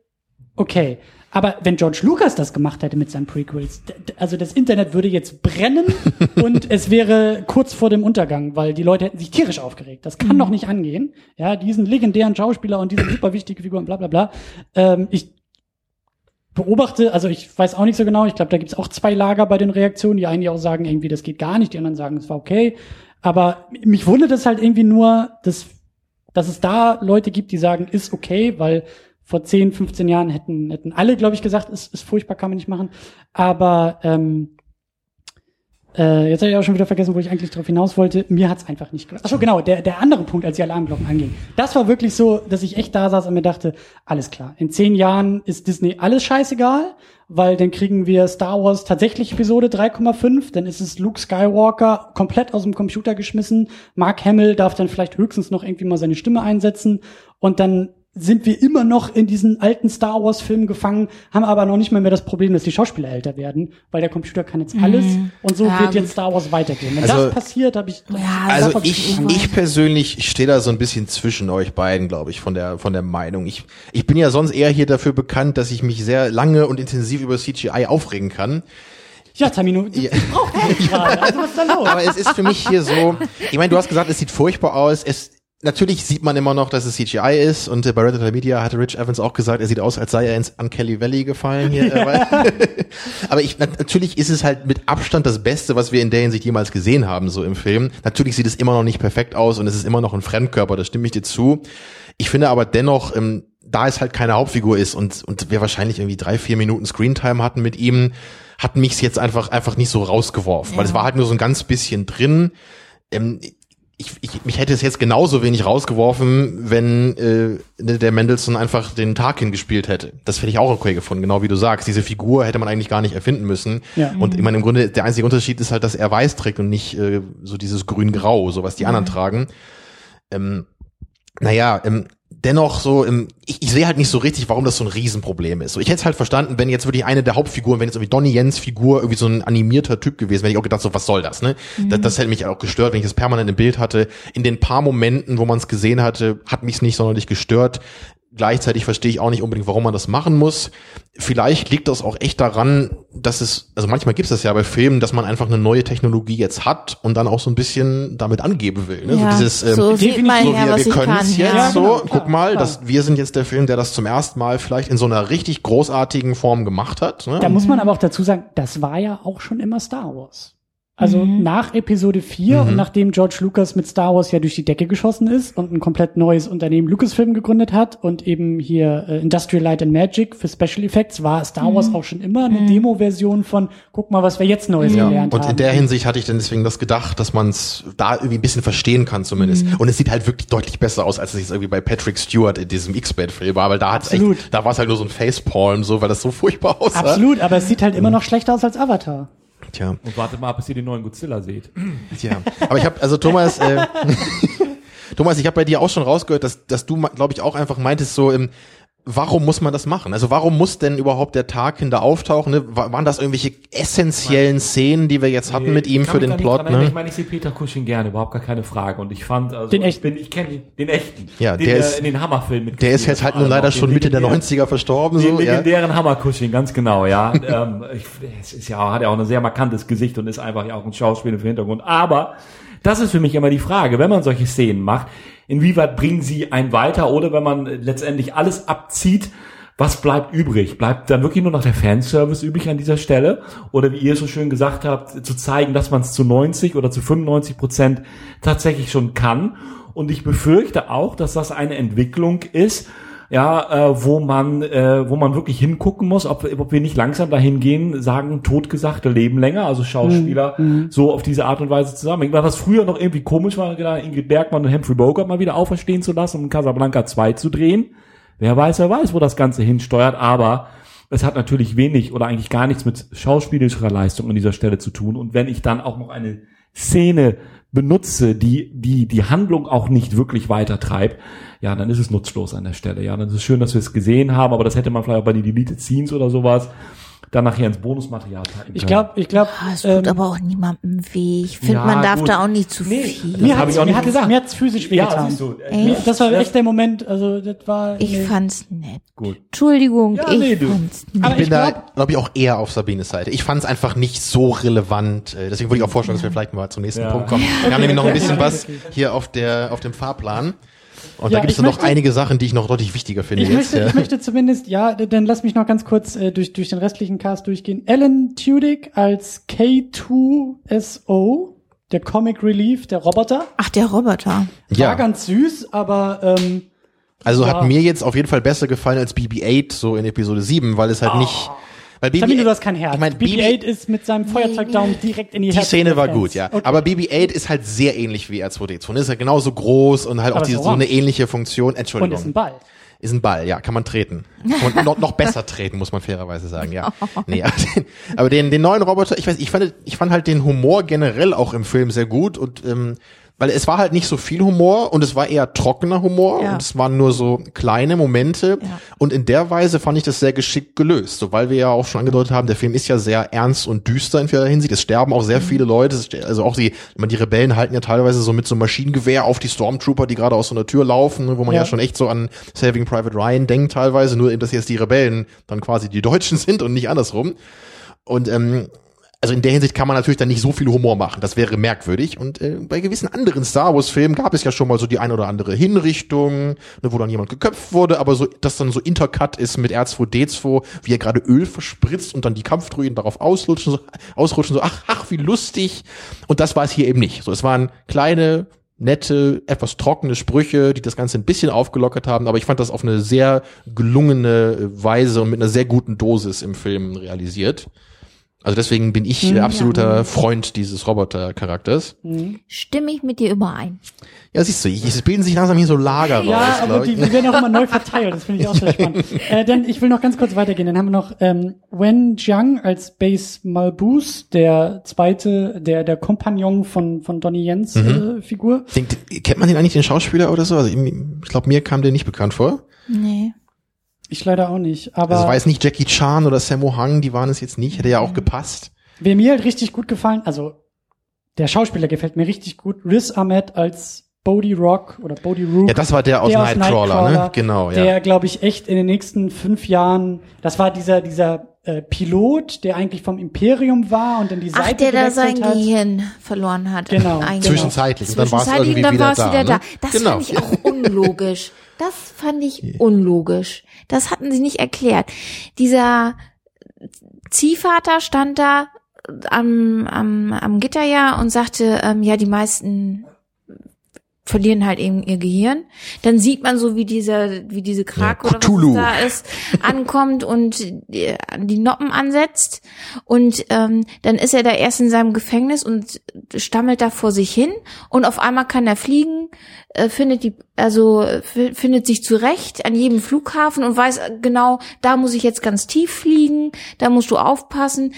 okay. Aber wenn George Lucas das gemacht hätte mit seinen Prequels, also das Internet würde jetzt brennen und es wäre kurz vor dem Untergang, weil die Leute hätten sich tierisch aufgeregt. Das kann doch nicht angehen. Ja, diesen legendären Schauspieler und diese super wichtige Figur und bla bla bla. Ähm, ich beobachte, also ich weiß auch nicht so genau, ich glaube, da gibt's auch zwei Lager bei den Reaktionen, die einen ja auch sagen, irgendwie, das geht gar nicht, die anderen sagen, es war okay. Aber mich wundert es halt irgendwie nur, dass, dass es da Leute gibt, die sagen, ist okay, weil vor 10, 15 Jahren hätten, hätten alle, glaube ich, gesagt, ist, ist furchtbar, kann man nicht machen. Aber ähm, äh, jetzt habe ich auch schon wieder vergessen, wo ich eigentlich darauf hinaus wollte. Mir hat's einfach nicht gemacht. Achso, genau, der, der andere Punkt, als die Alarmglocken angingen. Das war wirklich so, dass ich echt da saß und mir dachte, alles klar, in zehn Jahren ist Disney alles scheißegal, weil dann kriegen wir Star Wars tatsächlich Episode 3,5, dann ist es Luke Skywalker komplett aus dem Computer geschmissen, Mark Hamill darf dann vielleicht höchstens noch irgendwie mal seine Stimme einsetzen und dann sind wir immer noch in diesen alten Star Wars Filmen gefangen, haben aber noch nicht mal mehr das Problem, dass die Schauspieler älter werden, weil der Computer kann jetzt alles und so Mhm. Ja, wird jetzt Star Wars weitergehen. Wenn Also- das passiert, habe ich Ja, Also ich, ich persönlich, ich stehe da so ein bisschen zwischen euch beiden, glaube ich, von der, von der Meinung. Ich, ich bin ja sonst eher hier dafür bekannt, dass ich mich sehr lange und intensiv über CGI aufregen kann. ja, Tamino, du Ja. brauchst mich gerade. Also was ist da los? Aber es ist für mich hier so, ich meine, du hast gesagt, es sieht furchtbar aus. Es, natürlich sieht man immer noch, dass es CGI ist und äh, bei Red Letter Media hatte Rich Evans auch gesagt, er sieht aus, als sei er ins Unkelly Valley gefallen hier. Aber, aber ich, nat- natürlich ist es halt mit Abstand das Beste, was wir in der Hinsicht jemals gesehen haben, so im Film. Natürlich sieht es immer noch nicht perfekt aus und es ist immer noch ein Fremdkörper, das stimme ich dir zu. Ich finde aber dennoch, ähm, da es halt keine Hauptfigur ist und, und wir wahrscheinlich irgendwie drei, vier Minuten Screentime hatten mit ihm, hat mich's jetzt einfach, einfach nicht so rausgeworfen, weil es war halt nur so ein ganz bisschen drin. Ähm, ich, ich, mich hätte es jetzt genauso wenig rausgeworfen, wenn äh, ne, der Mendelssohn einfach den Tarkin gespielt hätte. Das hätte ich auch okay gefunden, genau wie du sagst. Diese Figur hätte man eigentlich gar nicht erfinden müssen. Ja. Und ich meine, im Grunde, der einzige Unterschied ist halt, dass er weiß trägt und nicht äh, so dieses grün-grau, so was die anderen tragen. Ähm, naja, ähm, dennoch so, ähm, ich, ich sehe halt nicht so richtig, warum das so ein Riesenproblem ist. So, ich hätte es halt verstanden, wenn jetzt wirklich eine der Hauptfiguren, wenn jetzt irgendwie Donnie Jens Figur irgendwie so ein animierter Typ gewesen, wäre ich auch gedacht, so was soll das, ne? Das, das hätte mich auch gestört, wenn ich das permanent im Bild hatte. In den paar Momenten, wo man es gesehen hatte, hat mich es nicht sonderlich gestört. Gleichzeitig verstehe ich auch nicht unbedingt, warum man das machen muss. Vielleicht liegt das auch echt daran, dass es, also manchmal gibt es das ja bei Filmen, dass man einfach eine neue Technologie jetzt hat und dann auch so ein bisschen damit angeben will. Ne? Ja, so dieses, ähm, so sieht man so ja, wir, wir können es jetzt ja. so, genau, klar, guck mal, klar. dass wir sind jetzt der Film, der das zum ersten Mal vielleicht in so einer richtig großartigen Form gemacht hat. Ne? Da muss man aber auch dazu sagen, das war ja auch schon immer Star Wars. Also Mhm. nach Episode 4 Mhm. und nachdem George Lucas mit Star Wars ja durch die Decke geschossen ist und ein komplett neues Unternehmen Lucasfilm gegründet hat und eben hier äh, Industrial Light and Magic für Special Effects, war Star Wars auch schon immer eine Demo-Version von, guck mal, was wir jetzt Neues Ja, gelernt und haben. in der Hinsicht hatte ich dann deswegen das gedacht, dass man es da irgendwie ein bisschen verstehen kann zumindest. Mhm. Und es sieht halt wirklich deutlich besser aus, als es jetzt irgendwie bei Patrick Stewart in diesem X-Men-Film war, weil da hat's Absolut. echt, da war es halt nur so ein Facepalm, so, weil das so furchtbar aussah. Absolut, aber es sieht halt immer noch schlechter aus als Avatar. Tja, Und wartet mal, bis ihr den neuen Godzilla seht. tja. Aber ich habe, also Thomas, äh, Thomas, ich habe bei dir auch schon rausgehört, dass, dass du, glaube ich, auch einfach meintest, so, ähm, warum muss man das machen? Also warum muss denn überhaupt der Tarkin da auftauchen? Ne? Wa- Waren das irgendwelche essentiellen Szenen, die wir jetzt hatten mit ihm für den Plot? Ne? Ich meine, ich sehe Peter Cushing gerne, überhaupt gar keine Frage. Und ich fand, also Den ich echten. bin, ich kenne den, den echten. Ja, den, der ist- in den Hammerfilm mit. Der ist jetzt halt nun leider schon Mitte der 90er verstorben. Den So, ja. legendären Hammer-Cushing, ganz genau, ja. ähm, ich, es ist ja, hat ja auch ein sehr markantes Gesicht und ist einfach ja auch ein Schauspieler für Hintergrund. Aber das ist für mich immer die Frage, wenn man solche Szenen macht, inwieweit bringen sie einen weiter oder wenn man letztendlich alles abzieht, was bleibt übrig? Bleibt dann wirklich nur noch der Fanservice übrig an dieser Stelle? Oder wie ihr so schön gesagt habt, zu zeigen, dass man es zu 90 oder zu 95 Prozent tatsächlich schon kann? Und ich befürchte auch, dass das eine Entwicklung ist, ja, äh, wo man, äh, wo man wirklich hingucken muss, ob, ob wir nicht langsam dahin gehen, sagen, totgesagte leben länger, also Schauspieler so auf diese Art und Weise zusammen. Was früher noch irgendwie komisch war, Ingrid Bergmann und Humphrey Bogart mal wieder auferstehen zu lassen, um Casablanca 2 zu drehen. Wer weiß, wer weiß, wo das Ganze hinsteuert, aber es hat natürlich wenig oder eigentlich gar nichts mit schauspielerischer Leistung an dieser Stelle zu tun. Und wenn ich dann auch noch eine Szene benutze, die, die, die Handlung auch nicht wirklich weiter treibt, ja, dann ist es nutzlos an der Stelle. Ja, dann ist es schön, dass wir es gesehen haben, aber das hätte man vielleicht auch bei den Deleted Scenes oder sowas dann nachher ins Bonusmaterial packen Ich glaube, ich glaube, Ah, Es tut ähm, aber auch niemandem weh. Ich finde, Ja, man darf gut. da auch nicht zu Nee, viel. mir hab hat's, ich auch mir nicht gesagt. mir hat's physisch ja, wehgetan. siehst du, äh, das war echt der Moment, also das war Ich nee. fand's nett. Gut. Entschuldigung, Ja, ich nee, fand's nett. Aber Ich bin ich da, glaub- glaube ich, auch eher auf Sabines Seite. Ich fand es einfach nicht so relevant. Äh, Deswegen würde ich auch vorschlagen, dass wir vielleicht mal zum nächsten Ja. Punkt kommen. Wir haben nämlich noch ein bisschen was hier auf der auf dem Fahrplan. Und Ja, da gibt es noch möchte- einige Sachen, die ich noch deutlich wichtiger finde Ich jetzt. möchte, ja. ich möchte zumindest, ja, dann lass mich noch ganz kurz äh, durch, durch den restlichen Cast durchgehen. Alan Tudyk als K2SO, der Comic Relief, der Roboter. Ach, der Roboter. War ja, ganz süß, aber ähm, also ja. hat mir jetzt auf jeden Fall besser gefallen als BB-8 so in Episode 7, weil es halt nicht weil BB-8 Sabine, du hast kein Herz. Ich mein, BB-8 ist mit seinem Feuerzeugdaumen direkt in die Die Herzen Szene der war gut, ja. Okay. Aber BB-8 ist halt sehr ähnlich wie R2D2. Ist halt genauso groß und halt auch Aber diese, ist so eine ähnliche Funktion. Und Entschuldigung. ist ein Ball. Ist ein Ball, ja, kann man treten. Und noch, noch besser treten, muss man fairerweise sagen, ja. Nee, aber den, aber den, den neuen Roboter, ich weiß, ich fand, ich fand halt den Humor generell auch im Film sehr gut und ähm, weil es war halt nicht so viel Humor und es war eher trockener Humor Ja. und es waren nur so kleine Momente Ja. und in der Weise fand ich das sehr geschickt gelöst, so weil wir ja auch schon angedeutet haben, der Film ist ja sehr ernst und düster in vieler Hinsicht, es sterben auch sehr viele Leute, also auch die, meine, die Rebellen halten ja teilweise so mit so einem Maschinengewehr auf die Stormtrooper, die gerade aus so einer Tür laufen, ne, wo man ja. Ja. schon echt so an Saving Private Ryan denkt teilweise, nur eben, dass jetzt die Rebellen dann quasi die Deutschen sind und nicht andersrum. Und ähm, also in der Hinsicht kann man natürlich dann nicht so viel Humor machen. Das wäre merkwürdig. Und äh, bei gewissen anderen Star Wars Filmen gab es ja schon mal so die ein oder andere Hinrichtung, ne, wo dann jemand geköpft wurde, aber so, dass dann so Intercut ist mit R2D2, wie er gerade Öl verspritzt und dann die Kampfdruiden darauf auslutschen, so, ausrutschen, so, ach, ach, wie lustig. Und das war es hier eben nicht. So, es waren kleine, nette, etwas trockene Sprüche, die das Ganze ein bisschen aufgelockert haben, aber ich fand das auf eine sehr gelungene Weise und mit einer sehr guten Dosis im Film realisiert. Also deswegen bin ich äh, absoluter Freund dieses Roboter-Charakters. Stimme ich mit dir überein. Ja, siehst du, es bilden sich langsam hier so Lager Ja, raus, aber glaub die, die werden auch immer neu verteilt. Das finde ich auch sehr spannend. Äh, denn ich will noch ganz kurz weitergehen. Dann haben wir noch ähm, Wen Jiang als Base Malbus, der zweite, der der Kompagnon von von Donnie Jens Mhm. äh, Figur. Denkt, kennt man den eigentlich, den Schauspieler oder so? Also ich glaube, mir kam der nicht bekannt vor. Nee. Ich leider auch nicht. Aber Also es war jetzt nicht Jackie Chan oder Sammo Hung, die waren es jetzt nicht. Hätte ja auch gepasst. wer mir halt richtig gut gefallen, also der Schauspieler gefällt mir richtig gut. Riz Ahmed als Bodie Rock oder Bodie Rook. Ja, das war der aus Nightcrawler, ne? Genau, ja. Der, glaube ich, echt in den nächsten fünf Jahren, das war dieser, dieser äh, Pilot, der eigentlich vom Imperium war und dann die Seite Ach, der da sein hat. Gehirn verloren hat. Genau. Eigentlich. Zwischenzeitlich. Und dann war es Zwischenzeitlich irgendwie dann wieder, war es wieder da. da. ne? Das genau. fand ich auch unlogisch. Das fand ich unlogisch. Das hatten sie nicht erklärt. Dieser Ziehvater stand da am, am, am Gitter ja und sagte, ähm, ja, die meisten verlieren halt eben ihr Gehirn. Dann sieht man so, wie dieser, wie diese Krak Ja, oder was da ist, ankommt und äh, die Noppen ansetzt. Und ähm, dann ist er da erst in seinem Gefängnis und stammelt da vor sich hin. Und auf einmal kann er fliegen, äh, findet die, also findet sich zurecht an jedem Flughafen und weiß genau, da muss ich jetzt ganz tief fliegen, da musst du aufpassen.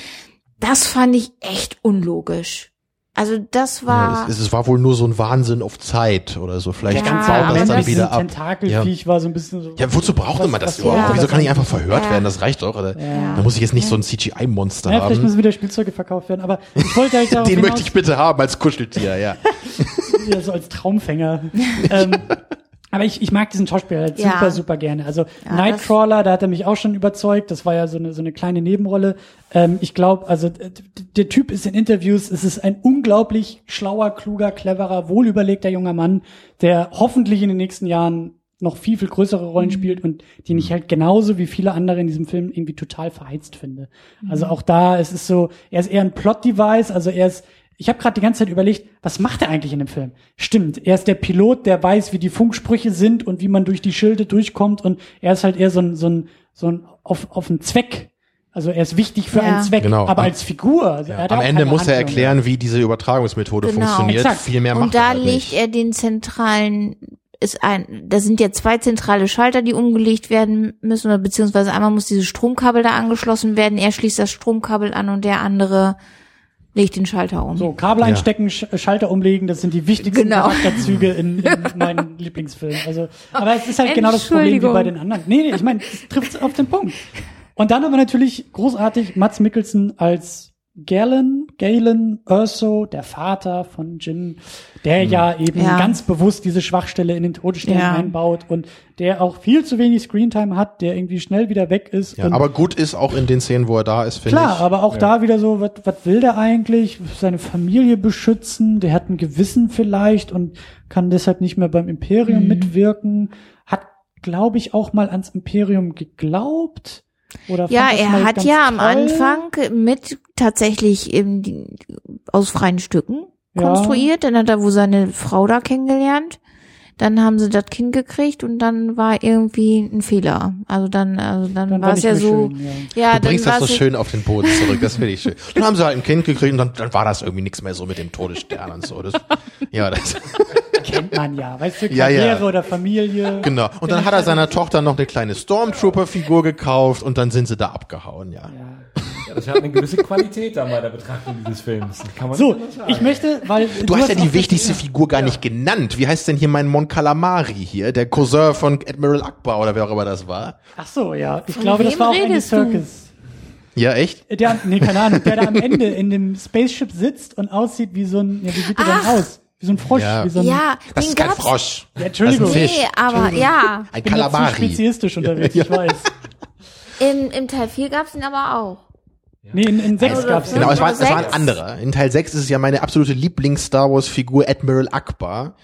Das fand ich echt unlogisch. Also das Ja, war. es, es war wohl nur so ein Wahnsinn auf Zeit oder so. Vielleicht Ja, baut das dann wieder ab. Tentakelviech war so ein bisschen so. Ja, wozu braucht was- man das überhaupt? soll Wieso kann ich einfach verhört Ja. werden? Das reicht doch. Oder? Ja. Da muss ich jetzt nicht so ein CGI-Monster Ja, vielleicht haben. müssen wieder Spielzeuge verkauft werden, aber ich wollte halt Den hinaus, möchte ich bitte haben als Kuscheltier, ja. ja, so als Traumfänger. ähm, aber ich, ich mag diesen Schauspieler halt Ja. super, super gerne. Also Ja, Nightcrawler, da hat er mich auch schon überzeugt. Das war ja so eine, so eine kleine Nebenrolle. Ähm, ich glaube, also der Typ ist in Interviews, es ist ein unglaublich schlauer, kluger, cleverer, wohlüberlegter junger Mann, der hoffentlich in den nächsten Jahren noch viel, viel größere Rollen Mhm. spielt und den ich halt genauso wie viele andere in diesem Film irgendwie total verheizt finde. Mhm. Also auch da, es ist so, er ist eher ein Plot-Device, also er ist, ich habe gerade die ganze Zeit überlegt, was macht er eigentlich in dem Film? Stimmt, er ist der Pilot, der weiß, wie die Funksprüche sind und wie man durch die Schilde durchkommt und er ist halt eher so ein, so ein, so ein auf, auf einen Zweck. Also er ist wichtig für Ja. einen Zweck, Genau. aber als Figur. Also hat Am Ende muss er erklären, wie diese Übertragungsmethode Genau. funktioniert. Exakt. Viel mehr und macht da er halt legt nicht. er den zentralen ist ein, da sind ja zwei zentrale Schalter, die umgelegt werden müssen, oder beziehungsweise einmal muss dieses Stromkabel da angeschlossen werden, er schließt das Stromkabel an und der andere legt den Schalter um. So, Kabel einstecken, Sch Schalter umlegen, das sind die wichtigsten Genau. Charakterzüge in, in meinen Lieblingsfilmen. Also, aber es ist halt genau das Problem wie bei den anderen. Nee, nee, ich meine, es trifft auf den Punkt. Und dann aber natürlich großartig Mats Mikkelsen als Galen, Galen Urso, der Vater von Jin, der ja eben Ja. ganz bewusst diese Schwachstelle in den Todesstern Ja. einbaut und der auch viel zu wenig Screentime hat, der irgendwie schnell wieder weg ist. Ja, und aber gut ist auch in den Szenen, wo er da ist, finde Klar, ich. aber auch da wieder so, was was will der eigentlich? Seine Familie beschützen, der hat ein Gewissen vielleicht und kann deshalb nicht mehr beim Imperium mitwirken. Hat, glaube ich, auch mal ans Imperium geglaubt. Ja, er hat ja am toll. Anfang mit tatsächlich eben die, aus freien Stücken Ja. konstruiert. Dann hat er wohl seine Frau da kennengelernt. Dann haben sie das Kind gekriegt und dann war irgendwie ein Fehler. Also dann, also dann, Dann war es ja so. schön, ja. ja, Du bringst dann das so ja- schön auf den Boden zurück, das finde ich schön. Dann haben sie halt ein Kind gekriegt und dann, dann war das irgendwie nichts mehr so mit dem Todesstern und so. Das, ja, das, Kennt man ja, weißt du, Ja, Karriere ja. oder Familie. genau. Und dann hat er seiner Tochter noch eine kleine Stormtrooper-Figur gekauft und dann sind sie da abgehauen, ja. Ja, das hat eine gewisse Qualität dann bei der Betrachtung dieses Films. Das Kann man So, ich möchte, weil Du hast ja auch die wichtigste Figur gar nicht genannt. Wie heißt denn hier mein Mon Calamari hier? Der Cousin von Admiral Akbar oder wer auch immer das war? Ach so, ja, ich Von glaube, das war auch Andy du? Serkis. Ja, echt? Der, nee, keine Ahnung, der da am Ende in dem Spaceship sitzt und aussieht wie so ein, ja, wie sieht der denn aus? Wie so ein Frosch, Ja. wie so ein, Ja, Das ist kein gab's. Frosch. Ja, Entschuldigung. Das ist ein Fisch. Nee, aber ja, Ein Ich bin da zu Calamari. speziistisch unterwegs, ich weiß. im, im Teil 4 gab's den aber auch. Nee, in, in sechs Also, gab's Genau, es war, es war ein Sechs. anderer. In Teil 6 ist es ja meine absolute Lieblings-Star Wars-Figur Admiral Akbar.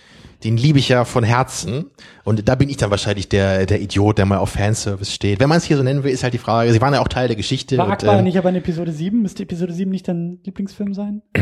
Den liebe ich ja von Herzen. Und da bin ich dann wahrscheinlich der, der Idiot, der mal auf Fanservice steht. Wenn man es hier so nennen will, ist halt die Frage. Sie waren ja auch Teil der Geschichte. War und, Akbar ähm, nicht aber in Episode 7? Müsste Episode 7 nicht dein Lieblingsfilm sein?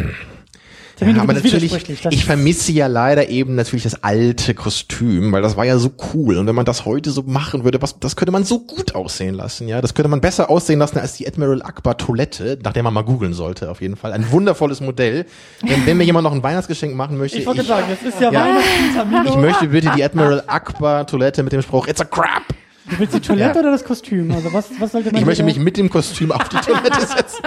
Ja, aber natürlich, ich vermisse ja leider eben natürlich das alte Kostüm, weil das war ja so cool. Und wenn man das heute so machen würde, was, das könnte man so gut aussehen lassen, ja. Das könnte man besser aussehen lassen als die Admiral Akbar Toilette, nach der man mal googeln sollte, auf jeden Fall. Ein wundervolles Modell. Wenn, wenn mir jemand noch ein Weihnachtsgeschenk machen möchte, Ich wollte ich, sagen, das ist ja, Ja. Weihnachten, ich möchte bitte die Admiral Akbar Toilette mit dem Spruch, it's a crap. Du willst die Toilette oder das Kostüm? Also was, was sollte man Ich möchte mich mit dem Kostüm auf die Toilette setzen.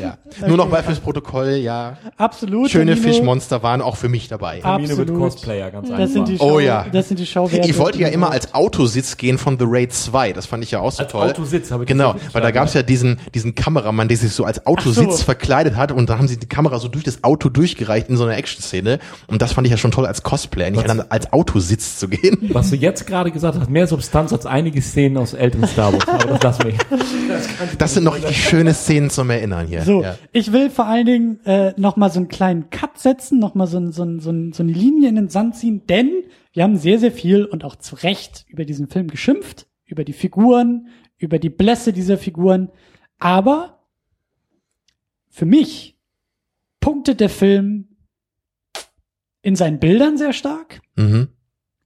Ja. Nur noch mal fürs Protokoll, ja. Absolut. Schöne Tamino. Fischmonster waren auch für mich dabei. Termine mit Absolut. Cosplayer, ganz einfach. Das sind die Show, Oh ja. das sind die Showwerte. Ich wollte ja immer als Autositz gehen von The Raid 2. Das fand ich ja auch so Als toll. Autositz habe ich Genau, das weil da gab es ja diesen, diesen Kameramann, der sich so als Autositz so. verkleidet hat und da haben sie die Kamera so durch das Auto durchgereicht in so einer Action-Szene. Und das fand ich ja schon toll als Cosplayer, nicht dann als Autositz zu gehen. Was du jetzt gerade gesagt hast, mehr Substanz als einige Szenen aus älteren Star Wars. Aber das lassen wir. Das sind noch richtig schöne Szenen zum Erinnern hier. So, Ja. ich will vor allen Dingen äh, noch mal so einen kleinen Cut setzen, noch mal so, ein, so, ein, so, ein, so eine Linie in den Sand ziehen, denn wir haben sehr, sehr viel und auch zu Recht über diesen Film geschimpft, über die Figuren, über die Blässe dieser Figuren, aber für mich punktet der Film in seinen Bildern sehr stark Mhm.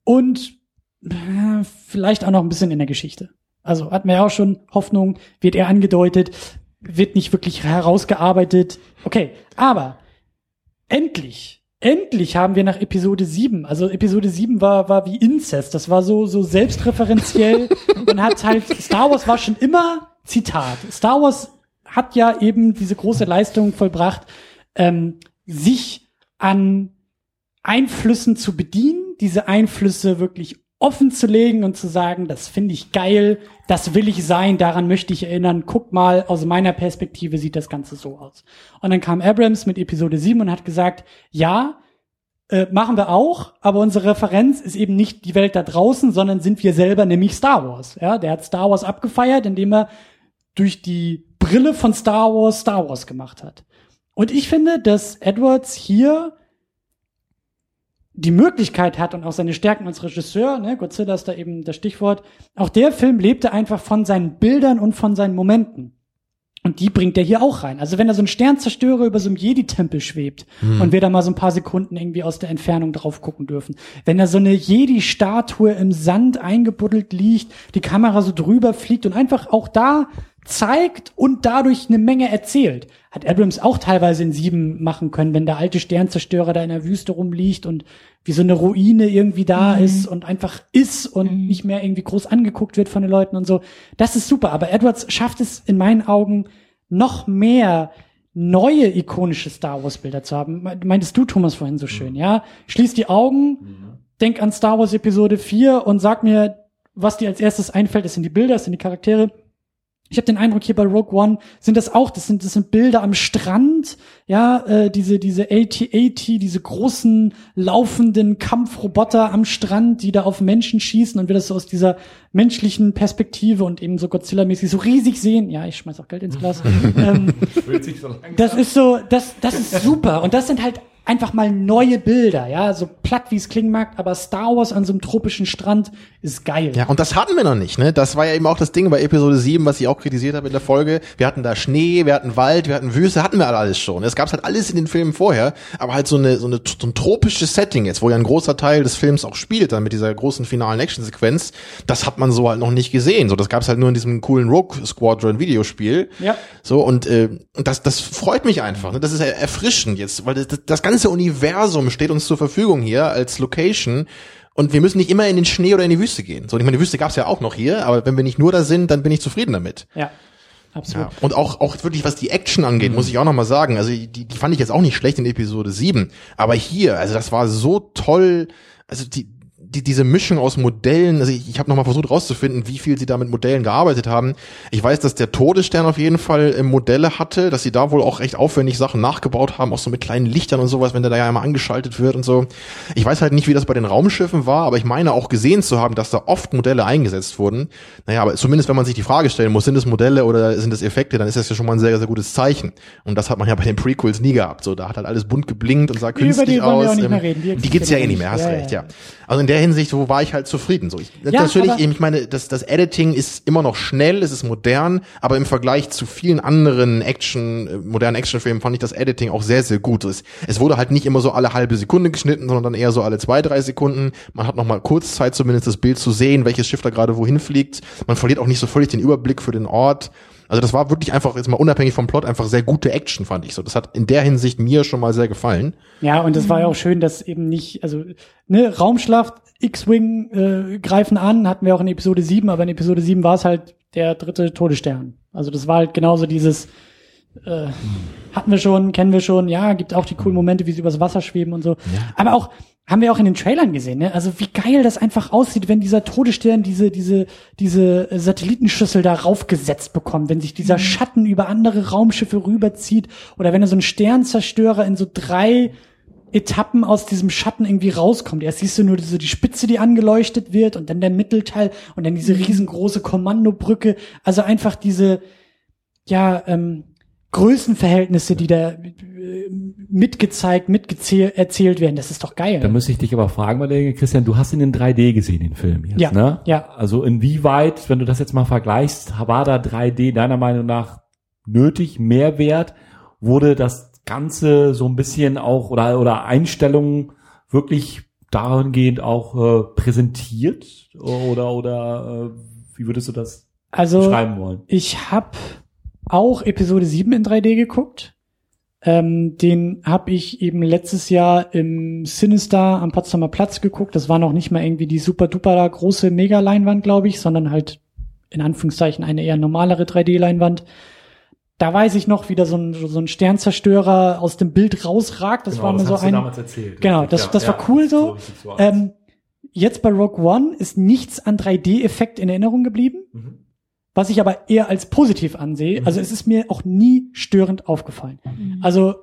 und äh, vielleicht auch noch ein bisschen in der Geschichte. Also hatten wir ja auch schon Hoffnung, wird eher angedeutet, wird nicht wirklich herausgearbeitet. Okay, aber endlich, endlich haben wir nach Episode 7, also Episode 7 war, war wie Inzest, das war so, so selbstreferenziell und hat halt, Star Wars war schon immer Zitat. Star Wars hat ja eben diese große Leistung vollbracht, ähm, sich an Einflüssen zu bedienen, diese Einflüsse wirklich offen zu legen und zu sagen, das finde ich geil, das will ich sein, daran möchte ich erinnern, guck mal, aus meiner Perspektive sieht das Ganze so aus. Und dann kam Abrams mit Episode 7 und hat gesagt, ja, äh, machen wir auch, aber unsere Referenz ist eben nicht die Welt da draußen, sondern sind wir selber, nämlich Star Wars. Ja, der hat Star Wars abgefeiert, indem er durch die Brille von Star Wars Star Wars gemacht hat. Und ich finde, dass Edwards hier die Möglichkeit hat und auch seine Stärken als Regisseur, ne, Godzilla ist da eben das Stichwort, auch der Film lebte einfach von seinen Bildern und von seinen Momenten. Und die bringt er hier auch rein. Also wenn da so ein Sternzerstörer über so einem Jedi-Tempel schwebt und wir da mal so ein paar Sekunden irgendwie aus der Entfernung drauf gucken dürfen. Wenn da so eine Jedi-Statue im Sand eingebuddelt liegt, die Kamera so drüber fliegt und einfach auch da zeigt und dadurch eine Menge erzählt. Hat Abrams auch teilweise in sieben machen können, wenn der alte Sternzerstörer da in der Wüste rumliegt und wie so eine Ruine irgendwie da ist und einfach ist und nicht mehr irgendwie groß angeguckt wird von den Leuten und so. Das ist super. Aber Edwards schafft es in meinen Augen noch mehr neue ikonische Star Wars Bilder zu haben. Me- Meintest du, Thomas, vorhin so schön, ja? Schließ die Augen, denk an Star Wars Episode 4 und sag mir, was dir als erstes einfällt, das sind die Bilder, das sind die Charaktere. Ich habe den Eindruck hier bei Rogue One sind das auch, das sind das sind Bilder am Strand, ja, äh, diese diese AT-AT, diese großen laufenden Kampfroboter am Strand, die da auf Menschen schießen und wir das so aus dieser menschlichen Perspektive und eben so Godzilla-mäßig so riesig sehen. Ja, ich schmeiß auch Geld ins Glas. ähm, das ist so, das das ist super und das sind halt einfach mal neue Bilder, ja, so platt wie es klingen mag, aber Star Wars an so einem tropischen Strand ist geil. Ja, und das hatten wir noch nicht, ne? Das war ja eben auch das Ding bei Episode 7, was ich auch kritisiert habe in der Folge. Wir hatten da Schnee, wir hatten Wald, wir hatten Wüste, hatten wir alles schon. Es gab's halt alles in den Filmen vorher, aber halt so eine, so eine, so ein tropisches Setting jetzt, wo ja ein großer Teil des Films auch spielt, dann mit dieser großen finalen Actionsequenz, das hat man so halt noch nicht gesehen. So, das gab's halt nur in diesem coolen Rogue Squadron Videospiel. Ja. So, und, äh, das, das freut mich einfach, ne? Das ist er- erfrischend jetzt, weil das, das ganze Universum steht uns zur Verfügung hier als Location. Und wir müssen nicht immer in den Schnee oder in die Wüste gehen. So, ich meine, die Wüste gab's ja auch noch hier, aber wenn wir nicht nur da sind, dann bin ich zufrieden damit. Ja, absolut. Ja. Und auch, auch wirklich, was die Action angeht, muss ich auch noch mal sagen. Also, die, die fand ich jetzt auch nicht schlecht in Episode 7. Aber hier, also das war so toll. Also, die, die, diese Mischung aus Modellen, also ich, ich habe noch mal versucht rauszufinden, wie viel sie da mit Modellen gearbeitet haben. Ich weiß, dass der Todesstern auf jeden Fall äh, Modelle hatte, dass sie da wohl auch recht aufwendig Sachen nachgebaut haben, auch so mit kleinen Lichtern und sowas, wenn der da ja einmal angeschaltet wird und so. Ich weiß halt nicht, wie das bei den Raumschiffen war, aber ich meine auch gesehen zu haben, dass da oft Modelle eingesetzt wurden. Naja, aber zumindest wenn man sich die Frage stellen muss, sind es Modelle oder sind es Effekte, dann ist das ja schon mal ein sehr, sehr gutes Zeichen. Und das hat man ja bei den Prequels nie gehabt. So, da hat halt alles bunt geblinkt und sah Über künstlich die wollen wir aus. auch nicht Ähm, mehr reden. Die Die, gibt's ja eh nicht mehr, hast Ja, recht, ja. Also in der Hinsicht, wo war ich halt zufrieden. So, ich, Ja, natürlich, eben, ich meine, das, das Editing ist immer noch schnell, es ist modern, aber im Vergleich zu vielen anderen Action, äh, modernen Actionfilmen fand ich das Editing auch sehr, sehr gut. Es, es wurde halt nicht immer so alle halbe Sekunde geschnitten, sondern dann eher so alle zwei, drei Sekunden. Man hat noch mal kurz Zeit, zumindest das Bild zu sehen, welches Schiff da gerade wohin fliegt. Man verliert auch nicht so völlig den Überblick für den Ort. Also das war wirklich einfach, jetzt mal unabhängig vom Plot, einfach sehr gute Action, fand ich so. Das hat in der Hinsicht mir schon mal sehr gefallen. Ja, und es war ja auch schön, dass eben nicht, also, ne, Raumschlacht, X-Wing äh, greifen an, hatten wir auch in Episode 7, aber in Episode 7 war es halt der dritte Todesstern. Also das war halt genauso dieses, äh, hatten wir schon, kennen wir schon, ja, gibt auch die coolen Momente, wie sie übers Wasser schweben und so. Aber auch, haben wir auch in den Trailern gesehen, ne? Also wie geil das einfach aussieht, wenn dieser Todesstern diese, diese, diese Satellitenschüssel da raufgesetzt bekommt, wenn sich dieser Schatten über andere Raumschiffe rüberzieht oder wenn er so ein Sternzerstörer in so drei Etappen aus diesem Schatten irgendwie rauskommt. Erst siehst du nur diese, die Spitze, die angeleuchtet wird und dann der Mittelteil und dann diese riesengroße Kommandobrücke. Also einfach diese, ja, ähm, Größenverhältnisse, die da äh, mitgezeigt, mitgezählt, erzählt werden. Das ist doch geil. Da müsste ich dich aber fragen, weil Christian, du hast ihn in 3D gesehen, den Film jetzt, Ja, ne? ja. Also inwieweit, wenn du das jetzt mal vergleichst, war da 3D deiner Meinung nach nötig, Mehrwert? Wurde das Ganze so ein bisschen auch oder oder Einstellungen wirklich dahingehend auch äh, präsentiert oder oder äh, wie würdest du das also beschreiben wollen? ich habe auch Episode 7 in 3D geguckt. Ähm, den habe ich eben letztes Jahr im Sinister am Potsdamer Platz geguckt. Das war noch nicht mal irgendwie die super duper große Mega-Leinwand, glaube ich, sondern halt in Anführungszeichen eine eher normalere 3D-Leinwand. Da weiß ich noch, wie da so ein, so ein Sternzerstörer aus dem Bild rausragt. Das war mir so ein. erzählt. Genau, das, das war cool so. Ähm, jetzt bei Rogue One ist nichts an 3D-Effekt in Erinnerung geblieben, Mhm. Was ich aber eher als positiv ansehe. Also es ist mir auch nie störend aufgefallen. Also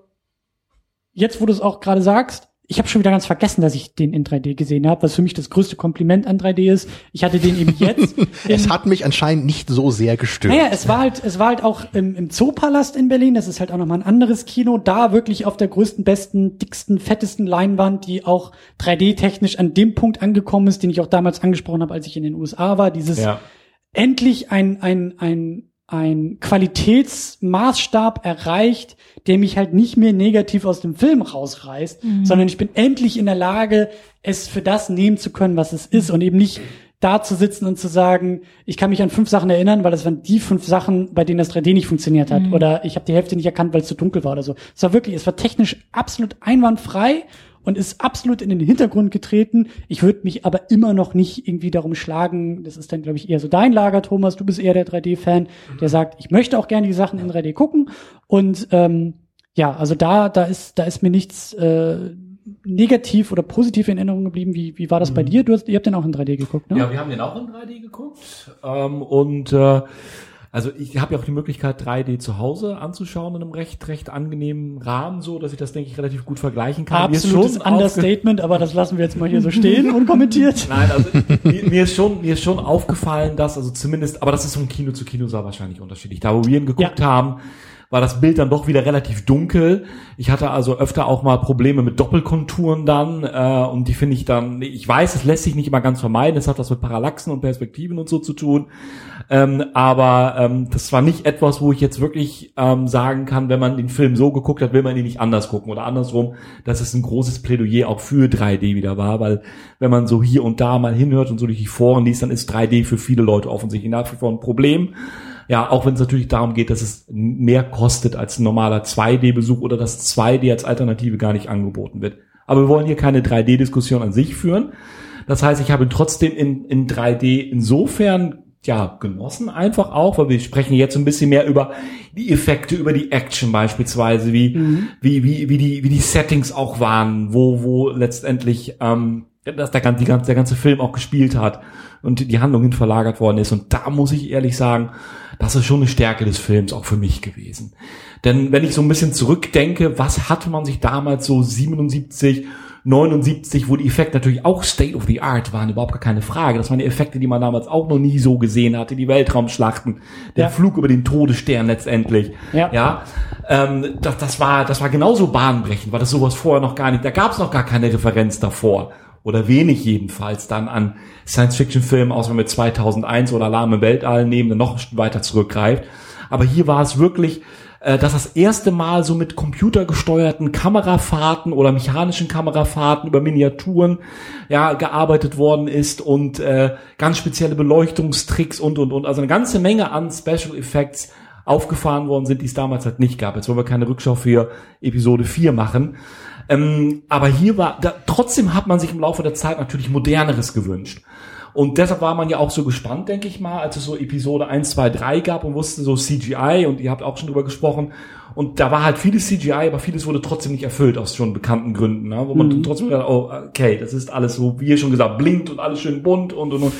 jetzt, wo du es auch gerade sagst, ich habe schon wieder ganz vergessen, dass ich den in 3D gesehen habe, was für mich das größte Kompliment an 3D ist. Ich hatte den eben jetzt. Es hat mich anscheinend nicht so sehr gestört. naja, es war halt, es war halt auch im, im Zoopalast in Berlin. Das ist halt auch nochmal ein anderes Kino. Da wirklich auf der größten, besten, dicksten, fettesten Leinwand, die auch 3D-technisch an dem Punkt angekommen ist, den ich auch damals angesprochen habe, als ich in den USA war. Dieses Ja. Endlich ein, ein, ein, ein Qualitätsmaßstab erreicht, der mich halt nicht mehr negativ aus dem Film rausreißt, sondern ich bin endlich in der Lage, es für das nehmen zu können, was es ist und eben nicht da zu sitzen und zu sagen, ich kann mich an fünf Sachen erinnern, weil das waren die fünf Sachen, bei denen das 3D nicht funktioniert hat. Oder ich habe die Hälfte nicht erkannt, weil es zu dunkel war oder so. Es war wirklich, es war technisch absolut einwandfrei und ist absolut in den Hintergrund getreten. Ich würde mich aber immer noch nicht irgendwie darum schlagen, das ist dann, glaube ich, eher so dein Lager, Thomas, du bist eher der 3D-Fan, der sagt, ich möchte auch gerne die Sachen in 3D gucken. Und ähm, ja, also da, da ist, da ist mir nichts äh, negativ oder positiv in Erinnerung geblieben. Wie, wie war das bei dir? Du hast, ihr habt den auch in 3D geguckt, ne? Ja, wir haben den auch in 3D geguckt. Ähm, und äh, also ich habe ja auch die Möglichkeit, 3D zu Hause anzuschauen in einem recht, recht angenehmen Rahmen, so dass ich das, denke ich, relativ gut vergleichen kann. Mir ist Absolutes schon aufge- Understatement, aber das lassen wir jetzt mal hier so stehen, unkommentiert. Nein, also mir, mir ist schon mir ist schon aufgefallen, dass also zumindest, aber das ist von Kino zu Kino sah wahrscheinlich unterschiedlich. Da wo wir ihn geguckt Ja. haben, war das Bild dann doch wieder relativ dunkel. Ich hatte also öfter auch mal Probleme mit Doppelkonturen dann äh, und die finde ich dann, ich weiß, es lässt sich nicht immer ganz vermeiden, es hat was mit Parallaxen und Perspektiven und so zu tun, ähm, aber ähm, das war nicht etwas, wo ich jetzt wirklich ähm, sagen kann, wenn man den Film so geguckt hat, will man ihn nicht anders gucken oder andersrum, dass es ein großes Plädoyer auch für 3D wieder war, weil wenn man so hier und da mal hinhört und so durch die Foren liest, dann ist 3D für viele Leute offensichtlich nach wie vor ein Problem. Ja, auch wenn es natürlich darum geht, dass es mehr kostet als ein normaler 2D-Besuch oder dass 2D als Alternative gar nicht angeboten wird. Aber wir wollen hier keine 3D-Diskussion an sich führen. Das heißt, ich habe trotzdem in, in 3D insofern ja genossen einfach auch, weil wir sprechen jetzt ein bisschen mehr über die Effekte, über die Action beispielsweise, wie wie wie wie die wie die Settings auch waren, wo wo letztendlich ähm, dass der ganze, die ganze, der ganze Film auch gespielt hat und die Handlung hin verlagert worden ist. Und da muss ich ehrlich sagen, das ist schon eine Stärke des Films auch für mich gewesen. Denn wenn ich so ein bisschen zurückdenke, was hatte man sich damals so 77, 79, wo die Effekte natürlich auch State of the Art waren, überhaupt gar keine Frage. Das waren die Effekte, die man damals auch noch nie so gesehen hatte, die Weltraumschlachten, der Ja. Flug über den Todesstern letztendlich. Ja. ja ähm, das, das war, das war genauso bahnbrechend, weil das sowas vorher noch gar nicht, da gab es noch gar keine Referenz davor. Oder wenig jedenfalls dann an Science-Fiction-Filmen, außer wenn wir 2001 oder Alarm im Weltall nehmen, noch weiter zurückgreift. Aber hier war es wirklich, äh, dass das erste Mal so mit computergesteuerten Kamerafahrten oder mechanischen Kamerafahrten über Miniaturen ja gearbeitet worden ist und äh, ganz spezielle Beleuchtungstricks und und und also eine ganze Menge an Special Effects aufgefahren worden sind, die es damals halt nicht gab. Jetzt wollen wir keine Rückschau für Episode 4 machen. Ähm, aber hier war, da, trotzdem hat man sich im Laufe der Zeit natürlich moderneres gewünscht. Und deshalb war man ja auch so gespannt, denke ich mal, als es so Episode 1, 2, 3 gab und wusste so CGI und ihr habt auch schon drüber gesprochen. Und da war halt vieles CGI, aber vieles wurde trotzdem nicht erfüllt aus schon bekannten Gründen, ne? wo man Mhm. trotzdem gedacht, oh, okay, das ist alles so, wie ihr schon gesagt, blinkt und alles schön bunt und und und.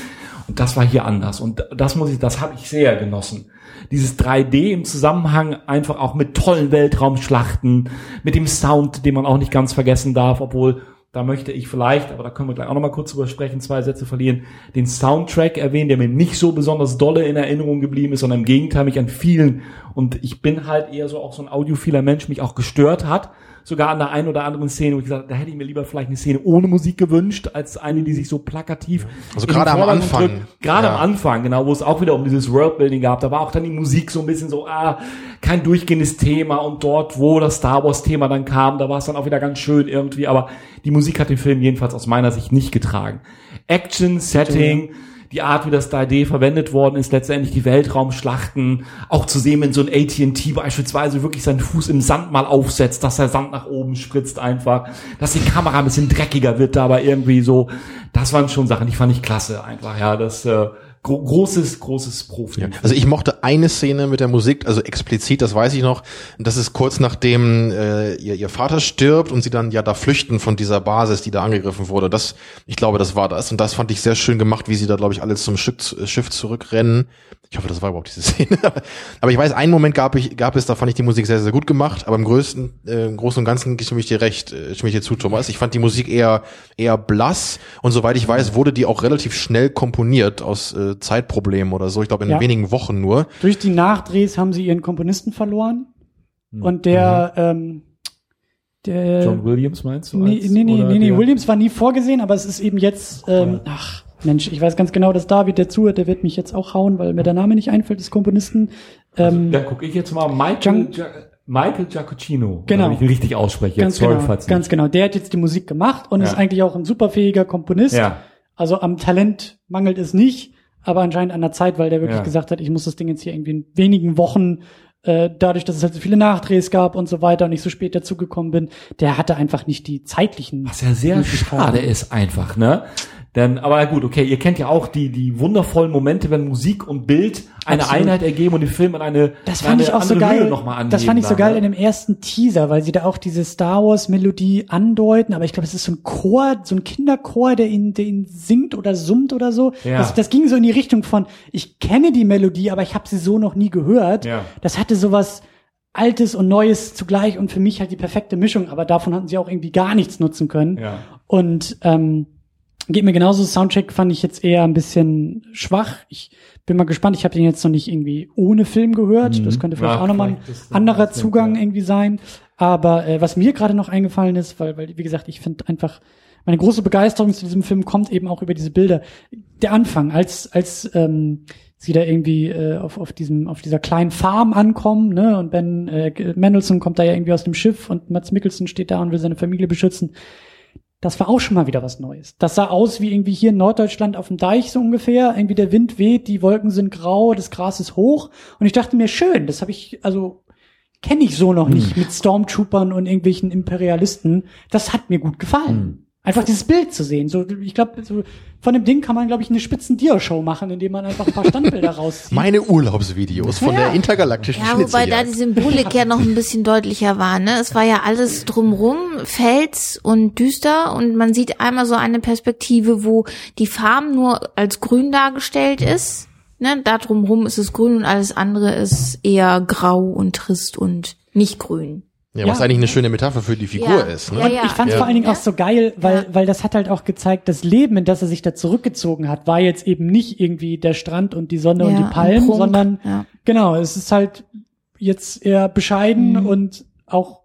Und das war hier anders. Und das muss ich, das habe ich sehr genossen. Dieses 3D im Zusammenhang einfach auch mit tollen Weltraumschlachten, mit dem Sound, den man auch nicht ganz vergessen darf, obwohl da möchte ich vielleicht, aber da können wir gleich auch noch mal kurz drüber sprechen, zwei Sätze verlieren, den Soundtrack erwähnen, der mir nicht so besonders dolle in Erinnerung geblieben ist, sondern im Gegenteil mich an vielen und ich bin halt eher so auch so ein audiophiler Mensch, mich auch gestört hat, sogar an der einen oder anderen Szene, wo ich gesagt, habe, da hätte ich mir lieber vielleicht eine Szene ohne Musik gewünscht, als eine, die sich so plakativ Also gerade am Anfang. drückt. Gerade Ja. am Anfang, genau, wo es auch wieder um dieses Worldbuilding gab, da war auch dann die Musik so ein bisschen so, ah, kein durchgehendes Thema und dort, wo das Star Wars Thema dann kam, da war es dann auch wieder ganz schön irgendwie, aber die Musik hat den Film jedenfalls aus meiner Sicht nicht getragen. Action, Setting, die Art, wie das 3D verwendet worden ist, letztendlich die Weltraumschlachten, auch zu sehen, wenn so ein AT&T beispielsweise wirklich seinen Fuß im Sand mal aufsetzt, dass der Sand nach oben spritzt einfach, dass die Kamera ein bisschen dreckiger wird dabei irgendwie so, das waren schon Sachen, die fand ich klasse einfach, ja, das äh, gro großes, großes Profi. Ja. Also ich mochte eine Szene mit der Musik, also explizit, das weiß ich noch. Das ist kurz nachdem äh, ihr, ihr Vater stirbt und sie dann ja da flüchten von dieser Basis, die da angegriffen wurde. Das, ich glaube, das war das. Und das fand ich sehr schön gemacht, wie sie da, glaube ich, alle zum Schiff, Schiff zurückrennen. Ich hoffe, das war überhaupt diese Szene. aber ich weiß, einen Moment gab, ich, gab es, da fand ich die Musik sehr, sehr gut gemacht. Aber im größten, äh, im Großen und Ganzen stimme ich dir recht, äh, stimme ich dir zu, Thomas. Ich fand die Musik eher, eher blass. Und soweit ich weiß, wurde die auch relativ schnell komponiert aus äh, Zeitproblemen oder so. Ich glaube, in Ja. wenigen Wochen nur. Durch die Nachdrehs haben sie ihren Komponisten verloren. Hm. Und der, ähm, der John Williams meinst du? Nee, als- nee, nee, nee, nee, Williams war nie vorgesehen, aber es ist eben jetzt, ähm, ach, Mensch, ich weiß ganz genau, dass David, der zuhört, der wird mich jetzt auch hauen, weil mir der Name nicht einfällt des Komponisten. Ähm, Dann gucke ich jetzt mal Michael, Gian- Gia Michael Giacchino. Genau. Wenn ich ihn richtig ausspreche. ganz Jetzt, sorry, genau, ganz genau. Der hat jetzt die Musik gemacht und Ja. ist eigentlich auch ein superfähiger Komponist. Ja. Also am Talent mangelt es nicht, aber anscheinend an der Zeit, weil der wirklich Ja. gesagt hat, ich muss das Ding jetzt hier irgendwie in wenigen Wochen, äh, dadurch, dass es halt so viele Nachdrehs gab und so weiter und ich so spät dazugekommen bin, der hatte einfach nicht die zeitlichen. Was ja sehr schade ist einfach, ne? Denn, aber gut, okay, ihr kennt ja auch die, die wundervollen Momente, wenn Musik und Bild eine Absolut. Einheit ergeben und den Film an eine, Das an fand eine ich auch so andere Höhe geil. Noch mal das fand ich so angeben geil in dem ersten Teaser, weil sie da auch diese Star Wars Melodie andeuten, aber ich glaube, es ist so ein Chor, so ein Kinderchor, der ihn, der ihn singt oder summt oder so. Ja. Das, das ging so in die Richtung von, ich kenne die Melodie, aber ich habe sie so noch nie gehört. Ja. Das hatte sowas Altes und Neues zugleich und für mich halt die perfekte Mischung, aber davon hatten sie auch irgendwie gar nichts nutzen können. Ja. Und ähm, geht mir genauso. Soundtrack fand ich jetzt eher ein bisschen schwach. Ich bin mal gespannt. Ich habe den jetzt noch nicht irgendwie ohne Film gehört. Das könnte vielleicht Mhm. Ja, auch nochmal ein anderer das, ja. Zugang irgendwie sein. Aber äh, was mir gerade noch eingefallen ist, weil, weil wie gesagt, ich finde einfach meine große Begeisterung zu diesem Film kommt eben auch über diese Bilder. Der Anfang, als als ähm, sie da irgendwie äh, auf, auf diesem auf dieser kleinen Farm ankommen, ne? Und Ben äh, Mendelssohn kommt da ja irgendwie aus dem Schiff und Mats Mikkelsen steht da und will seine Familie beschützen. Das war auch schon mal wieder was Neues. Das sah aus wie irgendwie hier in Norddeutschland auf dem Deich so ungefähr. Irgendwie der Wind weht, die Wolken sind grau, das Gras ist hoch. Und ich dachte mir, schön, das habe ich, also kenne ich so noch nicht mit Stormtroopern und irgendwelchen Imperialisten. Das hat mir gut gefallen. Einfach dieses Bild zu sehen. So, ich glaube, so, von dem Ding kann man, glaube ich, eine spitzen Dia-Show machen, indem man einfach ein paar Standbilder rauszieht. Meine Urlaubsvideos von Ja. der intergalaktischen Ja, wobei da die. Symbolik ja noch ein bisschen deutlicher war, ne? Es war ja alles drumrum, Fels und düster und man sieht einmal so eine Perspektive, wo die Farm nur als grün dargestellt ist. Ne? Da drumrum ist es grün und alles andere ist eher grau und trist und nicht grün. Ja, was Ja. eigentlich eine schöne Metapher für die Figur Ja. ist. Ne? Ja, Und ich fand es Ja. vor allen Dingen Ja. auch so geil, weil, Ja. weil das hat halt auch gezeigt, das Leben, in das er sich da zurückgezogen hat, war jetzt eben nicht irgendwie der Strand und die Sonne und die Palmen, Prunk, sondern ja. genau, es ist halt jetzt eher bescheiden Mhm. und auch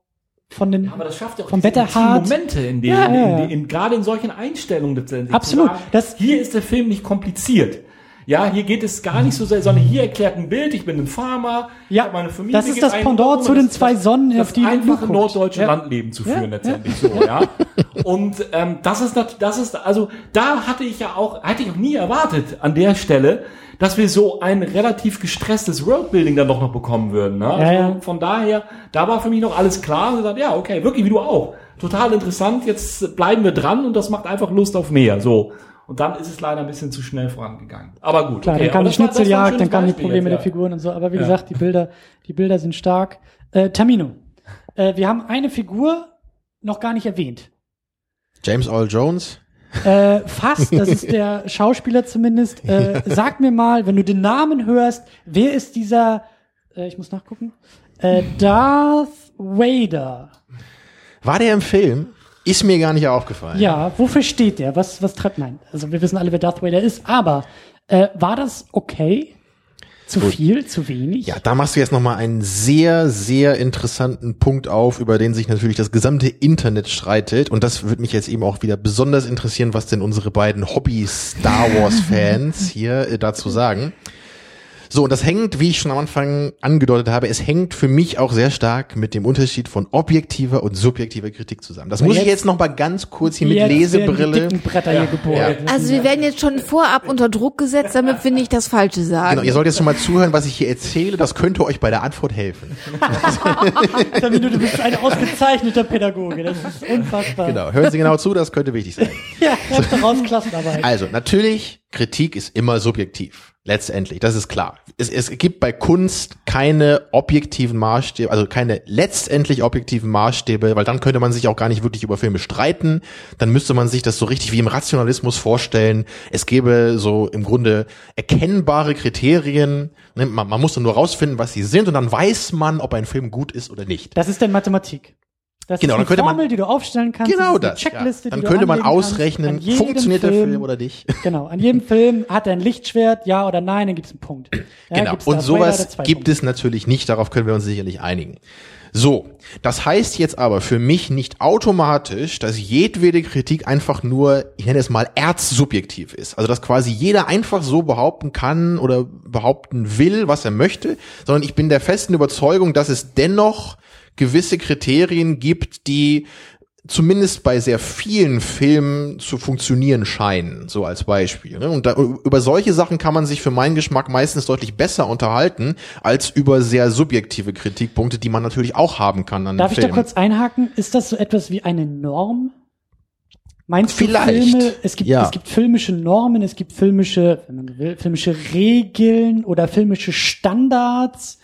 von den Ja, aber das schafft ja auch Vom Wetter hart. Momente, in denen, Ja, ja, in, ja. in, in, gerade in solchen Einstellungen letztendlich. Absolut. Sagen, Das- hier ist der Film nicht kompliziert. Ja, hier geht es gar nicht so sehr, sondern hier erklärt ein Bild, ich bin ein Farmer, Ja, meine Familie. das ist das Pendant zu den zwei Sonnen, auf die du einfache norddeutsche Ja. Landleben zu führen Ja, letztendlich so, ja. Und ähm, das ist das ist also da hatte ich ja auch hatte ich auch nie erwartet an der Stelle, dass wir so ein relativ gestresstes Worldbuilding dann doch noch bekommen würden. Ne? Also ja. Von daher, da war für mich noch alles klar und gesagt, ja, okay, wirklich wie du auch. Total interessant, jetzt bleiben wir dran und das macht einfach Lust auf mehr. So. Und dann ist es leider ein bisschen zu schnell vorangegangen. Aber gut. Klar, okay, dann kam die Schnitzeljagd, dann kamen die Probleme jetzt, der. Figuren und so. Aber wie Ja. gesagt, die Bilder, die Bilder sind stark. Äh, Tamino. Äh, wir haben eine Figur noch gar nicht erwähnt. James Earl Jones. Äh, fast, das ist der Schauspieler zumindest. Äh, sag mir mal, wenn du den Namen hörst, wer ist dieser, äh, ich muss nachgucken, äh, Darth Vader. War der im Film? Ist mir gar nicht aufgefallen. Ja, wofür steht der? Was, was treibt, nein, also wir wissen alle, wer Darth Vader ist, aber äh, war das okay? Zu viel, zu wenig? Ja, da machst du jetzt nochmal einen sehr, sehr interessanten Punkt auf, über den sich natürlich das gesamte Internet streitet. Und das würde mich jetzt eben auch wieder besonders interessieren, was denn unsere beiden Hobby-Star Wars-Fans hier äh, dazu sagen. So, und das hängt, wie ich schon am Anfang angedeutet habe, es hängt für mich auch sehr stark mit dem Unterschied von objektiver und subjektiver Kritik zusammen. Das muss ich jetzt- jetzt noch mal ganz kurz hier mit Jetzt Lesebrille. hier gebohrt. Also wir werden jetzt schon vorab unter Druck gesetzt, damit wir nicht das Falsche sagen. Genau, ihr sollt jetzt schon mal zuhören, was ich hier erzähle. Das könnte euch bei der Antwort helfen. Du bist ein ausgezeichneter Pädagoge, das ist unfassbar. Genau, hören Sie genau zu, das könnte wichtig sein. Ja, das daraus Klassenarbeit. Also, natürlich, Kritik ist immer subjektiv. Letztendlich, das ist klar. Es, es gibt bei Kunst keine objektiven Maßstäbe, also keine letztendlich objektiven Maßstäbe, weil dann könnte man sich auch gar nicht wirklich über Filme streiten. Dann müsste man sich das so richtig wie im Rationalismus vorstellen. Es gäbe so im Grunde erkennbare Kriterien. Ne, Man, man muss nur rausfinden, was sie sind und dann weiß man, ob ein Film gut ist oder nicht. Das ist dann Mathematik. Das Genau, ist dann eine könnte man- Formel, die du aufstellen kannst. Genau das. Checkliste, ja. Dann könnte man ausrechnen, funktioniert der Film oder nicht. Genau, an jedem Film hat er ein Lichtschwert, ja oder nein, dann gibt's einen Punkt. Ja, Genau. Und sowas gibt Punkte. es natürlich nicht, darauf können wir uns sicherlich einigen. So, das heißt jetzt aber für mich nicht automatisch, dass jedwede Kritik einfach nur, ich nenne es mal, erzsubjektiv ist. Also dass quasi jeder einfach so behaupten kann oder behaupten will, was er möchte, sondern ich bin der festen Überzeugung, dass es dennoch gewisse Kriterien gibt, die zumindest bei sehr vielen Filmen zu funktionieren scheinen, so als Beispiel. ne? Und da, über solche Sachen kann man sich für meinen Geschmack meistens deutlich besser unterhalten, als über sehr subjektive Kritikpunkte, die man natürlich auch haben kann an Darf ich da Filmen. kurz einhaken? Ist das so etwas wie eine Norm? Meinst Vielleicht, du Filme, es gibt, ja. es gibt filmische Normen, es gibt filmische, wenn man so will, filmische Regeln oder filmische Standards,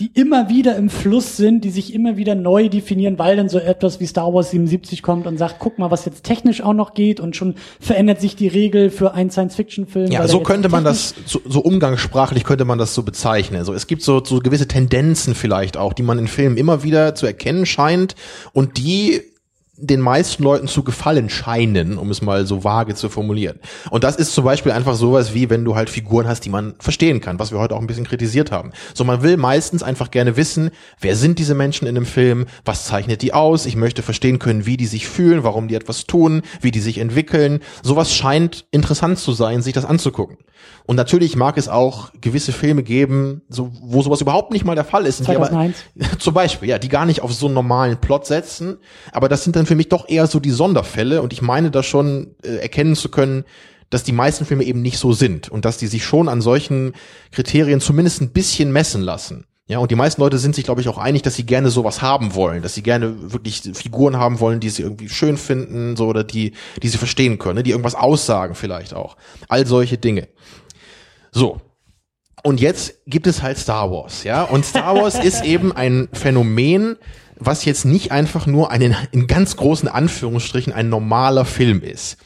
die immer wieder im Fluss sind, die sich immer wieder neu definieren, weil dann so etwas wie Star Wars 77 kommt und sagt, guck mal, was jetzt technisch auch noch geht und schon verändert sich die Regel für einen Science-Fiction-Film. Ja, so könnte man das, so, so umgangssprachlich könnte man das so bezeichnen. Also es gibt so, so gewisse Tendenzen vielleicht auch, die man in Filmen immer wieder zu erkennen scheint und die den meisten Leuten zu gefallen scheinen, um es mal so vage zu formulieren. Und das ist zum Beispiel einfach sowas wie, wenn du halt Figuren hast, die man verstehen kann, was wir heute auch ein bisschen kritisiert haben. So, man will meistens einfach gerne wissen, wer sind diese Menschen in einem Film, was zeichnet die aus, ich möchte verstehen können, wie die sich fühlen, warum die etwas tun, wie die sich entwickeln. Sowas scheint interessant zu sein, sich das anzugucken. Und natürlich mag es auch gewisse Filme geben, so, wo sowas überhaupt nicht mal der Fall ist. die aber- 2001. Zum Beispiel, ja, die gar nicht auf so einen normalen Plot setzen. Aber das sind dann für mich doch eher so die Sonderfälle. Und ich meine da schon äh, erkennen zu können, dass die meisten Filme eben nicht so sind. Und dass die sich schon an solchen Kriterien zumindest ein bisschen messen lassen. Ja, und die meisten Leute sind sich, glaube ich, auch einig, dass sie gerne sowas haben wollen, dass sie gerne wirklich Figuren haben wollen, die sie irgendwie schön finden, so oder die, die sie verstehen können, ne, die irgendwas aussagen vielleicht auch. All solche Dinge. So, und jetzt gibt es halt Star Wars, ja. Und Star Wars ist eben ein Phänomen, was jetzt nicht einfach nur ein, in ganz großen Anführungsstrichen ein normaler Film ist.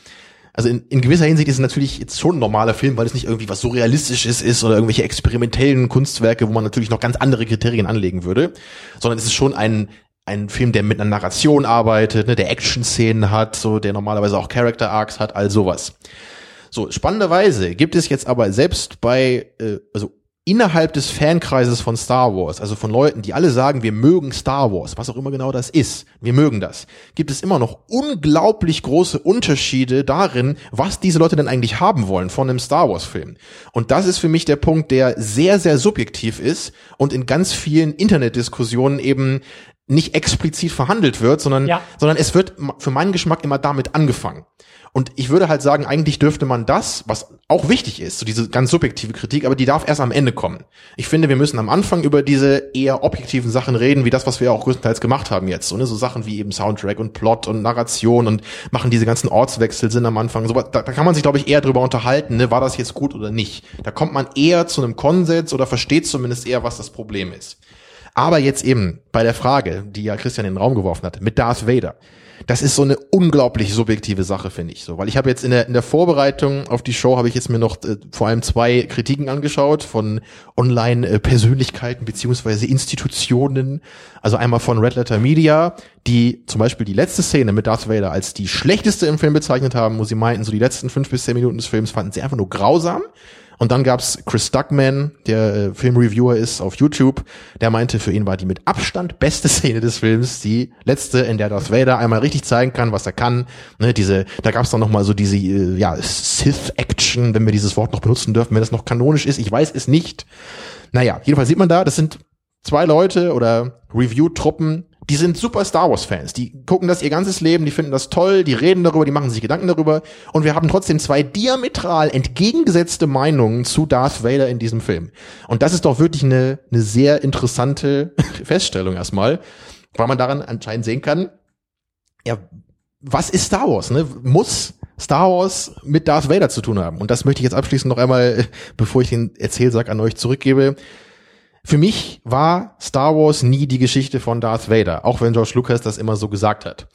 Also in, in gewisser Hinsicht ist es natürlich jetzt schon ein normaler Film, weil es nicht irgendwie was Surrealistisches ist oder irgendwelche experimentellen Kunstwerke, wo man natürlich noch ganz andere Kriterien anlegen würde, sondern es ist schon ein ein Film, der mit einer Narration arbeitet, ne, der Action-Szenen hat, so der normalerweise auch Character Arcs hat, all sowas. So, spannenderweise gibt es jetzt aber selbst bei, äh, also innerhalb des Fankreises von Star Wars, also von Leuten, die alle sagen, wir mögen Star Wars, was auch immer genau das ist, wir mögen das, gibt es immer noch unglaublich große Unterschiede darin, was diese Leute denn eigentlich haben wollen von einem Star Wars Film. Und das ist für mich der Punkt, der sehr, sehr subjektiv ist und in ganz vielen Internetdiskussionen eben nicht explizit verhandelt wird, sondern, Ja. sondern es wird für meinen Geschmack immer damit angefangen. Und ich würde halt sagen, eigentlich dürfte man das, was auch wichtig ist, so diese ganz subjektive Kritik, aber die darf erst am Ende kommen. Ich finde, wir müssen am Anfang über diese eher objektiven Sachen reden, wie das, was wir auch größtenteils gemacht haben jetzt. So, ne? so Sachen wie eben Soundtrack und Plot und Narration und machen diese ganzen Ortswechsel sind am Anfang. So, da, da kann man sich, glaube ich, eher drüber unterhalten, ne? war das jetzt gut oder nicht. Da kommt man eher zu einem Konsens oder versteht zumindest eher, was das Problem ist. Aber jetzt eben bei der Frage, die ja Christian in den Raum geworfen hat, mit Darth Vader. Das ist so eine unglaublich subjektive Sache, finde ich so. Weil ich habe jetzt in der, in der Vorbereitung auf die Show, habe ich jetzt mir noch äh, vor allem zwei Kritiken angeschaut von Online-Persönlichkeiten beziehungsweise Institutionen. Also einmal von Red Letter Media, die zum Beispiel die letzte Szene mit Darth Vader als die schlechteste im Film bezeichnet haben, wo sie meinten, so die letzten fünf bis zehn Minuten des Films fanden sie einfach nur grausam. Und dann gab's Chris Duckman, der äh, Filmreviewer ist auf YouTube, der meinte, für ihn war die mit Abstand beste Szene des Films die letzte, in der Darth Vader einmal richtig zeigen kann, was er kann. Ne, diese, da gab's dann noch mal so diese äh, ja, Sith-Action, wenn wir dieses Wort noch benutzen dürfen, wenn das noch kanonisch ist. Ich weiß es nicht. Naja, jedenfalls sieht man da, das sind zwei Leute oder Review-Truppen, die sind super Star Wars-Fans. Die gucken das ihr ganzes Leben, die finden das toll, die reden darüber, die machen sich Gedanken darüber. Und wir haben trotzdem zwei diametral entgegengesetzte Meinungen zu Darth Vader in diesem Film. Und das ist doch wirklich eine, eine sehr interessante Feststellung erstmal, weil man daran anscheinend sehen kann, ja, was ist Star Wars? Ne? Muss Star Wars mit Darth Vader zu tun haben? Und das möchte ich jetzt abschließend noch einmal, bevor ich den Erzählsack an euch zurückgebe, für mich war Star Wars nie die Geschichte von Darth Vader, auch wenn George Lucas das immer so gesagt hat.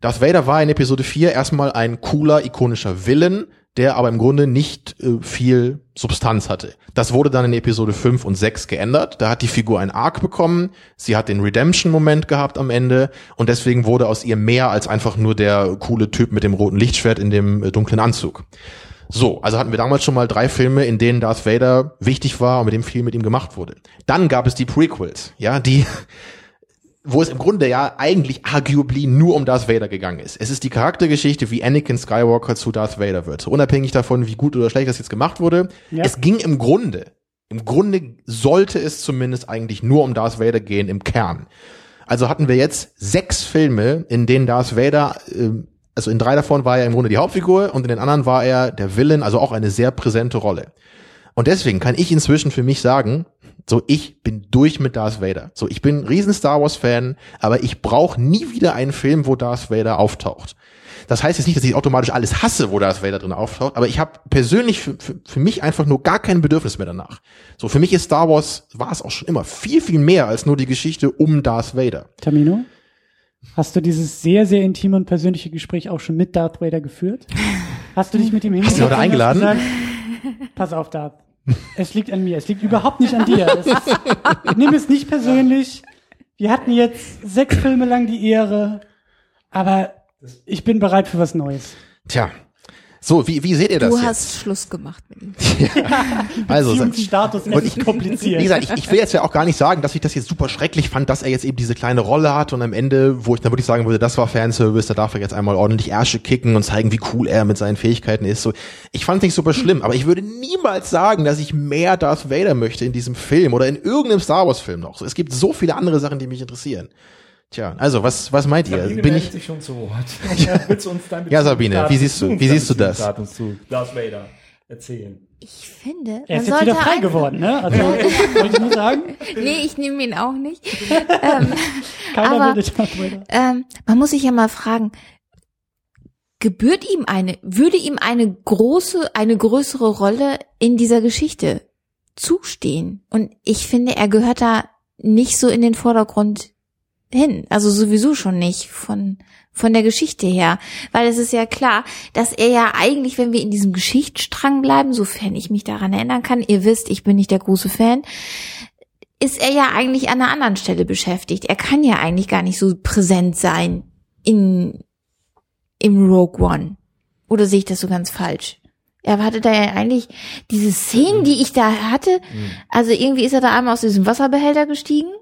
Darth Vader war in Episode 4 erstmal ein cooler, ikonischer Villain, der aber im Grunde nicht äh, viel Substanz hatte. Das wurde dann in Episode 5 und 6 geändert. Da hat die Figur ein Arc bekommen, sie hat den Redemption-Moment gehabt am Ende und deswegen wurde aus ihr mehr als einfach nur der coole Typ mit dem roten Lichtschwert in dem äh, dunklen Anzug. So, also hatten wir damals schon mal drei Filme, in denen Darth Vader wichtig war und mit dem viel mit ihm gemacht wurde. Dann gab es die Prequels, ja, die, wo es im Grunde ja eigentlich arguably nur um Darth Vader gegangen ist. Es ist die Charaktergeschichte, wie Anakin Skywalker zu Darth Vader wird. Unabhängig davon, wie gut oder schlecht das jetzt gemacht wurde. Ja. Es ging im Grunde, im Grunde sollte es zumindest eigentlich nur um Darth Vader gehen im Kern. Also hatten wir jetzt sechs Filme, in denen Darth Vader, äh, also in drei davon war er im Grunde die Hauptfigur und in den anderen war er der Villain, also auch eine sehr präsente Rolle. Und deswegen kann ich inzwischen für mich sagen, so ich bin durch mit Darth Vader. So ich bin riesen Star Wars Fan, aber ich brauche nie wieder einen Film, wo Darth Vader auftaucht. Das heißt jetzt nicht, dass ich automatisch alles hasse, wo Darth Vader drin auftaucht, aber ich habe persönlich für, für, für mich einfach nur gar kein Bedürfnis mehr danach. So für mich ist Star Wars war es auch schon immer viel viel mehr als nur die Geschichte um Darth Vader. Tamino, hast du dieses sehr, sehr intime und persönliche Gespräch auch schon mit Darth Vader geführt? Hast du dich mit ihm Hast du heute hingesetzt eingeladen? Gesagt, Pass auf, Darth. Es liegt an mir. Es liegt überhaupt nicht an dir. Es ist, nimm es nicht persönlich. Wir hatten jetzt sechs Filme lang die Ehre, aber ich bin bereit für was Neues. Tja. So, wie, wie seht ihr das Du jetzt? hast Schluss gemacht mit ihm. also, Beziehungsstatus Und ist kompliziert. Wie gesagt, ich, ich will jetzt ja auch gar nicht sagen, dass ich das jetzt super schrecklich fand, dass er jetzt eben diese kleine Rolle hat und am Ende, wo ich dann wirklich sagen würde, das war Fanservice, da darf er jetzt einmal ordentlich Ärsche kicken und zeigen, wie cool er mit seinen Fähigkeiten ist. So, ich fand es nicht super schlimm, aber ich würde niemals sagen, dass ich mehr Darth Vader möchte in diesem Film oder in irgendeinem Star Wars Film noch. So, es gibt so viele andere Sachen, die mich interessieren. Tja, also was was meint ihr? Sabine Bin meldet ich sich schon zu Wort. Ja, willst du uns dein Ja, Sabine, wie siehst du- wie siehst du das? Zu Darth Vader erzählen. Ich finde, er ist man jetzt wieder frei geworden, ne? Also, wollte ich nur sagen, Nee, ich nehme ihn auch nicht. ähm, keiner Aber- will Darth Vader. ähm, man muss sich ja mal fragen, gebührt ihm eine, würde ihm eine große, eine größere Rolle in dieser Geschichte zustehen? Und ich finde, er gehört da nicht so in den Vordergrund hin. Also sowieso schon nicht von, von der Geschichte her. Weil es ist ja klar, dass er ja eigentlich, wenn wir in diesem Geschichtsstrang bleiben, sofern ich mich daran erinnern kann, ihr wisst, ich bin nicht der große Fan, ist er ja eigentlich an einer anderen Stelle beschäftigt. Er kann ja eigentlich gar nicht so präsent sein in, im Rogue One. Oder sehe ich das so ganz falsch? Er hatte da ja eigentlich diese Szenen, die ich da hatte. Also irgendwie ist er da einmal aus diesem Wasserbehälter gestiegen.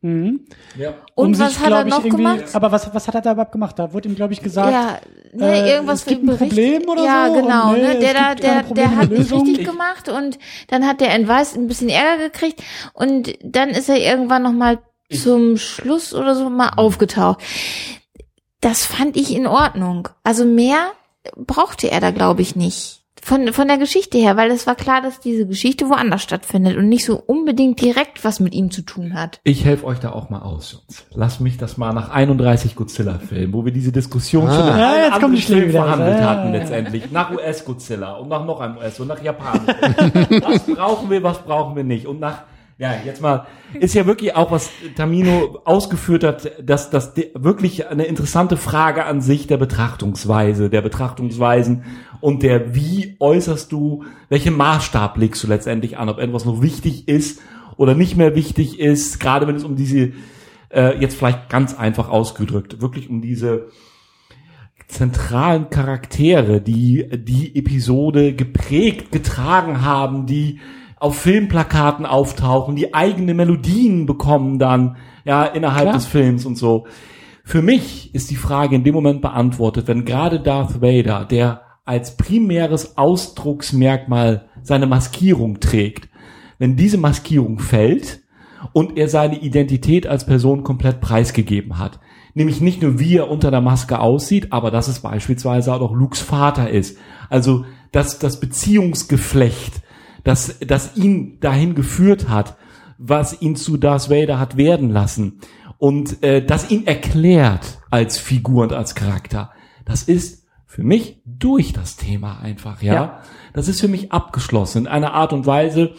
Mhm. Ja. Und Um was sich, hat er ich, noch gemacht? Aber was, was hat er da überhaupt gemacht? Da wurde ihm, glaube ich, gesagt, ja, ne, äh, irgendwas es gibt ein Bericht. Problem oder ja, so und genau. ne, es der da, der, Probleme, der hat nicht richtig Ich- gemacht und dann hat der Entweis ein bisschen Ärger gekriegt und dann ist er irgendwann noch mal zum Schluss oder so mal aufgetaucht. Das fand ich in Ordnung. Also mehr brauchte er da, glaube ich, nicht. Von, von der Geschichte her, weil es war klar, dass diese Geschichte woanders stattfindet und nicht so unbedingt direkt was mit ihm zu tun hat. Ich helfe euch da auch mal aus, Jungs. Lass mich das mal nach 31 Godzilla-Filmen, wo wir diese Diskussion schon in Ah. Ja, jetzt kommen anderen die wieder. verhandelt Ja, hatten letztendlich. Nach US-Godzilla und nach noch einem US und nach Japan. was brauchen wir, was brauchen wir nicht? Und nach, ja, jetzt mal, ist ja wirklich auch, was Tamino ausgeführt hat, dass das wirklich eine interessante Frage an sich der Betrachtungsweise, der Betrachtungsweisen und der, wie äußerst du, welchen Maßstab legst du letztendlich an, ob etwas noch wichtig ist oder nicht mehr wichtig ist, gerade wenn es um diese, äh, jetzt vielleicht ganz einfach ausgedrückt, wirklich um diese zentralen Charaktere, die die Episode geprägt, getragen haben, die auf Filmplakaten auftauchen, die eigene Melodien bekommen dann, ja, innerhalb Klar. des Films und so. Für mich ist die Frage in dem Moment beantwortet, wenn gerade Darth Vader, der als primäres Ausdrucksmerkmal seine Maskierung trägt, wenn diese Maskierung fällt und er seine Identität als Person komplett preisgegeben hat. Nämlich nicht nur wie er unter der Maske aussieht, aber dass es beispielsweise auch Lukes Vater ist. Also dass das Beziehungsgeflecht, das, das ihn dahin geführt hat, was ihn zu Darth Vader hat werden lassen und äh, das ihn erklärt als Figur und als Charakter. Das ist für mich durch das Thema einfach, ja. Ja. Das ist für mich abgeschlossen in einer Art und Weise,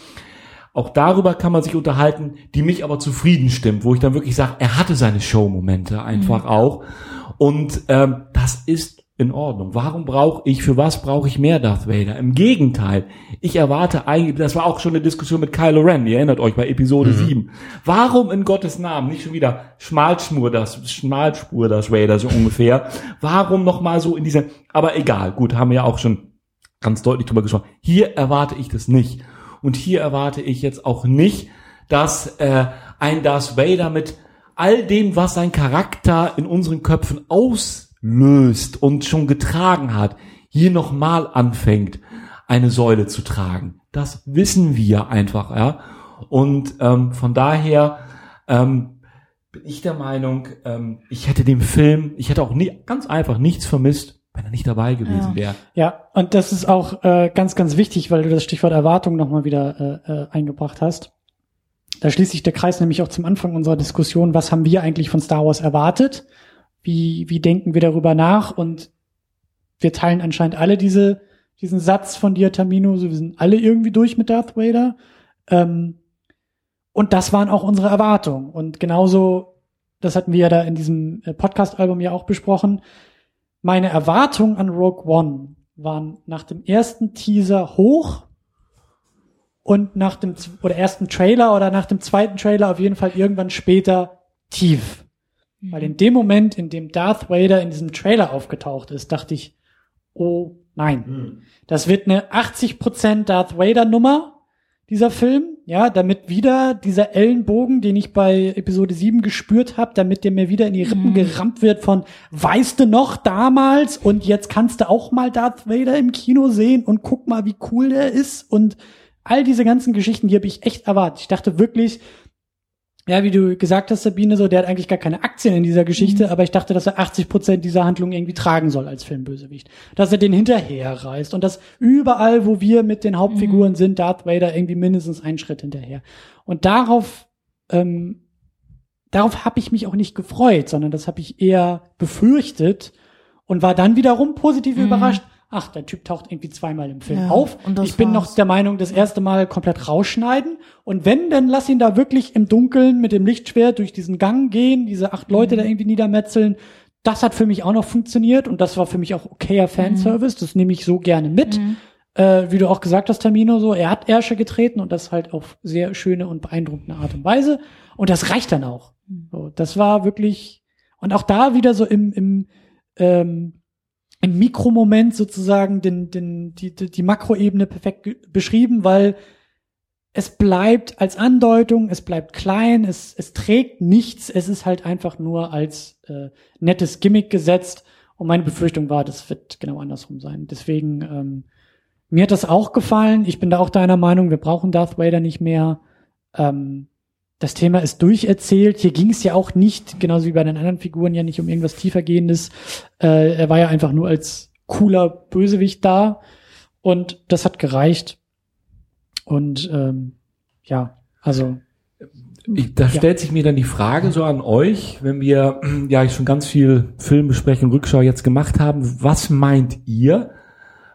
auch darüber kann man sich unterhalten, die mich aber zufrieden stimmt, wo ich dann wirklich sage, er hatte seine Show-Momente einfach auch. Und ähm, das ist in Ordnung. Warum brauche ich, für was brauche ich mehr Darth Vader? Im Gegenteil, ich erwarte eigentlich, das war auch schon eine Diskussion mit Kylo Ren, ihr erinnert euch bei Episode 7. Warum in Gottes Namen nicht schon wieder Schmalspur das, Schmalspur das Vader so ungefähr? Warum nochmal so in diese, aber egal, gut, haben wir ja auch schon ganz deutlich drüber gesprochen. Hier erwarte ich das nicht. Und hier erwarte ich jetzt auch nicht, dass äh, ein Darth Vader mit all dem, was sein Charakter in unseren Köpfen auslöst und schon getragen hat, hier nochmal anfängt, eine Säule zu tragen. Das wissen wir einfach, ja. Und ähm, von daher ähm, bin ich der Meinung, ähm, ich hätte dem Film, ich hätte auch nie, ganz einfach nichts vermisst, wenn er nicht dabei gewesen Ja. wäre. Ja, und das ist auch äh, ganz, ganz wichtig, weil du das Stichwort Erwartung nochmal wieder äh, äh, eingebracht hast. Da schließt sich der Kreis nämlich auch zum Anfang unserer Diskussion. Was haben wir eigentlich von Star Wars erwartet? Wie, wie denken wir darüber nach? Und wir teilen anscheinend alle diese, diesen Satz von dir, Tamino. So, wir sind alle irgendwie durch mit Darth Vader. Ähm, und das waren auch unsere Erwartungen. Und genauso, das hatten wir ja da in diesem äh, Podcast-Album ja auch besprochen. Meine Erwartungen an Rogue One waren nach dem ersten Teaser hoch und nach dem oder ersten Trailer oder nach dem zweiten Trailer auf jeden Fall irgendwann später tief. Weil in dem Moment, in dem Darth Vader in diesem Trailer aufgetaucht ist, dachte ich, oh nein, das wird eine 80% Darth Vader Nummer, dieser Film, ja, damit wieder dieser Ellenbogen, den ich bei Episode 7 gespürt habe, damit der mir wieder in die Rippen gerammt wird von, weißt du noch damals? Und jetzt kannst du auch mal Darth Vader im Kino sehen und guck mal, wie cool der ist. Und all diese ganzen Geschichten, die habe ich echt erwartet. Ich dachte wirklich, ja, wie du gesagt hast, Sabine, so, der hat eigentlich gar keine Aktien in dieser Geschichte, aber ich dachte, dass er 80 Prozent dieser Handlung irgendwie tragen soll als Filmbösewicht. Dass er den hinterherreist und dass überall, wo wir mit den Hauptfiguren sind, Darth Vader irgendwie mindestens einen Schritt hinterher. Und darauf, ähm, darauf habe ich mich auch nicht gefreut, sondern das habe ich eher befürchtet und war dann wiederum positiv überrascht. Ach, der Typ taucht irgendwie zweimal im Film Ja, auf. Ich bin noch war's. der Meinung, das erste Mal komplett rausschneiden. Und wenn, dann lass ihn da wirklich im Dunkeln mit dem Lichtschwert durch diesen Gang gehen, diese acht Leute da irgendwie niedermetzeln. Das hat für mich auch noch funktioniert und das war für mich auch okayer Fanservice. Das nehme ich so gerne mit. Äh, wie du auch gesagt hast, Tamino, so, er hat Ärsche getreten und das halt auf sehr schöne und beeindruckende Art und Weise. Und das reicht dann auch. So, das war wirklich, und auch da wieder so im, im, ähm, im Mikromoment sozusagen den, den, die, die, Makroebene perfekt beschrieben, weil es bleibt als Andeutung, es bleibt klein, es, es trägt nichts, es ist halt einfach nur als äh, nettes Gimmick gesetzt. Und meine Befürchtung war, das wird genau andersrum sein. Deswegen, ähm, mir hat das auch gefallen. Ich bin da auch deiner Meinung, wir brauchen Darth Vader nicht mehr. Ähm, das Thema ist durcherzählt. Hier ging es ja auch nicht, genauso wie bei den anderen Figuren, ja nicht um irgendwas tiefergehendes. Äh, er war ja einfach nur als cooler Bösewicht da und das hat gereicht. Und ähm, ja, also Ich, da Ja. stellt sich mir dann die Frage so an euch, wenn wir ja schon ganz viel Filmbesprechung, Rückschau jetzt gemacht haben, was meint ihr?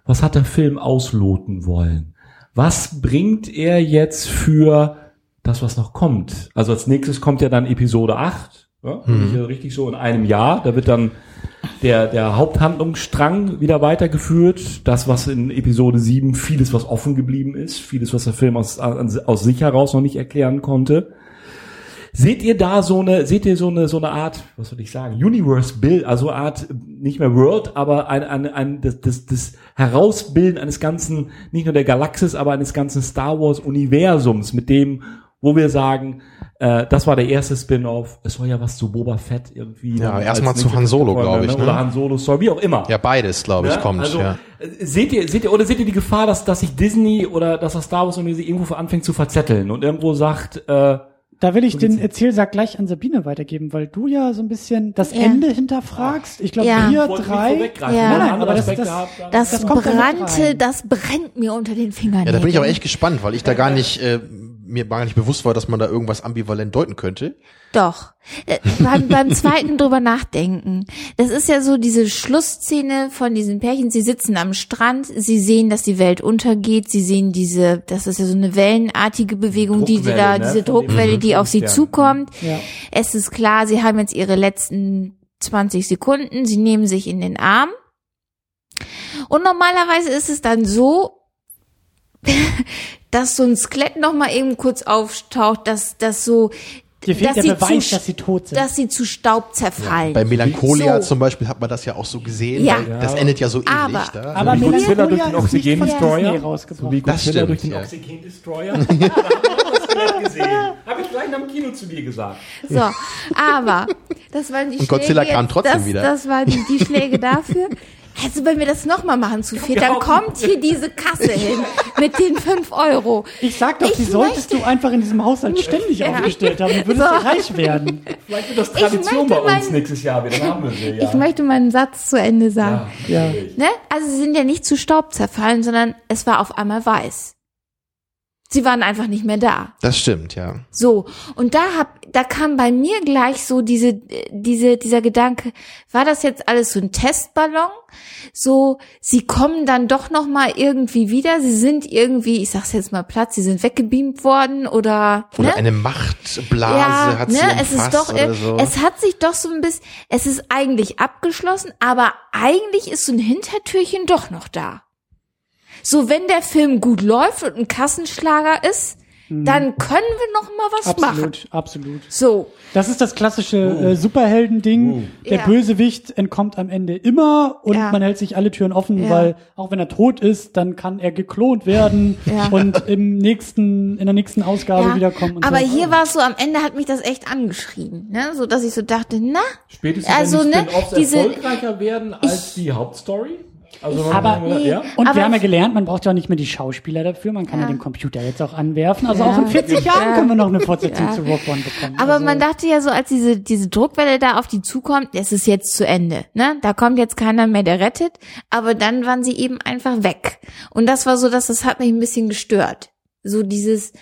Was hat der Film ausloten wollen? Was bringt er jetzt für das, was noch kommt? Also als nächstes kommt ja dann Episode 8, ja, ich ja richtig so in einem Jahr, da wird dann der, der Haupthandlungsstrang wieder weitergeführt. Das, was in Episode 7 vieles, was offen geblieben ist, vieles, was der Film aus, aus sich heraus noch nicht erklären konnte. Seht ihr da so eine, seht ihr so eine, so eine Art, was soll ich sagen, Universe Bild, also eine Art, nicht mehr World, aber ein, ein, ein, das, das, das Herausbilden eines ganzen, nicht nur der Galaxis, aber eines ganzen Star Wars Universums, mit dem, wo wir sagen, äh, das war der erste Spin-off, es soll ja was zu Boba Fett irgendwie. Ja, erstmal zu Han Solo, kommen, glaub ich, ne? Oder Han Solo Story, wie auch immer. Ja, beides, glaube ich, Ne? kommt. Also, ja. äh, seht ihr, seht ihr, oder seht ihr die Gefahr, dass, dass sich Disney oder dass das Star Wars irgendwie irgendwo anfängt zu verzetteln und irgendwo sagt, äh, da will ich den Erzählsack gleich an Sabine weitergeben, weil du ja so ein bisschen das Ja. Ende hinterfragst. Ich glaube, Ja. wir drei. Ja. Nein, andere aber das- das- das Das kommt da mit brannte, das brennt mir unter den Fingern. ja, da bin ich aber echt gespannt, weil ich da gar nicht, äh, mir gar nicht bewusst war, dass man da irgendwas ambivalent deuten könnte. Doch. Äh, beim, beim zweiten drüber nachdenken. Das ist ja so diese Schlussszene von diesen Pärchen. Sie sitzen am Strand, sie sehen, dass die Welt untergeht, sie sehen diese, das ist ja so eine wellenartige Bewegung, die, die da, ne, diese Druckwelle, die auf sie Stern. zukommt. Ja. Es ist klar, sie haben jetzt ihre letzten 20 Sekunden, sie nehmen sich in den Arm. Und normalerweise ist es dann so, dass so ein Skelett noch mal eben kurz auftaucht, dass das so Dir fehlt dass der sie Beweis, zu, dass sie tot sind. dass sie zu Staub zerfallen. Bei Melancholia So. zum Beispiel hat man das ja auch so gesehen. Ja. weil Das endet ja so ähnlich Aber- da. aber wie Godzilla durch den Oxygen-Destroyer? Disney So rausgebracht. wie Das Godzilla stimmt, durch den ja. Oxygen Destroyer. Ja. Habe ich gleich am Kino zu dir gesagt. So, aber das waren die Und Godzilla Schläge kam jetzt- trotzdem das, wieder. Das waren die, die Schläge dafür. Also wenn wir das nochmal machen zu viel, dann Ja. kommt hier diese Kasse hin mit den fünf Euro. Ich sag doch, Ich die solltest möchte- du einfach in diesem Haushalt ständig Ja. aufgestellt haben. Du würdest So. du reich werden. Vielleicht wird das Tradition bei uns mein- nächstes Jahr wieder. Haben wir sie, ja. Ich möchte meinen Satz zu Ende sagen. Ja. Ne? Also sie sind ja nicht zu Staub zerfallen, sondern es war auf einmal weiß. Sie waren einfach nicht mehr da. Das stimmt, ja. So, und da hab, da kam bei mir gleich so diese, diese, dieser Gedanke, war das jetzt alles so ein Testballon? So, sie kommen dann doch noch mal irgendwie wieder, sie sind irgendwie, ich sag's jetzt mal platt, sie sind weggebeamt worden oder, Oder ne? eine Machtblase hat sie ne, umfasst es ist doch, oder so. es hat sich doch so ein bisschen, es ist eigentlich abgeschlossen, aber eigentlich ist so ein Hintertürchen doch noch da. So, wenn der Film gut läuft und ein Kassenschlager ist, dann können wir noch mal was machen. Mhm. Absolut, absolut. So, Das ist das klassische äh, Superhelden-Ding. Der Ja. Bösewicht entkommt am Ende immer und Ja. man hält sich alle Türen offen, Ja. weil auch wenn er tot ist, dann kann er geklont werden Ja. und im nächsten, in der nächsten Ausgabe ja. wiederkommen. Und aber so. hier war es so, am Ende hat mich das echt angeschrien, ne? so dass ich so dachte, na, Spätestens Also, wenn die ne, diese- erfolgreicher werden als die Hauptstory. Also Aber- Nee. ja. Und Aber wir haben ja gelernt, man braucht ja auch nicht mehr die Schauspieler dafür, man kann ja, Ja. den Computer jetzt auch anwerfen. Also Ja. auch in 40 Jahren Ja. können wir noch eine Fortsetzung Ja. zu Rock One bekommen. Aber also, man dachte ja so, als diese, diese Druckwelle da auf die zukommt, es ist jetzt zu Ende, ne? Da kommt jetzt keiner mehr, der rettet. Aber dann waren sie eben einfach weg. Und das war so, dass das hat mich ein bisschen gestört. So dieses,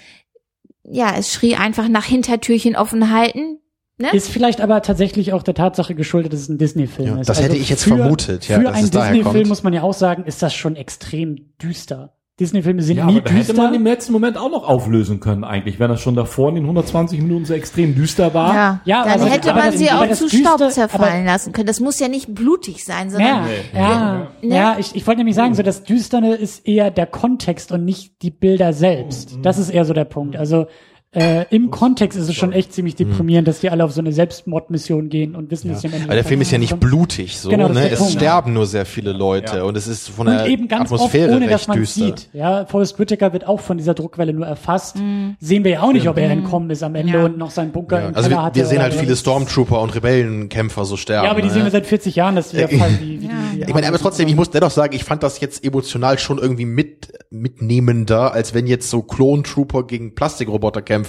ja, es schrie einfach nach Hintertürchen offen halten. Ne? Ist vielleicht aber tatsächlich auch der Tatsache geschuldet, dass es ein Disney-Film Ja, ist. Also das hätte ich jetzt für, vermutet, ja, für dass einen Disney-Film muss man ja auch sagen, ist das schon extrem düster. Disney-Filme sind Ja, nie aber da hätte düster. man im letzten Moment auch noch auflösen können eigentlich, wenn das schon davor in den 120 Minuten so extrem düster war. Ja, Ja, dann aber- hätte aber man das- sie auch zu Düster- Staub zerfallen lassen können. Das muss ja nicht blutig sein, sondern Ja, ja, Ne? ja, ich, ich wollte nämlich sagen, so das Düsterne ist eher der Kontext und nicht die Bilder selbst. Das ist eher so der Punkt. Also äh, im Kontext ist es schon echt ziemlich deprimierend, dass die alle auf so eine Selbstmordmission gehen und wissen, dass sie am Ende Weil der Film ist ja nicht blutig, so, Genau, ne? Es Punkt. sterben nur sehr viele Leute Ja. und es ist von Und der eben ganz Atmosphäre oft, ohne dass recht man düster. sieht. Ja, Forrest Whitaker wird auch von dieser Druckwelle nur erfasst. Sehen wir ja auch nicht, ob er entkommen ist am Ende Ja. und noch seinen Bunker Ja, im also Keller wir, hatte wir sehen halt so. viele Stormtrooper und Rebellenkämpfer so sterben. Ja, aber die ne? sehen wir seit 40 Jahren, dass die da fallen, wie, die, Ich meine, aber trotzdem, ich muss dennoch sagen, ich fand das jetzt emotional schon irgendwie mit, mitnehmender, als wenn jetzt so Clone Trooper gegen Plastikroboter kämpfen.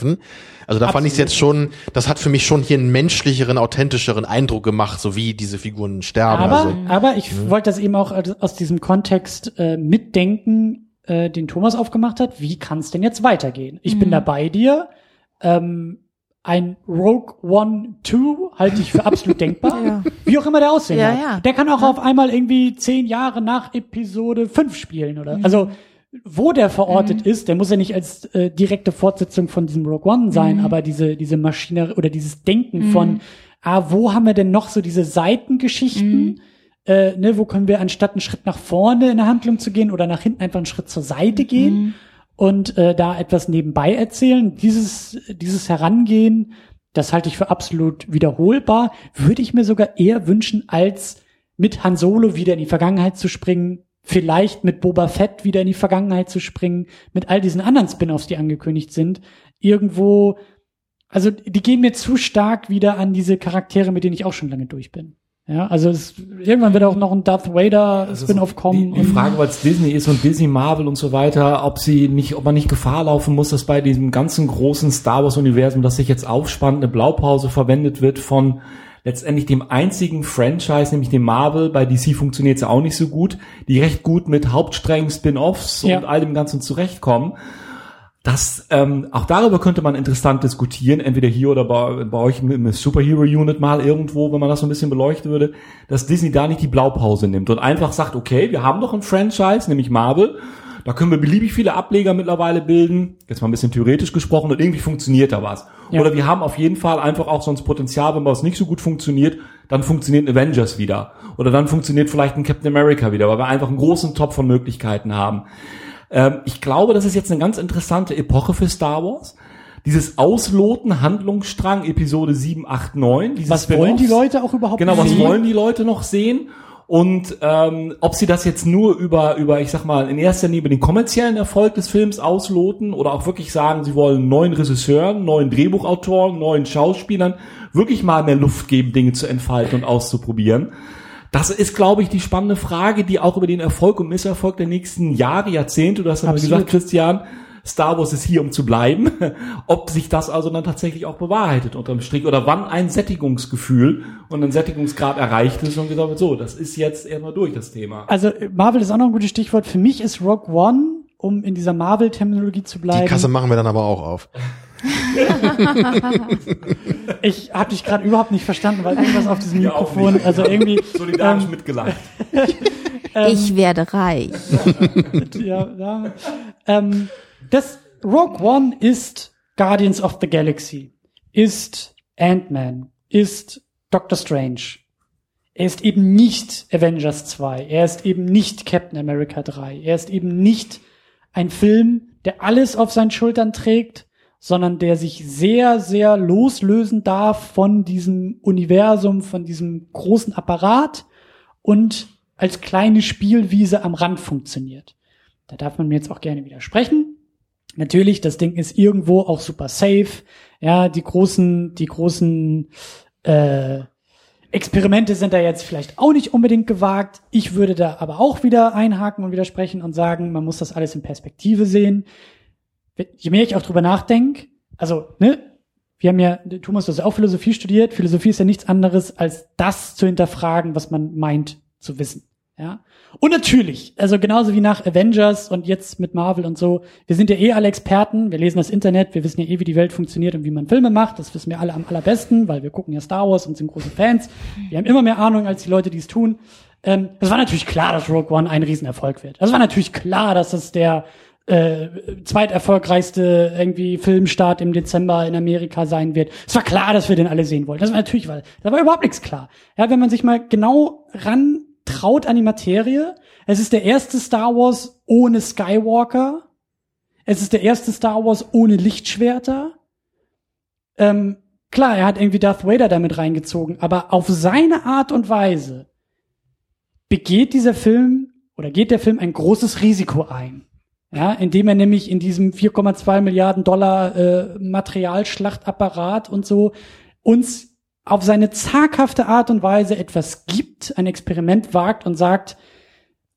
Also da fand ich es jetzt schon, das hat für mich schon hier einen menschlicheren, authentischeren Eindruck gemacht, so wie diese Figuren sterben. Aber, also, aber ich wollte das eben auch aus diesem Kontext äh, mitdenken, äh, den Thomas aufgemacht hat. Wie kann es denn jetzt weitergehen? Ich bin da bei dir. Ähm, ein Rogue One 2 halte ich für absolut denkbar. Ja. Wie auch immer der aussehen Ja, hat. ja. Der kann auch auf einmal irgendwie zehn Jahre nach Episode 5 spielen, oder? Also, wo der verortet ist, der muss ja nicht als äh, direkte Fortsetzung von diesem Rogue One sein, aber diese, diese Maschinerie oder dieses Denken von, ah, wo haben wir denn noch so diese Seitengeschichten? Äh, ne, wo können wir anstatt einen Schritt nach vorne in der Handlung zu gehen oder nach hinten einfach einen Schritt zur Seite gehen und äh, da etwas nebenbei erzählen? Dieses, dieses Herangehen, das halte ich für absolut wiederholbar. Würde ich mir sogar eher wünschen, als mit Han Solo wieder in die Vergangenheit zu springen, vielleicht mit Boba Fett wieder in die Vergangenheit zu springen, mit all diesen anderen Spin-offs, die angekündigt sind, irgendwo, also die gehen mir zu stark wieder an diese Charaktere, mit denen ich auch schon lange durch bin. Ja, also es, irgendwann wird auch noch ein Darth Vader Spin-off kommen. Die, die Frage, weil es Disney ist und Disney, Marvel und so weiter, ob sie nicht, ob man nicht Gefahr laufen muss, dass bei diesem ganzen großen Star Wars Universum, das sich jetzt aufspannt, eine Blaupause verwendet wird von letztendlich dem einzigen Franchise, nämlich dem Marvel. Bei DC funktioniert es ja auch nicht so gut, die recht gut mit Hauptsträngen, Spin-offs Ja. und all dem Ganzen zurechtkommen. Das, ähm, auch darüber könnte man interessant diskutieren, entweder hier oder bei, bei euch im, im Superhero Unit mal irgendwo, wenn man das so ein bisschen beleuchten würde, dass Disney da nicht die Blaupause nimmt und einfach sagt, okay, wir haben doch ein Franchise, nämlich Marvel, da können wir beliebig viele Ableger mittlerweile bilden, jetzt mal ein bisschen theoretisch gesprochen und irgendwie funktioniert da was. Ja. Oder wir haben auf jeden Fall einfach auch sonst Potenzial, wenn was nicht so gut funktioniert, dann funktioniert Avengers wieder. Oder dann funktioniert vielleicht ein Captain America wieder, weil wir einfach einen großen Top von Möglichkeiten haben. Ähm, ich glaube, das ist jetzt eine ganz interessante Epoche für Star Wars. Dieses Ausloten, Handlungsstrang, Episode 7, 8, 9. Dieses was wollen die. Leute auch überhaupt Genau, was sehen? wollen die Leute noch sehen? Und ähm, ob sie das jetzt nur über, über, ich sag mal, in erster Linie über den kommerziellen Erfolg des Films ausloten oder auch wirklich sagen, sie wollen neuen Regisseuren, neuen Drehbuchautoren, neuen Schauspielern wirklich mal mehr Luft geben, Dinge zu entfalten und auszuprobieren. Das ist, glaube ich, die spannende Frage, die auch über den Erfolg und Misserfolg der nächsten Jahre, Jahrzehnte, du hast ja gesagt, Christian, Star Wars ist hier, um zu bleiben. Ob sich das also dann tatsächlich auch bewahrheitet unterm Strich oder wann ein Sättigungsgefühl und ein Sättigungsgrad erreicht ist und gesagt wird, so, das ist jetzt erstmal durch das Thema. Also Marvel ist auch noch ein gutes Stichwort. Für mich ist Rogue One, um in dieser Marvel-Terminologie zu die bleiben. Kasse machen wir dann aber auch auf. Ich habe dich gerade überhaupt nicht verstanden, weil irgendwas auf diesem Mikrofon, also irgendwie Solidarisch ähm, mitgelacht. Ich werde reich. ja, ja. Ähm, das Rogue One ist Guardians of the Galaxy, ist Ant-Man, ist Doctor Strange. Er ist eben nicht Avengers 2. Er ist eben nicht Captain America 3. Er ist eben nicht ein Film, der alles auf seinen Schultern trägt, sondern der sich sehr, sehr loslösen darf von diesem Universum, von diesem großen Apparat und als kleine Spielwiese am Rand funktioniert. Da darf man mir jetzt auch gerne widersprechen. Natürlich, das Ding ist irgendwo auch super safe. Ja, die großen, die großen äh, Experimente sind da jetzt vielleicht auch nicht unbedingt gewagt. Ich würde da aber auch wieder einhaken und widersprechen und sagen, man muss das alles in Perspektive sehen. Je mehr ich auch drüber nachdenke, also, ne, wir haben ja, Thomas, du hast ja auch Philosophie studiert. Philosophie ist ja nichts anderes, als das zu hinterfragen, was man meint zu wissen. Ja. Und natürlich, also genauso wie nach Avengers und jetzt mit Marvel und so, wir sind ja eh alle Experten, wir lesen das Internet, wir wissen ja eh, wie die Welt funktioniert und wie man Filme macht. Das wissen wir alle am allerbesten, weil wir gucken ja Star Wars und sind große Fans. Wir haben immer mehr Ahnung als die Leute, die es tun. Ähm, es war natürlich klar, dass Rogue One ein Riesenerfolg wird. Es war natürlich klar, dass es der äh, zweiterfolgreichste irgendwie Filmstart im Dezember in Amerika sein wird. Es war klar, dass wir den alle sehen wollten. Das war natürlich, weil da war überhaupt nichts klar. Ja, wenn man sich mal genau ran traut an die Materie, es ist der erste Star Wars ohne Skywalker. Es ist der erste Star Wars ohne Lichtschwerter. Ähm, klar, er hat irgendwie Darth Vader damit reingezogen, aber auf seine Art und Weise begeht dieser Film oder geht der Film ein großes Risiko ein. Ja, indem er nämlich in diesem 4,2 Milliarden Dollar äh, Materialschlachtapparat und so uns auf seine zaghafte Art und Weise etwas gibt, ein Experiment wagt und sagt,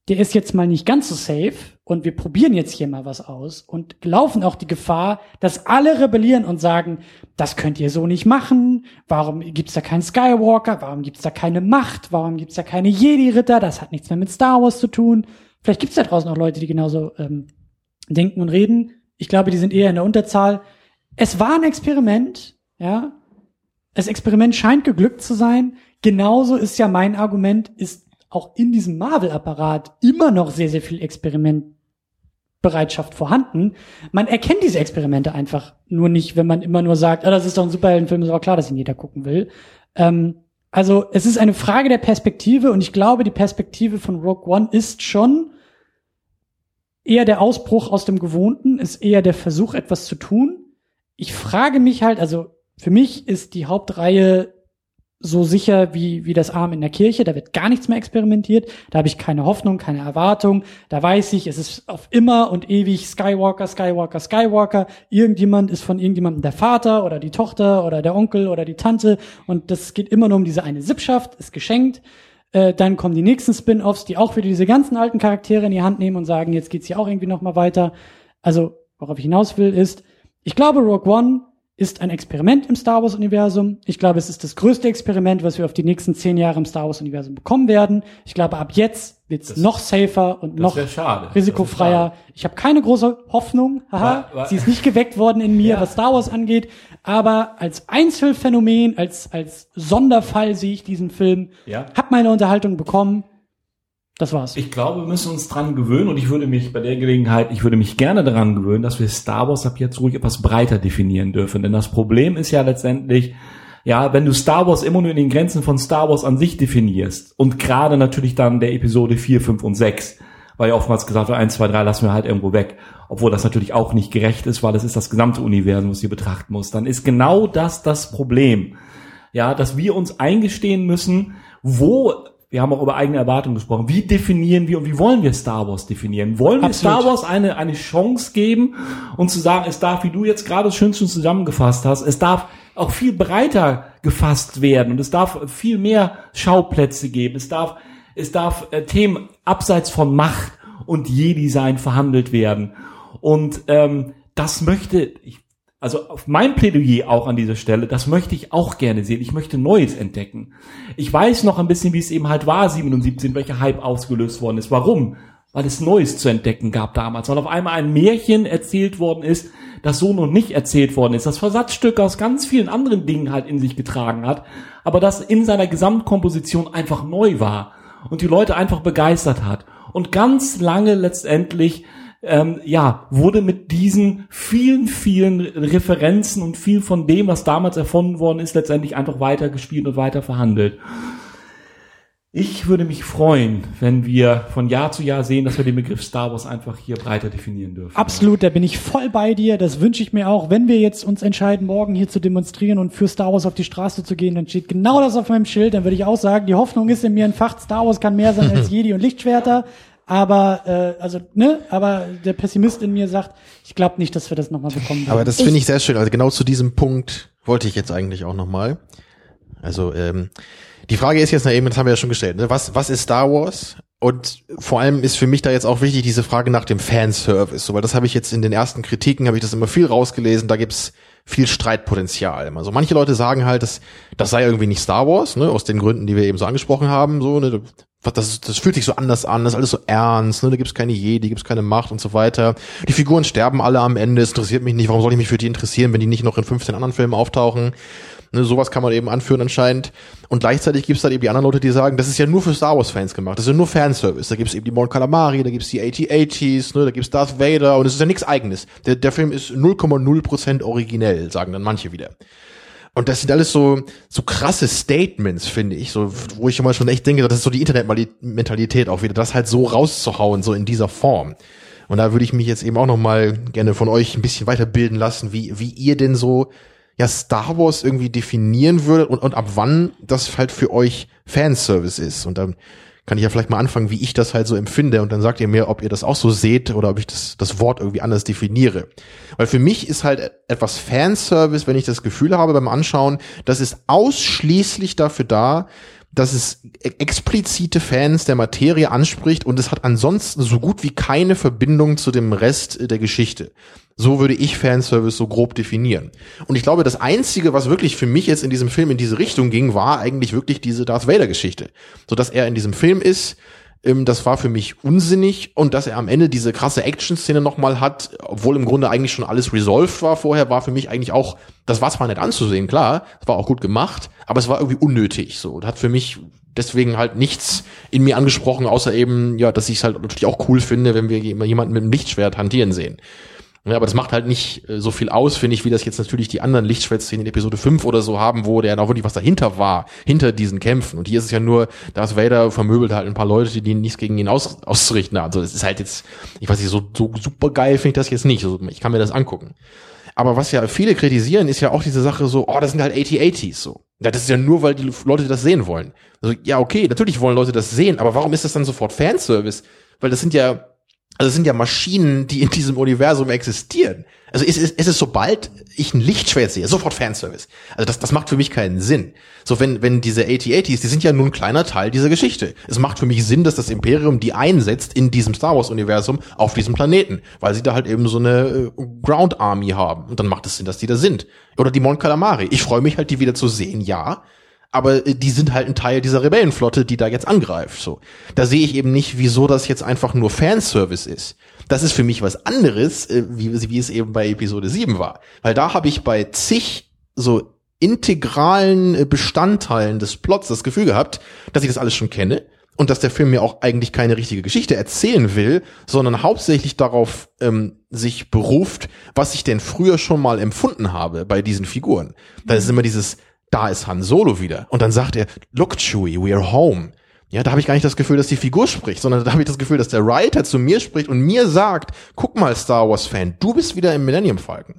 der ist jetzt mal nicht ganz so safe und wir probieren jetzt hier mal was aus und laufen auch die Gefahr, dass alle rebellieren und sagen, das könnt ihr so nicht machen, warum gibt's da keinen Skywalker, warum gibt's da keine Macht, warum gibt's da keine Jedi-Ritter, das hat nichts mehr mit Star Wars zu tun. Vielleicht gibt's da draußen auch Leute, die genauso ähm, denken und reden. Ich glaube, die sind eher in der Unterzahl. Es war ein Experiment, ja. Das Experiment scheint geglückt zu sein. Genauso ist ja mein Argument, ist auch in diesem Marvel-Apparat immer noch sehr, sehr viel Experimentbereitschaft vorhanden. Man erkennt diese Experimente einfach nur nicht, wenn man immer nur sagt, ah, das ist doch ein Superheldenfilm, ist aber klar, dass ihn jeder gucken will. Ähm, also es ist eine Frage der Perspektive und ich glaube, die Perspektive von Rogue One ist schon eher der Ausbruch aus dem Gewohnten, ist eher der Versuch, etwas zu tun. Ich frage mich halt, also für mich ist die Hauptreihe so sicher wie, wie das Arm in der Kirche. Da wird gar nichts mehr experimentiert. Da habe ich keine Hoffnung, keine Erwartung. Da weiß ich, es ist auf immer und ewig Skywalker, Skywalker, Skywalker. Irgendjemand ist von irgendjemandem der Vater oder die Tochter oder der Onkel oder die Tante. Und das geht immer nur um diese eine Sippschaft, ist geschenkt. Äh, dann kommen die nächsten Spin-offs, die auch wieder diese ganzen alten Charaktere in die Hand nehmen und sagen, jetzt geht's hier auch irgendwie noch mal weiter. Also, worauf ich hinaus will, ist, ich glaube, Rogue One ist ein Experiment im Star Wars-Universum. Ich glaube, es ist das größte Experiment, was wir auf die nächsten zehn Jahre im Star Wars-Universum bekommen werden. Ich glaube, ab jetzt wird es noch safer und noch risikofreier. Ich habe keine große Hoffnung. Haha, Wa- wa- sie ist nicht geweckt worden in mir, Ja. was Star Wars angeht. Aber als Einzelfenomen, als, als Sonderfall sehe ich diesen Film. Ja. Hab meine Unterhaltung bekommen. Das war's. Ich glaube, wir müssen uns dran gewöhnen und ich würde mich bei der Gelegenheit, ich würde mich gerne daran gewöhnen, dass wir Star Wars ab jetzt ruhig etwas breiter definieren dürfen. Denn das Problem ist ja letztendlich, ja, wenn du Star Wars immer nur in den Grenzen von Star Wars an sich definierst und gerade natürlich dann der Episode 4, 5 und 6, weil ja oftmals gesagt wird, 1, 2, 3 lassen wir halt irgendwo weg. Obwohl das natürlich auch nicht gerecht ist, weil es ist das gesamte Universum, was ihr betrachten muss. Dann ist genau das das Problem. Ja, dass wir uns eingestehen müssen, wo wir haben auch über eigene Erwartungen gesprochen. Wie definieren wir und wie wollen wir Star Wars definieren? Wollen wir Absolut. Star Wars eine, eine Chance geben und zu sagen, es darf, wie du jetzt gerade schön schon zusammengefasst hast, es darf auch viel breiter gefasst werden und es darf viel mehr Schauplätze geben. Es darf, es darf äh, Themen abseits von Macht und Je-Design verhandelt werden. Und ähm, das möchte, ich, also auf mein Plädoyer auch an dieser Stelle, das möchte ich auch gerne sehen. Ich möchte Neues entdecken. Ich weiß noch ein bisschen, wie es eben halt war, 77, welcher Hype ausgelöst worden ist. Warum? Weil es Neues zu entdecken gab damals. Weil auf einmal ein Märchen erzählt worden ist, das so noch nicht erzählt worden ist. Das Versatzstück aus ganz vielen anderen Dingen halt in sich getragen hat. Aber das in seiner Gesamtkomposition einfach neu war. Und die Leute einfach begeistert hat. Und ganz lange letztendlich ähm, ja, wurde mit diesen vielen, vielen Referenzen und viel von dem, was damals erfunden worden ist, letztendlich einfach weiter gespielt und weiter verhandelt. Ich würde mich freuen, wenn wir von Jahr zu Jahr sehen, dass wir den Begriff Star Wars einfach hier breiter definieren dürfen. Absolut, da bin ich voll bei dir. Das wünsche ich mir auch. Wenn wir jetzt uns entscheiden, morgen hier zu demonstrieren und für Star Wars auf die Straße zu gehen, dann steht genau das auf meinem Schild. Dann würde ich auch sagen, die Hoffnung ist in mir entfacht. Star Wars kann mehr sein als Jedi und Lichtschwerter. Aber äh, also ne, aber der Pessimist in mir sagt, ich glaube nicht, dass wir das nochmal bekommen. werden. Aber das finde ich sehr schön. Also genau zu diesem Punkt wollte ich jetzt eigentlich auch nochmal. Also ähm, die Frage ist jetzt, na eben, das haben wir ja schon gestellt, ne? was, was ist Star Wars? Und vor allem ist für mich da jetzt auch wichtig diese Frage nach dem Fanservice, so, weil das habe ich jetzt in den ersten Kritiken, habe ich das immer viel rausgelesen, da gibt's viel Streitpotenzial. Also manche Leute sagen halt, das, das sei irgendwie nicht Star Wars, ne, aus den Gründen, die wir eben so angesprochen haben, so, ne, das, das fühlt sich so anders an, das ist alles so ernst, ne, da gibt's keine Jedi, gibt's keine Macht und so weiter. Die Figuren sterben alle am Ende, es interessiert mich nicht, warum soll ich mich für die interessieren, wenn die nicht noch in 15 anderen Filmen auftauchen? Ne, sowas kann man eben anführen anscheinend. Und gleichzeitig gibt's dann eben die anderen Leute, die sagen, das ist ja nur für Star Wars Fans gemacht, das ist ja nur Fanservice. Da gibt's eben die Mon Calamari, da gibt's die AT-ATs, ne, da gibt's Darth Vader und es ist ja nichts eigenes. Der, der Film ist 0,0% originell, sagen dann manche wieder. Und das sind alles so, so krasse Statements, finde ich, so, wo ich immer schon echt denke, das ist so die Internetmentalität auch wieder, das halt so rauszuhauen, so in dieser Form. Und da würde ich mich jetzt eben auch noch mal gerne von euch ein bisschen weiterbilden lassen, wie, wie ihr denn so, ja, Star Wars irgendwie definieren würdet und, und ab wann das halt für euch Fanservice ist. Und dann kann ich ja vielleicht mal anfangen, wie ich das halt so empfinde und dann sagt ihr mir, ob ihr das auch so seht oder ob ich das, das Wort irgendwie anders definiere. Weil für mich ist halt etwas Fanservice, wenn ich das Gefühl habe beim Anschauen, das ist ausschließlich dafür da, dass es e- explizite Fans der Materie anspricht und es hat ansonsten so gut wie keine Verbindung zu dem Rest der Geschichte. So würde ich Fanservice so grob definieren. Und ich glaube, das Einzige, was wirklich für mich jetzt in diesem Film in diese Richtung ging, war eigentlich wirklich diese Darth Vader-Geschichte. So dass er in diesem Film ist, ähm, das war für mich unsinnig und dass er am Ende diese krasse Action-Szene nochmal hat, obwohl im Grunde eigentlich schon alles resolved war vorher, war für mich eigentlich auch, das war zwar nicht anzusehen, klar, es war auch gut gemacht, aber es war irgendwie unnötig so und hat für mich deswegen halt nichts in mir angesprochen, außer eben, ja, dass ich es halt natürlich auch cool finde, wenn wir jemanden mit einem Lichtschwert hantieren sehen. Ja, aber das macht halt nicht äh, so viel aus, finde ich, wie das jetzt natürlich die anderen Lichtschwertszenen in Episode 5 oder so haben, wo der noch wirklich was dahinter war, hinter diesen Kämpfen. Und hier ist es ja nur, Darth Vader vermöbelt halt ein paar Leute, die nichts gegen ihn aus, auszurichten haben. Also das ist halt jetzt, ich weiß nicht, so, so super geil finde ich das jetzt nicht. Also ich kann mir das angucken. Aber was ja viele kritisieren, ist ja auch diese Sache so, oh, das sind halt 80-80s so. Ja, das ist ja nur, weil die Leute das sehen wollen. Also, ja, okay, natürlich wollen Leute das sehen, aber warum ist das dann sofort Fanservice? Weil das sind ja also es sind ja Maschinen, die in diesem Universum existieren. Also es ist, es ist sobald ich ein Lichtschwert sehe, sofort Fanservice. Also das, das macht für mich keinen Sinn. So wenn, wenn diese AT-ATs, die sind ja nur ein kleiner Teil dieser Geschichte. Es macht für mich Sinn, dass das Imperium die einsetzt in diesem Star Wars Universum auf diesem Planeten, weil sie da halt eben so eine äh, Ground Army haben. Und dann macht es Sinn, dass die da sind. Oder die Mon Calamari. Ich freue mich halt, die wieder zu sehen, ja aber äh, die sind halt ein Teil dieser Rebellenflotte, die da jetzt angreift. So, da sehe ich eben nicht, wieso das jetzt einfach nur Fanservice ist. Das ist für mich was anderes, äh, wie, wie es eben bei Episode 7 war, weil da habe ich bei zig so integralen äh, Bestandteilen des Plots das Gefühl gehabt, dass ich das alles schon kenne und dass der Film mir auch eigentlich keine richtige Geschichte erzählen will, sondern hauptsächlich darauf ähm, sich beruft, was ich denn früher schon mal empfunden habe bei diesen Figuren. Da ist immer dieses da ist Han Solo wieder. Und dann sagt er, look Chewie, we are home. Ja, da habe ich gar nicht das Gefühl, dass die Figur spricht, sondern da habe ich das Gefühl, dass der Writer zu mir spricht und mir sagt, guck mal, Star Wars Fan, du bist wieder im Millennium Falcon.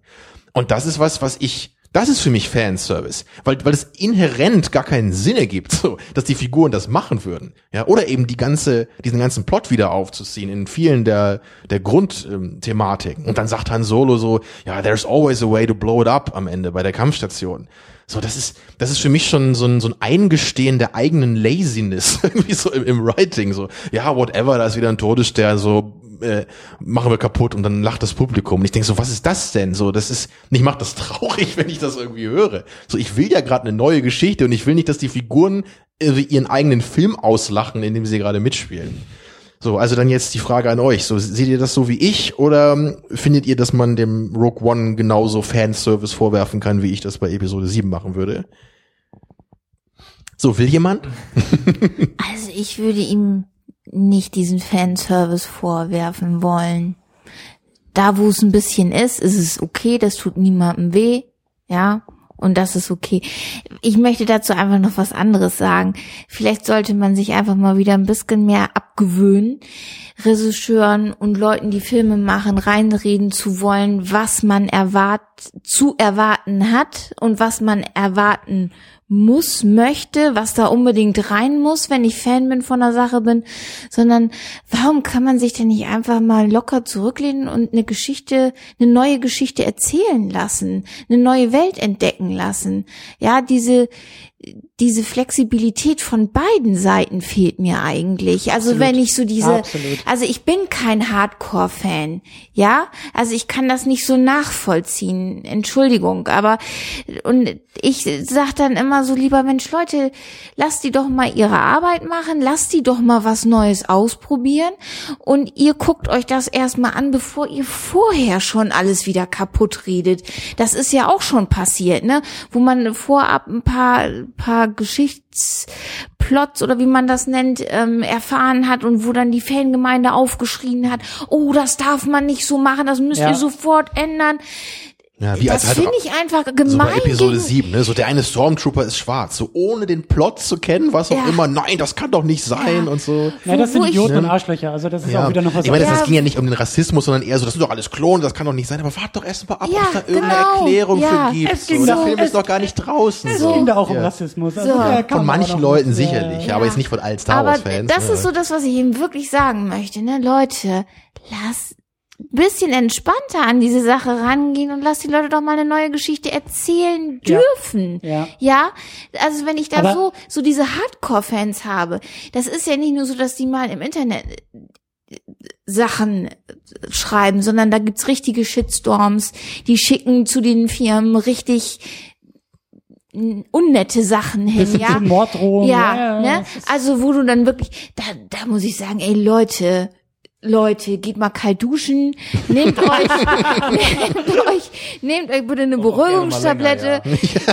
Und das ist was, was ich das ist für mich Fanservice, weil, weil es inhärent gar keinen Sinn ergibt, so, dass die Figuren das machen würden. Ja, oder eben die ganze, diesen ganzen Plot wieder aufzuziehen in vielen der, der Grundthematiken. Und dann sagt Han Solo so, ja, there's always a way to blow it up am Ende bei der Kampfstation. So, das ist, das ist für mich schon so ein, so ein Eingestehen der eigenen Laziness, irgendwie so im, im Writing, so, ja, whatever, da ist wieder ein Todesstern, so, äh, machen wir kaputt und dann lacht das Publikum. Und ich denke so, was ist das denn? So, das ist, mich macht das traurig, wenn ich das irgendwie höre. So, ich will ja gerade eine neue Geschichte und ich will nicht, dass die Figuren äh, ihren eigenen Film auslachen, in dem sie gerade mitspielen. So, also dann jetzt die Frage an euch. So, seht ihr das so wie ich oder ähm, findet ihr, dass man dem Rogue One genauso Fanservice vorwerfen kann, wie ich das bei Episode 7 machen würde? So, will jemand? also ich würde ihm nicht diesen Fanservice vorwerfen wollen. Da, wo es ein bisschen ist, ist es okay, das tut niemandem weh, ja, und das ist okay. Ich möchte dazu einfach noch was anderes sagen. Vielleicht sollte man sich einfach mal wieder ein bisschen mehr abgewöhnen, Regisseuren und Leuten, die Filme machen, reinreden zu wollen, was man erwart zu erwarten hat und was man erwarten muss, möchte, was da unbedingt rein muss, wenn ich Fan bin von der Sache bin, sondern warum kann man sich denn nicht einfach mal locker zurücklehnen und eine Geschichte, eine neue Geschichte erzählen lassen, eine neue Welt entdecken lassen? Ja, diese, diese Flexibilität von beiden Seiten fehlt mir eigentlich. Also Absolut. wenn ich so diese, Absolut. also ich bin kein Hardcore-Fan, ja, also ich kann das nicht so nachvollziehen. Entschuldigung, aber und ich sag dann immer so lieber Mensch, Leute, lasst die doch mal ihre Arbeit machen, lasst die doch mal was Neues ausprobieren und ihr guckt euch das erstmal an, bevor ihr vorher schon alles wieder kaputt redet. Das ist ja auch schon passiert, ne, wo man vorab ein paar paar Geschichtsplots oder wie man das nennt, ähm, erfahren hat und wo dann die Fangemeinde aufgeschrien hat, oh, das darf man nicht so machen, das müsst ja. ihr sofort ändern. Ja, wie als das halt finde ich einfach so gemein. bei Episode gegen- 7, ne? So der eine Stormtrooper ist schwarz, so ohne den Plot zu kennen, was auch Ja. immer, nein, das kann doch nicht sein Ja. und so. Ja, das sind Idioten und Arschlöcher. Also das ist Ja. auch wieder noch was ich meine, das, Ja. das ging ja nicht um den Rassismus, sondern eher so, das sind doch alles Klonen, das kann doch nicht sein, aber wart doch erst mal ab, Ja, ob es da irgendeine genau. Erklärung Ja. für gibt. Es ging so, der so- Film ist doch gar nicht draußen. Es so. ging da auch um Ja. Rassismus. Also, So. Von man manchen Leuten sicherlich, aber jetzt nicht von allen Star Aber Wars Fans. das ist so das, was ich ihm wirklich sagen möchte, ne? Leute, lass ein bisschen entspannter an diese Sache rangehen und lass die Leute doch mal eine neue Geschichte erzählen Ja. dürfen. Ja. Ja, also wenn ich da Aber- so, so diese Hardcore-Fans habe, das ist ja nicht nur so, dass die mal im Internet äh, Sachen schreiben, sondern da gibt's richtige Shitstorms, die schicken zu den Firmen richtig unnette Sachen hin, Bis hin ja. Morddrohungen. Ja, ne? das ist- Also wo du dann wirklich, da, da muss ich sagen, ey Leute, Leute, geht mal kalt duschen, nehmt euch, nehmt euch, nehmt euch bitte eine Beruhigungstablette.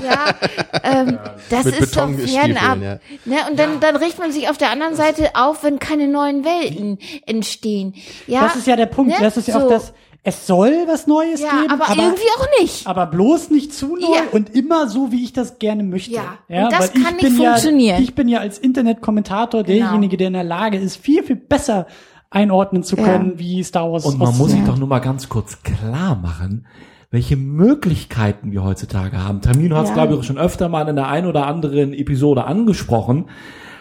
Ja, ähm, das Mit ist doch fernab. ja. Ne? Und dann, dann riecht man sich auf der anderen Seite auf, wenn keine neuen Welten entstehen. Ja, das ist ja der Punkt. ne? Das ist ja So. auch das, es soll was Neues ja, geben, aber, aber, irgendwie auch nicht. aber bloß nicht zu neu Ja. und immer so, wie ich das gerne möchte. Ja, und das weil ich kann nicht bin funktionieren. Ja, ich bin ja als Internetkommentator Genau. derjenige, der in der Lage ist, viel, viel besser einordnen zu Ja. können, wie Star Wars Und man muss sich doch nur mal ganz kurz klar machen, welche Möglichkeiten wir heutzutage haben. Tamino hat es, Ja. glaube ich, schon öfter mal in der ein oder anderen Episode angesprochen,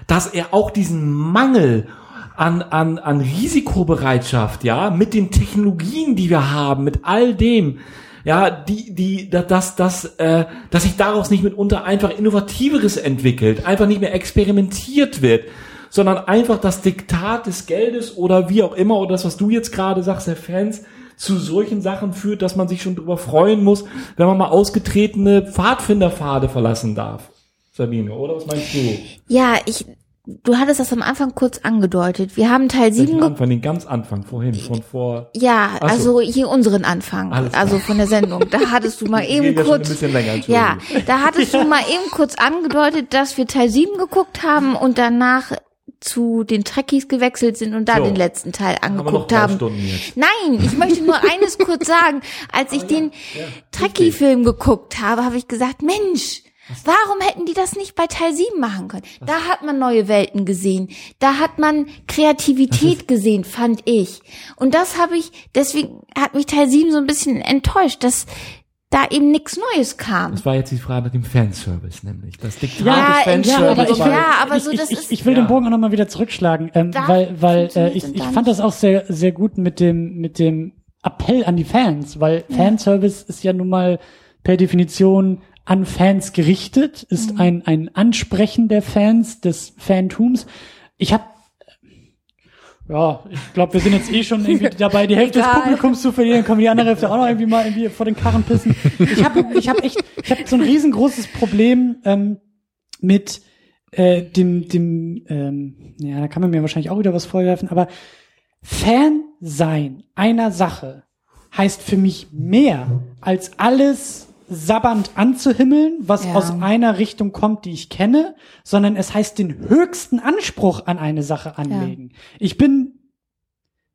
dass er auch diesen Mangel an, an, an Risikobereitschaft, ja, mit den Technologien, die wir haben, mit all dem, ja, die, die, da- dass, dass, äh, dass sich daraus nicht mitunter einfach Innovativeres entwickelt, einfach nicht mehr experimentiert wird, sondern einfach das Diktat des Geldes oder wie auch immer, oder das, was du jetzt gerade sagst, der Fans, zu solchen Sachen führt, dass man sich schon drüber freuen muss, wenn man mal ausgetretene Pfadfinderpfade verlassen darf. Sabine, oder was meinst du? Ja, ich, du hattest das am Anfang kurz angedeutet. Wir haben Teil 7 Den Anfang, den ganz Anfang, vorhin, von vor. Ja, Ach so. also hier unseren Anfang, also von der Sendung. Da hattest du mal eben ja kurz, bisschen länger, ja, da hattest du mal eben kurz angedeutet, dass wir Teil 7 geguckt haben und danach zu den Trekkies gewechselt sind und da So. den letzten Teil angeguckt haben. Nein, ich möchte nur eines kurz sagen. Als ich den Trekkie-Film geguckt habe, habe ich gesagt, Mensch, warum hätten die das nicht bei Teil 7 machen können? Da hat man neue Welten gesehen. Da hat man Kreativität gesehen, fand ich. Und das habe ich, deswegen hat mich Teil 7 so ein bisschen enttäuscht, dass da eben nichts Neues kam. Das war jetzt die Frage nach dem Fanservice, nämlich. Das Diktat Ja, des ja, Fanservice. aber ich Ja, aber ich, so, ich, das ich, ist- ich will Ja. den Bogen auch nochmal wieder zurückschlagen, ähm, Da weil, weil äh, ich, ich fand das auch sehr, sehr gut mit dem, mit dem Appell an die Fans, weil Fanservice ist ja nun mal per Definition an Fans gerichtet, ist Mhm. ein, ein Ansprechen der Fans, des Fantums. Ich habe ja, ich glaube, wir sind jetzt eh schon irgendwie dabei, die Hälfte des Egal. Publikums zu verlieren, kann die andere Hälfte auch noch irgendwie mal irgendwie vor den Karren pissen. Ich habe ich hab echt, ich habe so ein riesengroßes Problem ähm, mit äh, dem, dem, ähm, ja, da kann man mir wahrscheinlich auch wieder was vorwerfen, aber Fan sein einer Sache heißt für mich mehr als alles sabbernd anzuhimmeln, was Ja. aus einer Richtung kommt, die ich kenne, sondern es heißt den höchsten Anspruch an eine Sache anlegen. Ich bin,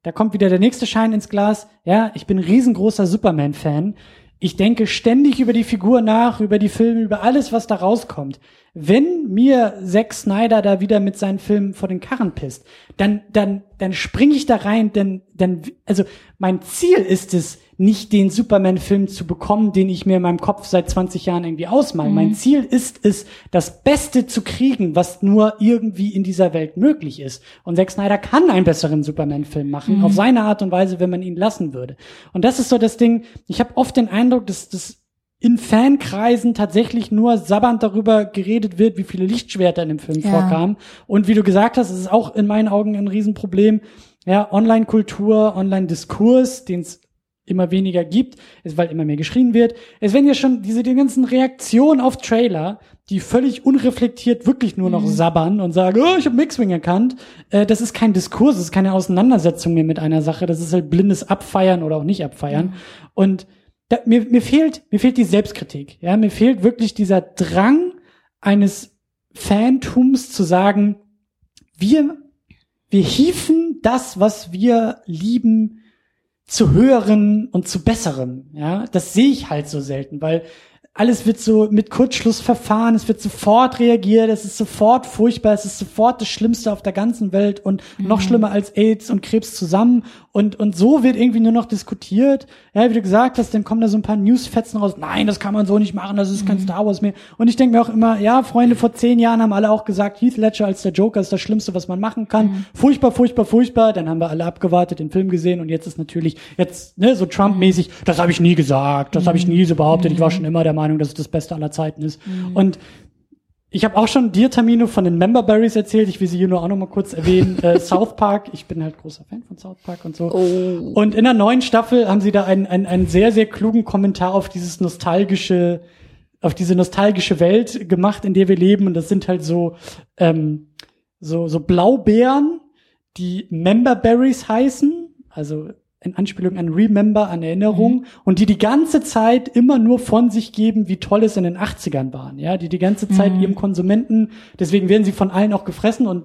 da kommt wieder der nächste Schein ins Glas, ja, ich bin ein riesengroßer Superman-Fan. Ich denke ständig über die Figur nach, über die Filme, über alles, was da rauskommt. Wenn mir Zack Snyder da wieder mit seinen Filmen vor den Karren pisst, dann, dann, dann springe ich da rein, denn, dann, also mein Ziel ist es, nicht den Superman-Film zu bekommen, den ich mir in meinem Kopf seit 20 Jahren irgendwie ausmale. Mein Ziel ist es, das Beste zu kriegen, was nur irgendwie in dieser Welt möglich ist. Und Zack Snyder kann einen besseren Superman-Film machen, auf seine Art und Weise, wenn man ihn lassen würde. Und das ist so das Ding, ich habe oft den Eindruck, dass das in Fankreisen tatsächlich nur sabbernd darüber geredet wird, wie viele Lichtschwerter in dem Film Ja. vorkamen. Und wie du gesagt hast, es ist auch in meinen Augen ein Riesenproblem. Ja, Online-Kultur, Online-Diskurs, den es immer weniger gibt, ist, weil immer mehr geschrien wird. Es werden ja schon diese die ganzen Reaktionen auf Trailer, die völlig unreflektiert wirklich nur noch sabbern und sagen, oh, ich habe Mixwing erkannt. Äh, das ist kein Diskurs, das ist keine Auseinandersetzung mehr mit einer Sache. Das ist halt blindes Abfeiern oder auch nicht abfeiern. Und da, mir, mir fehlt, mir fehlt die Selbstkritik. Ja, mir fehlt wirklich dieser Drang eines Fantums zu sagen, wir, wir hieven das, was wir lieben, zu höheren und zu besseren. Ja, das sehe ich halt so selten, weil alles wird so mit Kurzschluss verfahren, es wird sofort reagiert, es ist sofort furchtbar, es ist sofort das Schlimmste auf der ganzen Welt und mhm. noch schlimmer als AIDS und Krebs zusammen und, und so wird irgendwie nur noch diskutiert. Ja, wie du gesagt hast, dann kommen da so ein paar Newsfetzen raus. Nein, das kann man so nicht machen, das ist kein mhm. Star Wars mehr. Und ich denke mir auch immer, ja, Freunde, vor zehn Jahren haben alle auch gesagt, Heath Ledger als der Joker ist das Schlimmste, was man machen kann. Mhm. Furchtbar, furchtbar, furchtbar. Dann haben wir alle abgewartet, den Film gesehen und jetzt ist natürlich jetzt ne, so Trump-mäßig, das habe ich nie gesagt, das habe ich nie so behauptet. Ich war schon immer der Meinung, dass es das Beste aller Zeiten ist. Mhm. Und ich habe auch schon dir, Tamino, von den Memberberries erzählt. Ich will sie hier nur auch noch mal kurz erwähnen. äh, South Park, ich bin halt großer Fan von South Park und so. Oh. Und in der neuen Staffel haben sie da einen, einen, einen sehr, sehr klugen Kommentar auf dieses nostalgische, auf diese nostalgische Welt gemacht, in der wir leben. Und das sind halt so, ähm, so, so Blaubeeren, die Memberberries heißen. Also in Anspielung an Remember, an Erinnerung mhm. und die die ganze Zeit immer nur von sich geben, wie toll es in den 80ern waren, ja, die die ganze Zeit mhm. ihrem Konsumenten, deswegen werden sie von allen auch gefressen und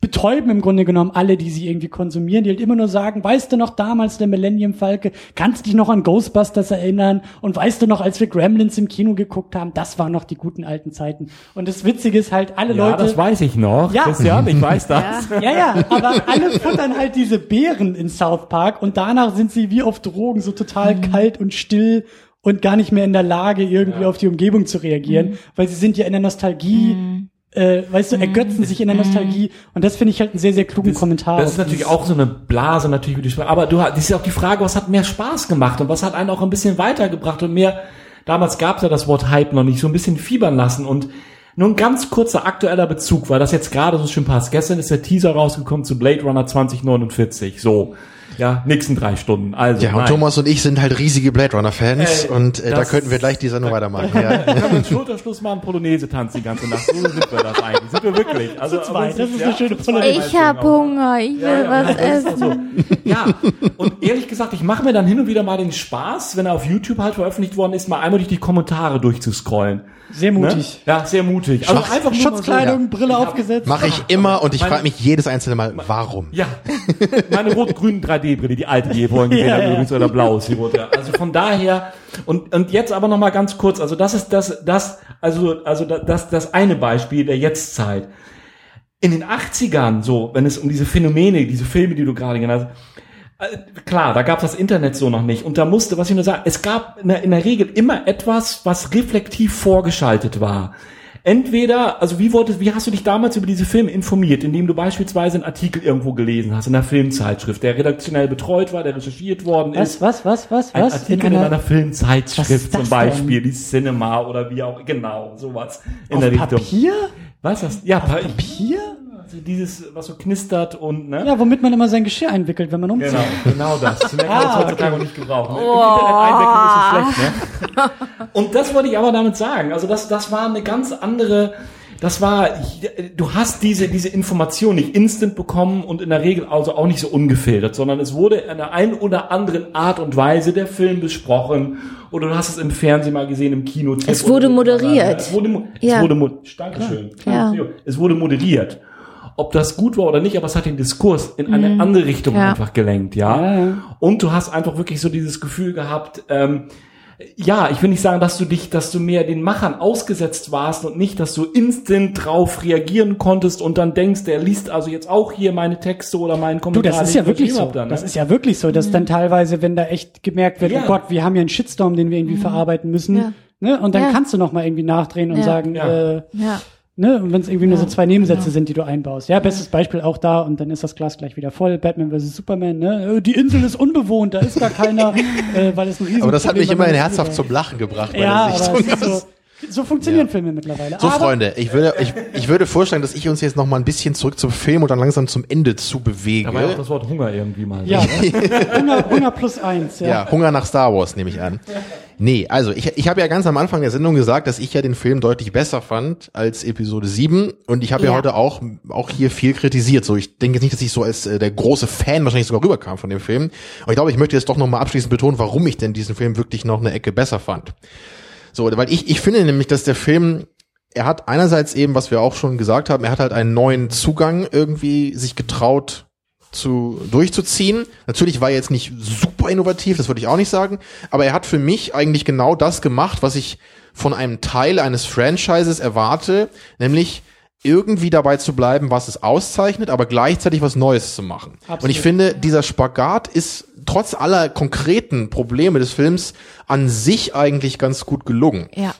betäuben im Grunde genommen alle, die sie irgendwie konsumieren, die halt immer nur sagen, weißt du noch damals der Millennium Falke, kannst dich noch an Ghostbusters erinnern und weißt du noch, als wir Gremlins im Kino geguckt haben, das waren noch die guten alten Zeiten. Und das Witzige ist halt, alle ja, Leute. das weiß ich noch. Ja. Christian, ich weiß das. Ja. ja, ja, aber alle futtern halt diese Beeren in South Park und danach sind sie wie auf Drogen so total mhm. kalt und still und gar nicht mehr in der Lage, irgendwie ja. auf die Umgebung zu reagieren, mhm. weil sie sind ja in der Nostalgie mhm äh, weißt du, ergötzen sich in der Nostalgie. Und das finde ich halt einen sehr, sehr klugen das, Kommentar. Das ist natürlich auch so eine Blase, natürlich, wie du sprachst. Aber du, das ist ja auch die Frage, was hat mehr Spaß gemacht und was hat einen auch ein bisschen weitergebracht und mehr, damals gab es ja das Wort Hype noch nicht, so ein bisschen fiebern lassen und nur ein ganz kurzer aktueller Bezug, weil das jetzt gerade so schön passt. Gestern ist der Teaser rausgekommen zu Blade Runner 2049. So ja, nächsten drei Stunden. Also, ja, und nein. Thomas und ich sind halt riesige Blade Runner Fans äh, und äh, da könnten wir gleich die Sendung weitermachen. Ja. Können wir Schulterschluss machen, Polonaise tanzen die ganze Nacht. So sind wir das eigentlich. Sind wir wirklich. Also, zu zweit, das ist ja, eine schöne Polonaise. Ich hab Hunger, ich will ja, was essen. So. Ja, und ehrlich gesagt, ich mache mir dann hin und wieder mal den Spaß, wenn er auf YouTube halt veröffentlicht worden ist, mal einmal durch die Kommentare durchzuscrollen. Sehr mutig. Ne? Ja, sehr mutig. Also Schach, einfach Schutzkleidung, so, Brille aufgesetzt. Mache ich immer und ich frage mich jedes einzelne Mal, warum? Ja, meine rot-grünen 3D-Brille, die alte, die ihr vorhin gesehen ja, habt, übrigens, oder blau ist die rote. Also von daher, und, und jetzt aber nochmal ganz kurz, also das ist das, das, also, also das, das eine Beispiel der Jetztzeit. In den 80ern, so, wenn es um diese Phänomene, diese Filme, die du gerade genannt hast, klar, da gab es das Internet so noch nicht. Und da musste, was ich nur sagen, es gab in der, in der Regel immer etwas, was reflektiv vorgeschaltet war. Entweder, also wie wolltest, wie hast du dich damals über diese Filme informiert, indem du beispielsweise einen Artikel irgendwo gelesen hast in einer Filmzeitschrift, der redaktionell betreut war, der recherchiert worden was, ist. Was, was, was, was? Ein Artikel in einer, in einer Filmzeitschrift zum Beispiel, denn? die Cinema oder wie auch, genau, sowas in Auf der Richtung. Papier? Was das? Ja, Auf Papier? Dieses, was so knistert und, ne? Ja, womit man immer sein Geschirr einwickelt, wenn man umzieht. Genau, genau das. Das merkt man ah, heutzutage okay. nicht gebrauchen. Oh. Im Internet einwickeln ist so schlecht, ne? Und das wollte ich aber damit sagen. Also das, das war eine ganz andere, das war, du hast diese, diese Information nicht instant bekommen und in der Regel also auch nicht so ungefiltert, sondern es wurde in einer ein oder anderen Art und Weise der Film besprochen oder du hast es im Fernsehen mal gesehen, im Kino. Es wurde moderiert. Es wurde, ja. es wurde, Dankeschön. Ja. Es wurde moderiert ob das gut war oder nicht, aber es hat den Diskurs in eine mhm. andere Richtung ja. einfach gelenkt, ja? ja? Und du hast einfach wirklich so dieses Gefühl gehabt, ähm, ja, ich will nicht sagen, dass du dich, dass du mehr den Machern ausgesetzt warst und nicht, dass du instant drauf reagieren konntest und dann denkst, der liest also jetzt auch hier meine Texte oder meinen Kommentar. Du, das ist ja wirklich so. Dann, ne? Das ist ja wirklich so, dass mhm. dann teilweise, wenn da echt gemerkt wird, ja. oh Gott, wir haben ja einen Shitstorm, den wir irgendwie mhm. verarbeiten müssen, ja. ne? Und dann kannst du noch mal irgendwie nachdrehen und sagen, äh, ja Ne? Und wenn es irgendwie ja, nur so zwei Nebensätze genau. sind, die du einbaust. Ja, bestes Beispiel auch da und dann ist das Glas gleich wieder voll. Batman vs. Superman, ne? Äh, die Insel ist unbewohnt, da ist gar keiner, äh, weil es ein riesiges Aber das hat mich immer herzhaft zum Lachen gebracht. Ja, aber so, so funktionieren ja. Filme mittlerweile. So, aber Freunde, ich würde, ich, ich würde vorschlagen, dass ich uns jetzt noch mal ein bisschen zurück zum Film und dann langsam zum Ende zu bewegen. Aber auch das Wort Hunger irgendwie mal. Ja, Hunger, Hunger plus eins. Ja. ja, Hunger nach Star Wars nehme ich an. Nee, also ich, ich habe ja ganz am Anfang der Sendung gesagt, dass ich ja den Film deutlich besser fand als Episode 7 und ich habe ja. ja. heute auch auch hier viel kritisiert. So, ich denke jetzt nicht, dass ich so als äh, der große Fan wahrscheinlich sogar rüberkam von dem Film. Und ich glaube, ich möchte jetzt doch noch mal abschließend betonen, warum ich denn diesen Film wirklich noch eine Ecke besser fand. So, weil ich ich finde nämlich, dass der Film er hat einerseits eben, was wir auch schon gesagt haben, er hat halt einen neuen Zugang irgendwie sich getraut zu durchzuziehen. Natürlich war er jetzt nicht super innovativ, das würde ich auch nicht sagen, aber er hat für mich eigentlich genau das gemacht, was ich von einem Teil eines Franchises erwarte, nämlich irgendwie dabei zu bleiben, was es auszeichnet, aber gleichzeitig was Neues zu machen. Absolut. Und ich finde, dieser Spagat ist trotz aller konkreten Probleme des Films an sich eigentlich ganz gut gelungen. Ja.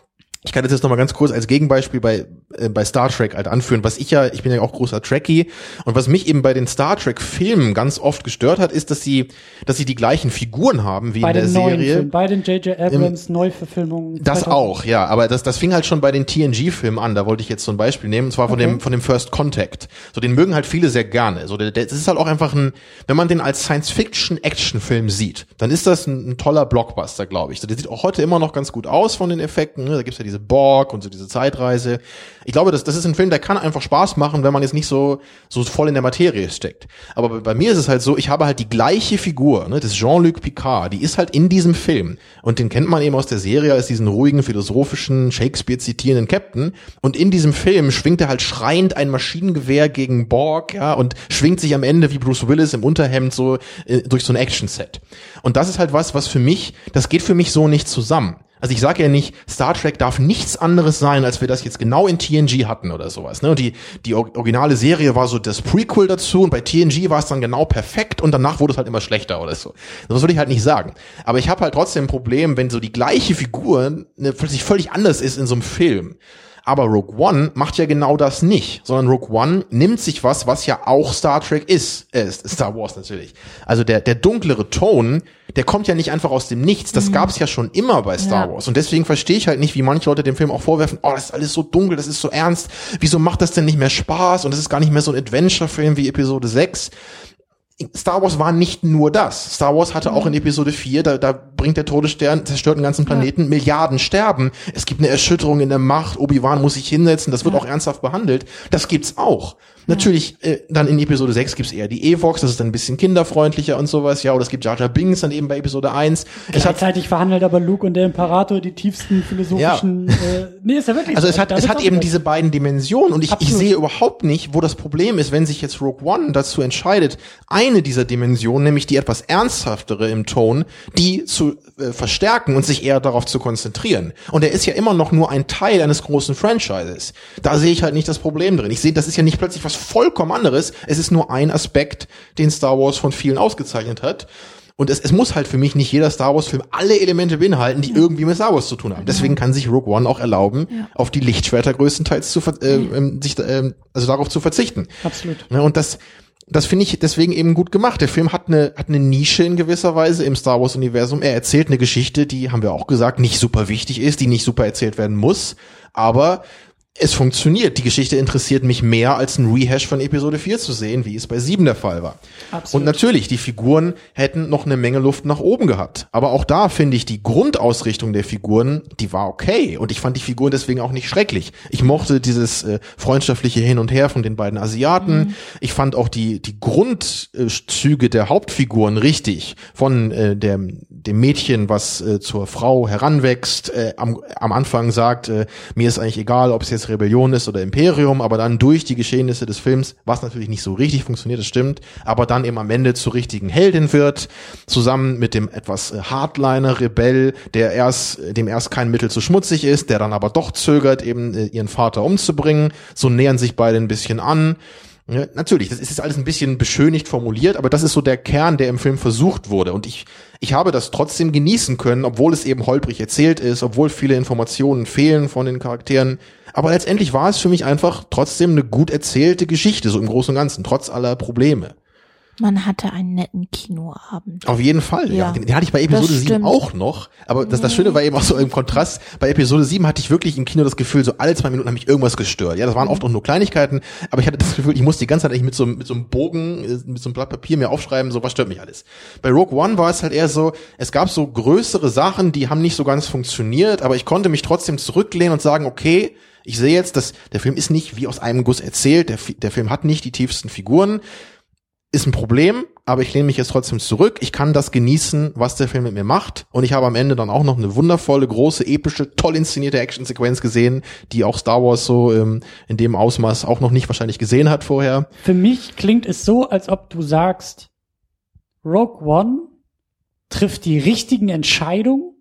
Ich kann das jetzt noch mal ganz kurz als Gegenbeispiel bei äh, bei Star Trek halt anführen, was ich ja, ich bin ja auch großer Trekkie und was mich eben bei den Star Trek Filmen ganz oft gestört hat, ist, dass sie dass sie die gleichen Figuren haben wie Bei in der Serie. Filmen, bei den J.J. Abrams Neuverfilmungen. Das 2000. auch, ja, aber das, das fing halt schon bei den TNG-Filmen an, da wollte ich jetzt so ein Beispiel nehmen, und zwar von Okay. dem, von dem First Contact. So, den mögen halt viele sehr gerne. So, der, der, das ist halt auch einfach ein, wenn man den als Science-Fiction-Action-Film sieht, dann ist das ein, ein toller Blockbuster, glaube ich. So, der sieht auch heute immer noch ganz gut aus von den Effekten, ne? da gibt's ja diese Borg und so diese Zeitreise. Ich glaube, das, das ist ein Film, der kann einfach Spaß machen, wenn man jetzt nicht so, so voll in der Materie steckt. Aber bei, bei mir ist es halt so, ich habe halt die gleiche Figur, ne, das Jean-Luc Picard, die ist halt in diesem Film. Und den kennt man eben aus der Serie als diesen ruhigen, philosophischen, Shakespeare zitierenden Captain. Und in diesem Film schwingt er halt schreiend ein Maschinengewehr gegen Borg, ja, und schwingt sich am Ende wie Bruce Willis im Unterhemd so äh, durch so ein Action-Set. Und das ist halt was, was für mich, das geht für mich so nicht zusammen. Also ich sage ja nicht, Star Trek darf nichts anderes sein, als wir das jetzt genau in TNG hatten oder sowas. Ne? Und die, die or- originale Serie war so das Prequel dazu und bei TNG war es dann genau perfekt und danach wurde es halt immer schlechter oder so. Das würde ich halt nicht sagen. Aber ich habe halt trotzdem ein Problem, wenn so die gleiche Figur ne, plötzlich völlig anders ist in so einem Film. Aber Rogue One macht ja genau das nicht, sondern Rogue One nimmt sich was, was ja auch Star Trek ist, äh, Star Wars natürlich. Also der, der dunklere Ton, der kommt ja nicht einfach aus dem Nichts. Das gab's ja schon immer bei Star Ja. Wars. Und deswegen verstehe ich halt nicht, wie manche Leute dem Film auch vorwerfen, oh, das ist alles so dunkel, das ist so ernst. Wieso macht das denn nicht mehr Spaß? Und das ist gar nicht mehr so ein Adventure-Film wie Episode 6. Star Wars war nicht nur das. Star Wars hatte auch in Episode 4, da, da bringt der Todesstern, zerstört den ganzen Planeten, Milliarden sterben. Es gibt eine Erschütterung in der Macht, Obi-Wan muss sich hinsetzen, das wird auch ernsthaft behandelt. Das gibt's auch. Natürlich, äh, dann in Episode 6 gibt's eher die Evox, das ist dann ein bisschen kinderfreundlicher und sowas, ja, oder es gibt Jar Jar Binks dann eben bei Episode 1. Es hat Gleichzeitig verhandelt aber Luke und der Imperator die tiefsten philosophischen. Äh, nee, ist ja wirklich Also so. es hat, Da es hat eben diese beiden Dimensionen und ich, ich sehe überhaupt nicht, wo das Problem ist, wenn sich jetzt Rogue One dazu entscheidet, eine dieser Dimensionen, nämlich die etwas ernsthaftere im Ton, die zu äh, verstärken und sich eher darauf zu konzentrieren. Und er ist ja immer noch nur ein Teil eines großen Franchises. Da sehe ich halt nicht das Problem drin. Ich sehe, das ist ja nicht plötzlich was vollkommen anderes. Es ist nur ein Aspekt, den Star Wars von vielen ausgezeichnet hat. Und es, es muss halt für mich nicht jeder Star Wars Film alle Elemente beinhalten, die irgendwie mit Star Wars zu tun haben. Deswegen kann sich Rogue One auch erlauben, auf die Lichtschwerter größtenteils zu ver äh, ähm, sich ähm, also darauf zu verzichten. Absolut. Ne, und das das finde ich deswegen eben gut gemacht. Der Film hat eine hat eine Nische in gewisser Weise im Star Wars Universum. Er erzählt eine Geschichte, die haben wir auch gesagt, nicht super wichtig ist, die nicht super erzählt werden muss, aber es funktioniert. Die Geschichte interessiert mich mehr als ein Rehash von Episode 4 zu sehen, wie es bei 7 der Fall war. Absolut. Und natürlich, die Figuren hätten noch eine Menge Luft nach oben gehabt. Aber auch da finde ich die Grundausrichtung der Figuren, die war okay. Und ich fand die Figuren deswegen auch nicht schrecklich. Ich mochte dieses äh, freundschaftliche Hin und Her von den beiden Asiaten. Ich fand auch die, die Grundzüge der Hauptfiguren richtig. Von äh, dem, dem Mädchen, was äh, zur Frau heranwächst, äh, am, am Anfang sagt, äh, mir ist eigentlich egal, ob es jetzt Rebellion ist oder Imperium, aber dann durch die Geschehnisse des Films, was natürlich nicht so richtig funktioniert, das stimmt, aber dann eben am Ende zur richtigen Heldin wird, zusammen mit dem etwas äh, Hardliner Rebell, der erst, dem erst kein Mittel zu schmutzig ist, der dann aber doch zögert, eben äh, ihren Vater umzubringen. So nähern sich beide ein bisschen an. Ja, natürlich, das ist jetzt alles ein bisschen beschönigt formuliert, aber das ist so der Kern, der im Film versucht wurde. Und ich, ich habe das trotzdem genießen können, obwohl es eben holprig erzählt ist, obwohl viele Informationen fehlen von den Charakteren. Aber letztendlich war es für mich einfach trotzdem eine gut erzählte Geschichte, so im Großen und Ganzen, trotz aller Probleme. Man hatte einen netten Kinoabend. Auf jeden Fall, ja. Ja, Den, den hatte ich bei Episode das 7 stimmt. auch noch. Aber das, das Schöne war eben auch so im Kontrast. Bei Episode 7 hatte ich wirklich im Kino das Gefühl, so alle zwei Minuten hat mich irgendwas gestört. Ja, das waren oft auch nur Kleinigkeiten, aber ich hatte das Gefühl, ich musste die ganze Zeit eigentlich mit so, einem- mit so einem Bogen, äh, mit so einem Blatt Papier mir aufschreiben, so was stört mich alles. Bei Rogue One war es halt eher so, es gab so größere Sachen, die haben nicht so ganz funktioniert, aber ich konnte mich trotzdem zurücklehnen und sagen, okay, ich sehe jetzt, dass der Film ist nicht wie aus einem Guss erzählt, der, der Film hat nicht die tiefsten Figuren, ist ein Problem, aber ich lehne mich jetzt trotzdem zurück. Ich kann das genießen, was der Film mit mir macht. Und ich habe am Ende dann auch noch eine wundervolle, große, epische, toll inszenierte Actionsequenz gesehen, die auch Star Wars so ähm, in dem Ausmaß auch noch nicht wahrscheinlich gesehen hat vorher. Für mich klingt es so, als ob du sagst, Rogue One trifft die richtigen Entscheidungen,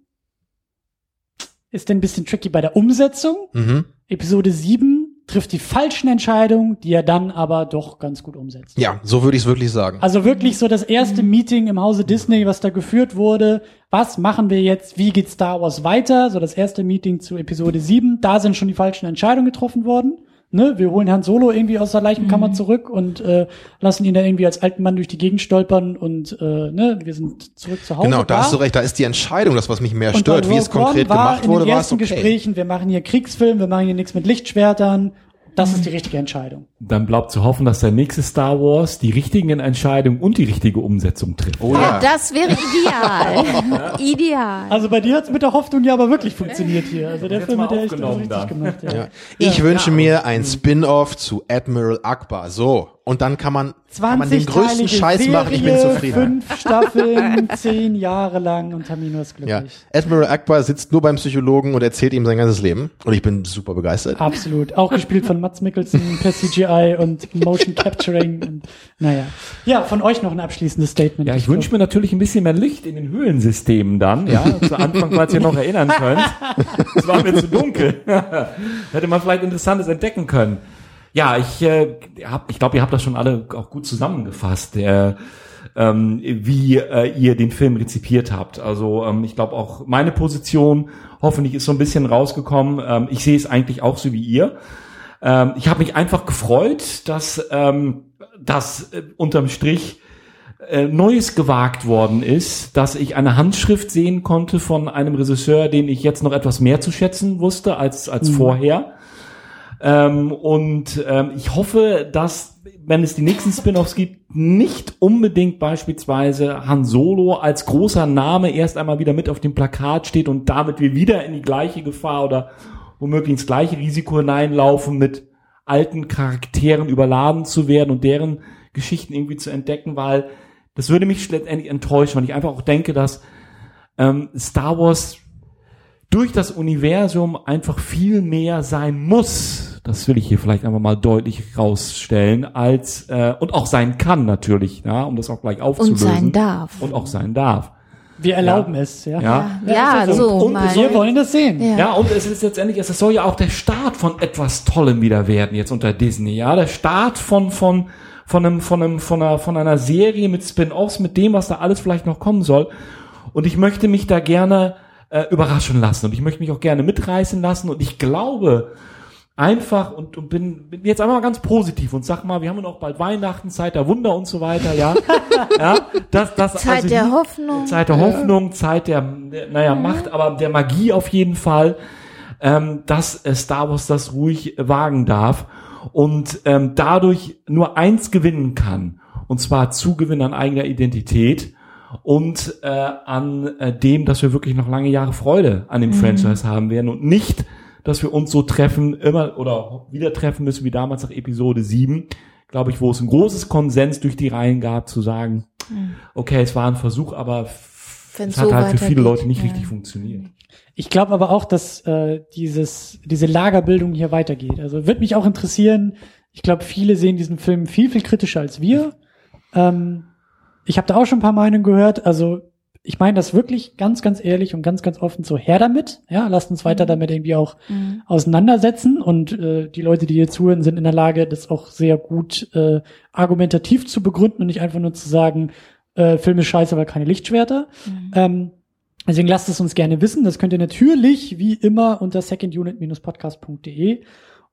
ist ein bisschen tricky bei der Umsetzung. Mhm. Episode 7 trifft die falschen Entscheidungen, die er dann aber doch ganz gut umsetzt. Ja, so würde ich es wirklich sagen. Also wirklich so das erste Meeting im Hause Disney, was da geführt wurde. Was machen wir jetzt? Wie geht Star Wars weiter? So das erste Meeting zu Episode 7. Da sind schon die falschen Entscheidungen getroffen worden. Ne, wir holen Herrn Solo irgendwie aus der Leichenkammer zurück und äh, lassen ihn da irgendwie als alten Mann durch die Gegend stolpern und äh, ne, wir sind zurück zu Hause. Genau, da war. hast du recht, da ist die Entscheidung, das was mich mehr Und stört, wie es Rogue One konkret war gemacht in wurde, den war es ersten okay. Gesprächen, wir machen hier Kriegsfilm, wir machen hier nichts mit Lichtschwertern. Das ist die richtige Entscheidung. Dann bleibt zu hoffen, dass der nächste Star Wars die richtigen Entscheidungen und die richtige Umsetzung trifft. Oh Ja, ja. das wäre ideal. ideal. Also bei dir hat's mit der Hoffnung ja aber wirklich funktioniert hier. Also der Jetzt Film hat ja echt richtig dann. gemacht. Ja. Ja. Ich wünsche mir ein Spin-off zu Admiral Akbar. So. Und dann kann man, kann man den größten 20-teilige Scheiß machen. Ich bin Serie, zufrieden. Fünf Staffeln, zehn Jahre lang und Tamino ist Ja. glücklich. Admiral Akbar sitzt nur beim Psychologen und erzählt ihm sein ganzes Leben. Und ich bin super begeistert. Absolut. Auch gespielt von Mats Mikkelsen per CGI und Motion Capturing. Und, naja. Ja, von euch noch ein abschließendes Statement. Ja, ich wünsche mir natürlich ein bisschen mehr Licht in den Höhlensystemen dann, ja. Zu Anfang, falls ihr noch erinnern könnt. Es war mir zu dunkel. Hätte man vielleicht Interessantes entdecken können. Ja, ich, äh, hab, ich glaube, ihr habt das schon alle auch gut zusammengefasst, äh, ähm, wie äh, ihr den Film rezipiert habt. Also ähm, ich glaube auch meine Position hoffentlich ist so ein bisschen rausgekommen. Ähm, ich sehe es eigentlich auch so wie ihr. Ähm, ich habe mich einfach gefreut, dass ähm, das äh, unterm Strich äh, Neues gewagt worden ist, dass ich eine Handschrift sehen konnte von einem Regisseur, den ich jetzt noch etwas mehr zu schätzen wusste als, als vorher. Ähm, und ähm, ich hoffe, dass, wenn es die nächsten Spin-offs gibt, nicht unbedingt beispielsweise Han Solo als großer Name erst einmal wieder mit auf dem Plakat steht und damit wir wieder in die gleiche Gefahr oder womöglich ins gleiche Risiko hineinlaufen, mit alten Charakteren überladen zu werden und deren Geschichten irgendwie zu entdecken, weil das würde mich letztendlich enttäuschen, weil ich einfach auch denke, dass ähm, Star Wars durch das Universum einfach viel mehr sein muss. Das will ich hier vielleicht einfach mal deutlich rausstellen, als äh, und auch sein kann natürlich, ja, um das auch gleich aufzulösen. Und sein darf. Und auch sein darf. Wir erlauben es, ja. Ja. Ja, ja so. Und mein- Wir wollen das sehen. Ja. Ja, und es ist letztendlich, es soll ja auch der Start von etwas Tollem wieder werden jetzt unter Disney, ja, der Start von von von einem von einem von einer von einer Serie mit Spin-offs, mit dem, was da alles vielleicht noch kommen soll. Und ich möchte mich da gerne äh, überraschen lassen und ich möchte mich auch gerne mitreißen lassen und ich glaube einfach und, und bin, bin jetzt einfach mal ganz positiv und sag mal, wir haben ja noch bald Weihnachten, Zeit der Wunder und so weiter, ja, ja, das, das Zeit also der die- Hoffnung. Zeit der Hoffnung, Zeit der, naja, Macht, aber der Magie auf jeden Fall, ähm, dass äh, Star Wars das ruhig wagen darf und ähm, dadurch nur eins gewinnen kann, und zwar Zugewinn an eigener Identität und äh, an äh, dem, dass wir wirklich noch lange Jahre Freude an dem Franchise haben werden und nicht, dass wir uns so treffen, immer oder wieder treffen müssen wie damals nach Episode 7, glaube ich, wo es ein großes Konsens durch die Reihen gab, zu sagen, okay, es war ein Versuch, aber Wenn's es hat so halt für viele Leute nicht ja. richtig funktioniert. Ich glaube aber auch, dass äh, dieses, diese Lagerbildung hier weitergeht. Also wird mich auch interessieren. Ich glaube, viele sehen diesen Film viel, viel kritischer als wir. Ähm, ich habe da auch schon ein paar Meinungen gehört. Also ich meine das wirklich ganz, ganz ehrlich und ganz, ganz offen so her damit. Ja, lasst uns weiter damit irgendwie auch Mhm. auseinandersetzen und äh, die Leute, die hier zuhören, sind in der Lage, das auch sehr gut äh, argumentativ zu begründen und nicht einfach nur zu sagen, äh, Film ist scheiße, aber keine Lichtschwerter. Ähm, deswegen lasst es uns gerne wissen. Das könnt ihr natürlich wie immer unter secondunit-podcast.de.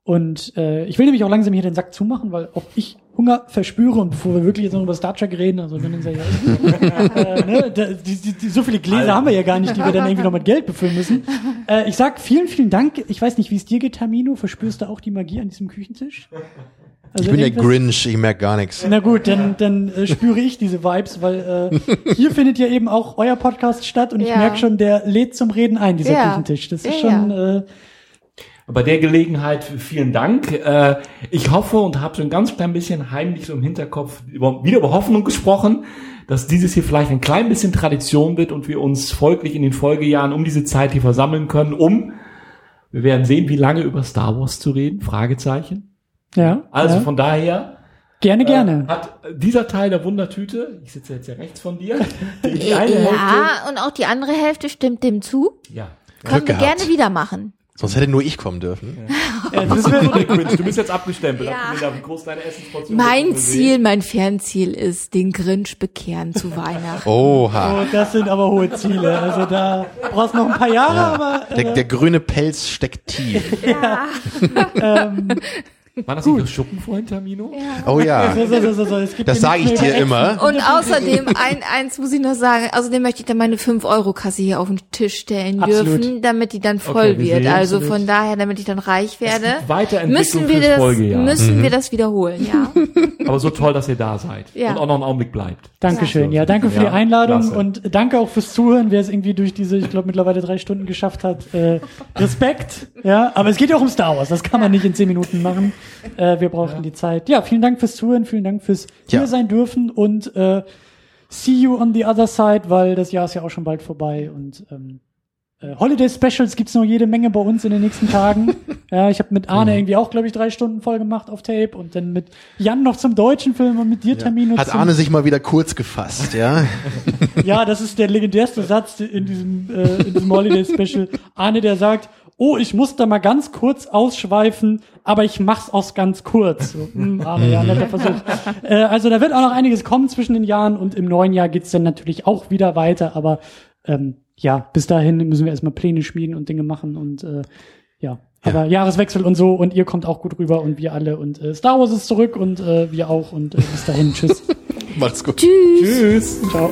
Und äh, ich will nämlich auch langsam hier den Sack zumachen, weil auch ich Hunger verspüre und bevor wir wirklich jetzt noch über Star Trek reden, also wenn unser ja, äh, ne, da, die, die, die, so viele Gläser haben wir ja gar nicht, die wir dann irgendwie noch mit Geld befüllen müssen. Äh, ich sag vielen, vielen Dank. Ich weiß nicht, wie es dir geht, Tamino. Verspürst du auch die Magie an diesem Küchentisch? Also Ich bin der Grinch, ich merk gar nichts. na gut, dann, dann äh, spüre ich diese Vibes, weil äh, hier findet ja eben auch euer Podcast statt und ich Ja. merke schon, der lädt zum Reden ein, dieser Ja. Küchentisch. Das ist Ja, schon, äh, Bei der Gelegenheit vielen Dank. Äh, Ich hoffe und habe so ein ganz klein bisschen heimlich so im Hinterkopf über, wieder über Hoffnung gesprochen, dass dieses hier vielleicht ein klein bisschen Tradition wird und wir uns folglich in den Folgejahren um diese Zeit hier versammeln können, um, wir werden sehen, wie lange über Star Wars zu reden, Fragezeichen. Ja. Also ja. von daher gerne, gerne. äh, hat dieser Teil der Wundertüte, ich sitze jetzt ja rechts von dir, die, eine Hälfte, Ja, und auch die andere Hälfte stimmt dem zu. ja. Können wir gehabt. gerne wieder machen. Sonst hätte nur ich kommen dürfen. Äh, das So, Rick Winch, du bist jetzt abgestempelt. Ja. Mein ist? Ziel, mein Fernziel ist, den Grinch bekehren zu Weihnachten. Oha. oh, das sind aber hohe Ziele. Also da brauchst du noch ein paar Jahre, aber äh, Der, der grüne Pelz steckt tief. War das nicht das Schuppen vorhin, Termino? Oh ja. so, so, so, so, so. Es gibt Das sage ich dir immer. Und außerdem, ein, eins muss ich noch sagen, außerdem möchte ich dann meine 5-Euro-Kasse hier auf den Tisch stellen Absolut. dürfen, damit die dann voll Okay, wir wird. sehen, Also absolut. von daher, damit ich dann reich werde, müssen wir das, Folgejahr. müssen wir das wiederholen, ja. Aber so toll, dass ihr da seid. Ja. Und auch noch einen Augenblick bleibt. Dankeschön. Ja, danke für Ja, die Einladung klasse. und danke auch fürs Zuhören, wer es irgendwie durch diese, ich glaube, mittlerweile drei Stunden geschafft hat. Äh, Respekt. Ja, aber es geht ja auch um Star Wars. Das kann man nicht in zehn Minuten machen. Äh, wir brauchen die Zeit. Ja, vielen Dank fürs Zuhören, vielen Dank fürs Ja. hier sein dürfen und äh, see you on the other side, weil das Jahr ist ja auch schon bald vorbei und ähm, äh, Holiday Specials gibt's noch jede Menge bei uns in den nächsten Tagen. ja, ich habe mit Arne irgendwie auch, glaube ich, drei Stunden voll gemacht auf Tape und dann mit Jan noch zum deutschen Film und mit dir Termin und Hat Arne sich mal wieder kurz gefasst, ja? ja, das ist der legendärste Satz in diesem, äh, in diesem Holiday Special. Arne, der sagt, oh, ich muss da mal ganz kurz ausschweifen, aber ich mach's aus ganz kurz. So, hm, Arne, ja, netter Versuch. Äh, also da wird auch noch einiges kommen zwischen den Jahren und im neuen Jahr geht's dann natürlich auch wieder weiter, aber ähm, ja, bis dahin müssen wir erstmal Pläne schmieden und Dinge machen und äh, ja. Aber Jahreswechsel und so und ihr kommt auch gut rüber und wir alle und äh, Star Wars ist zurück und äh, wir auch und äh, bis dahin, tschüss. Macht's gut. Tschüss. Tschüss. Ciao.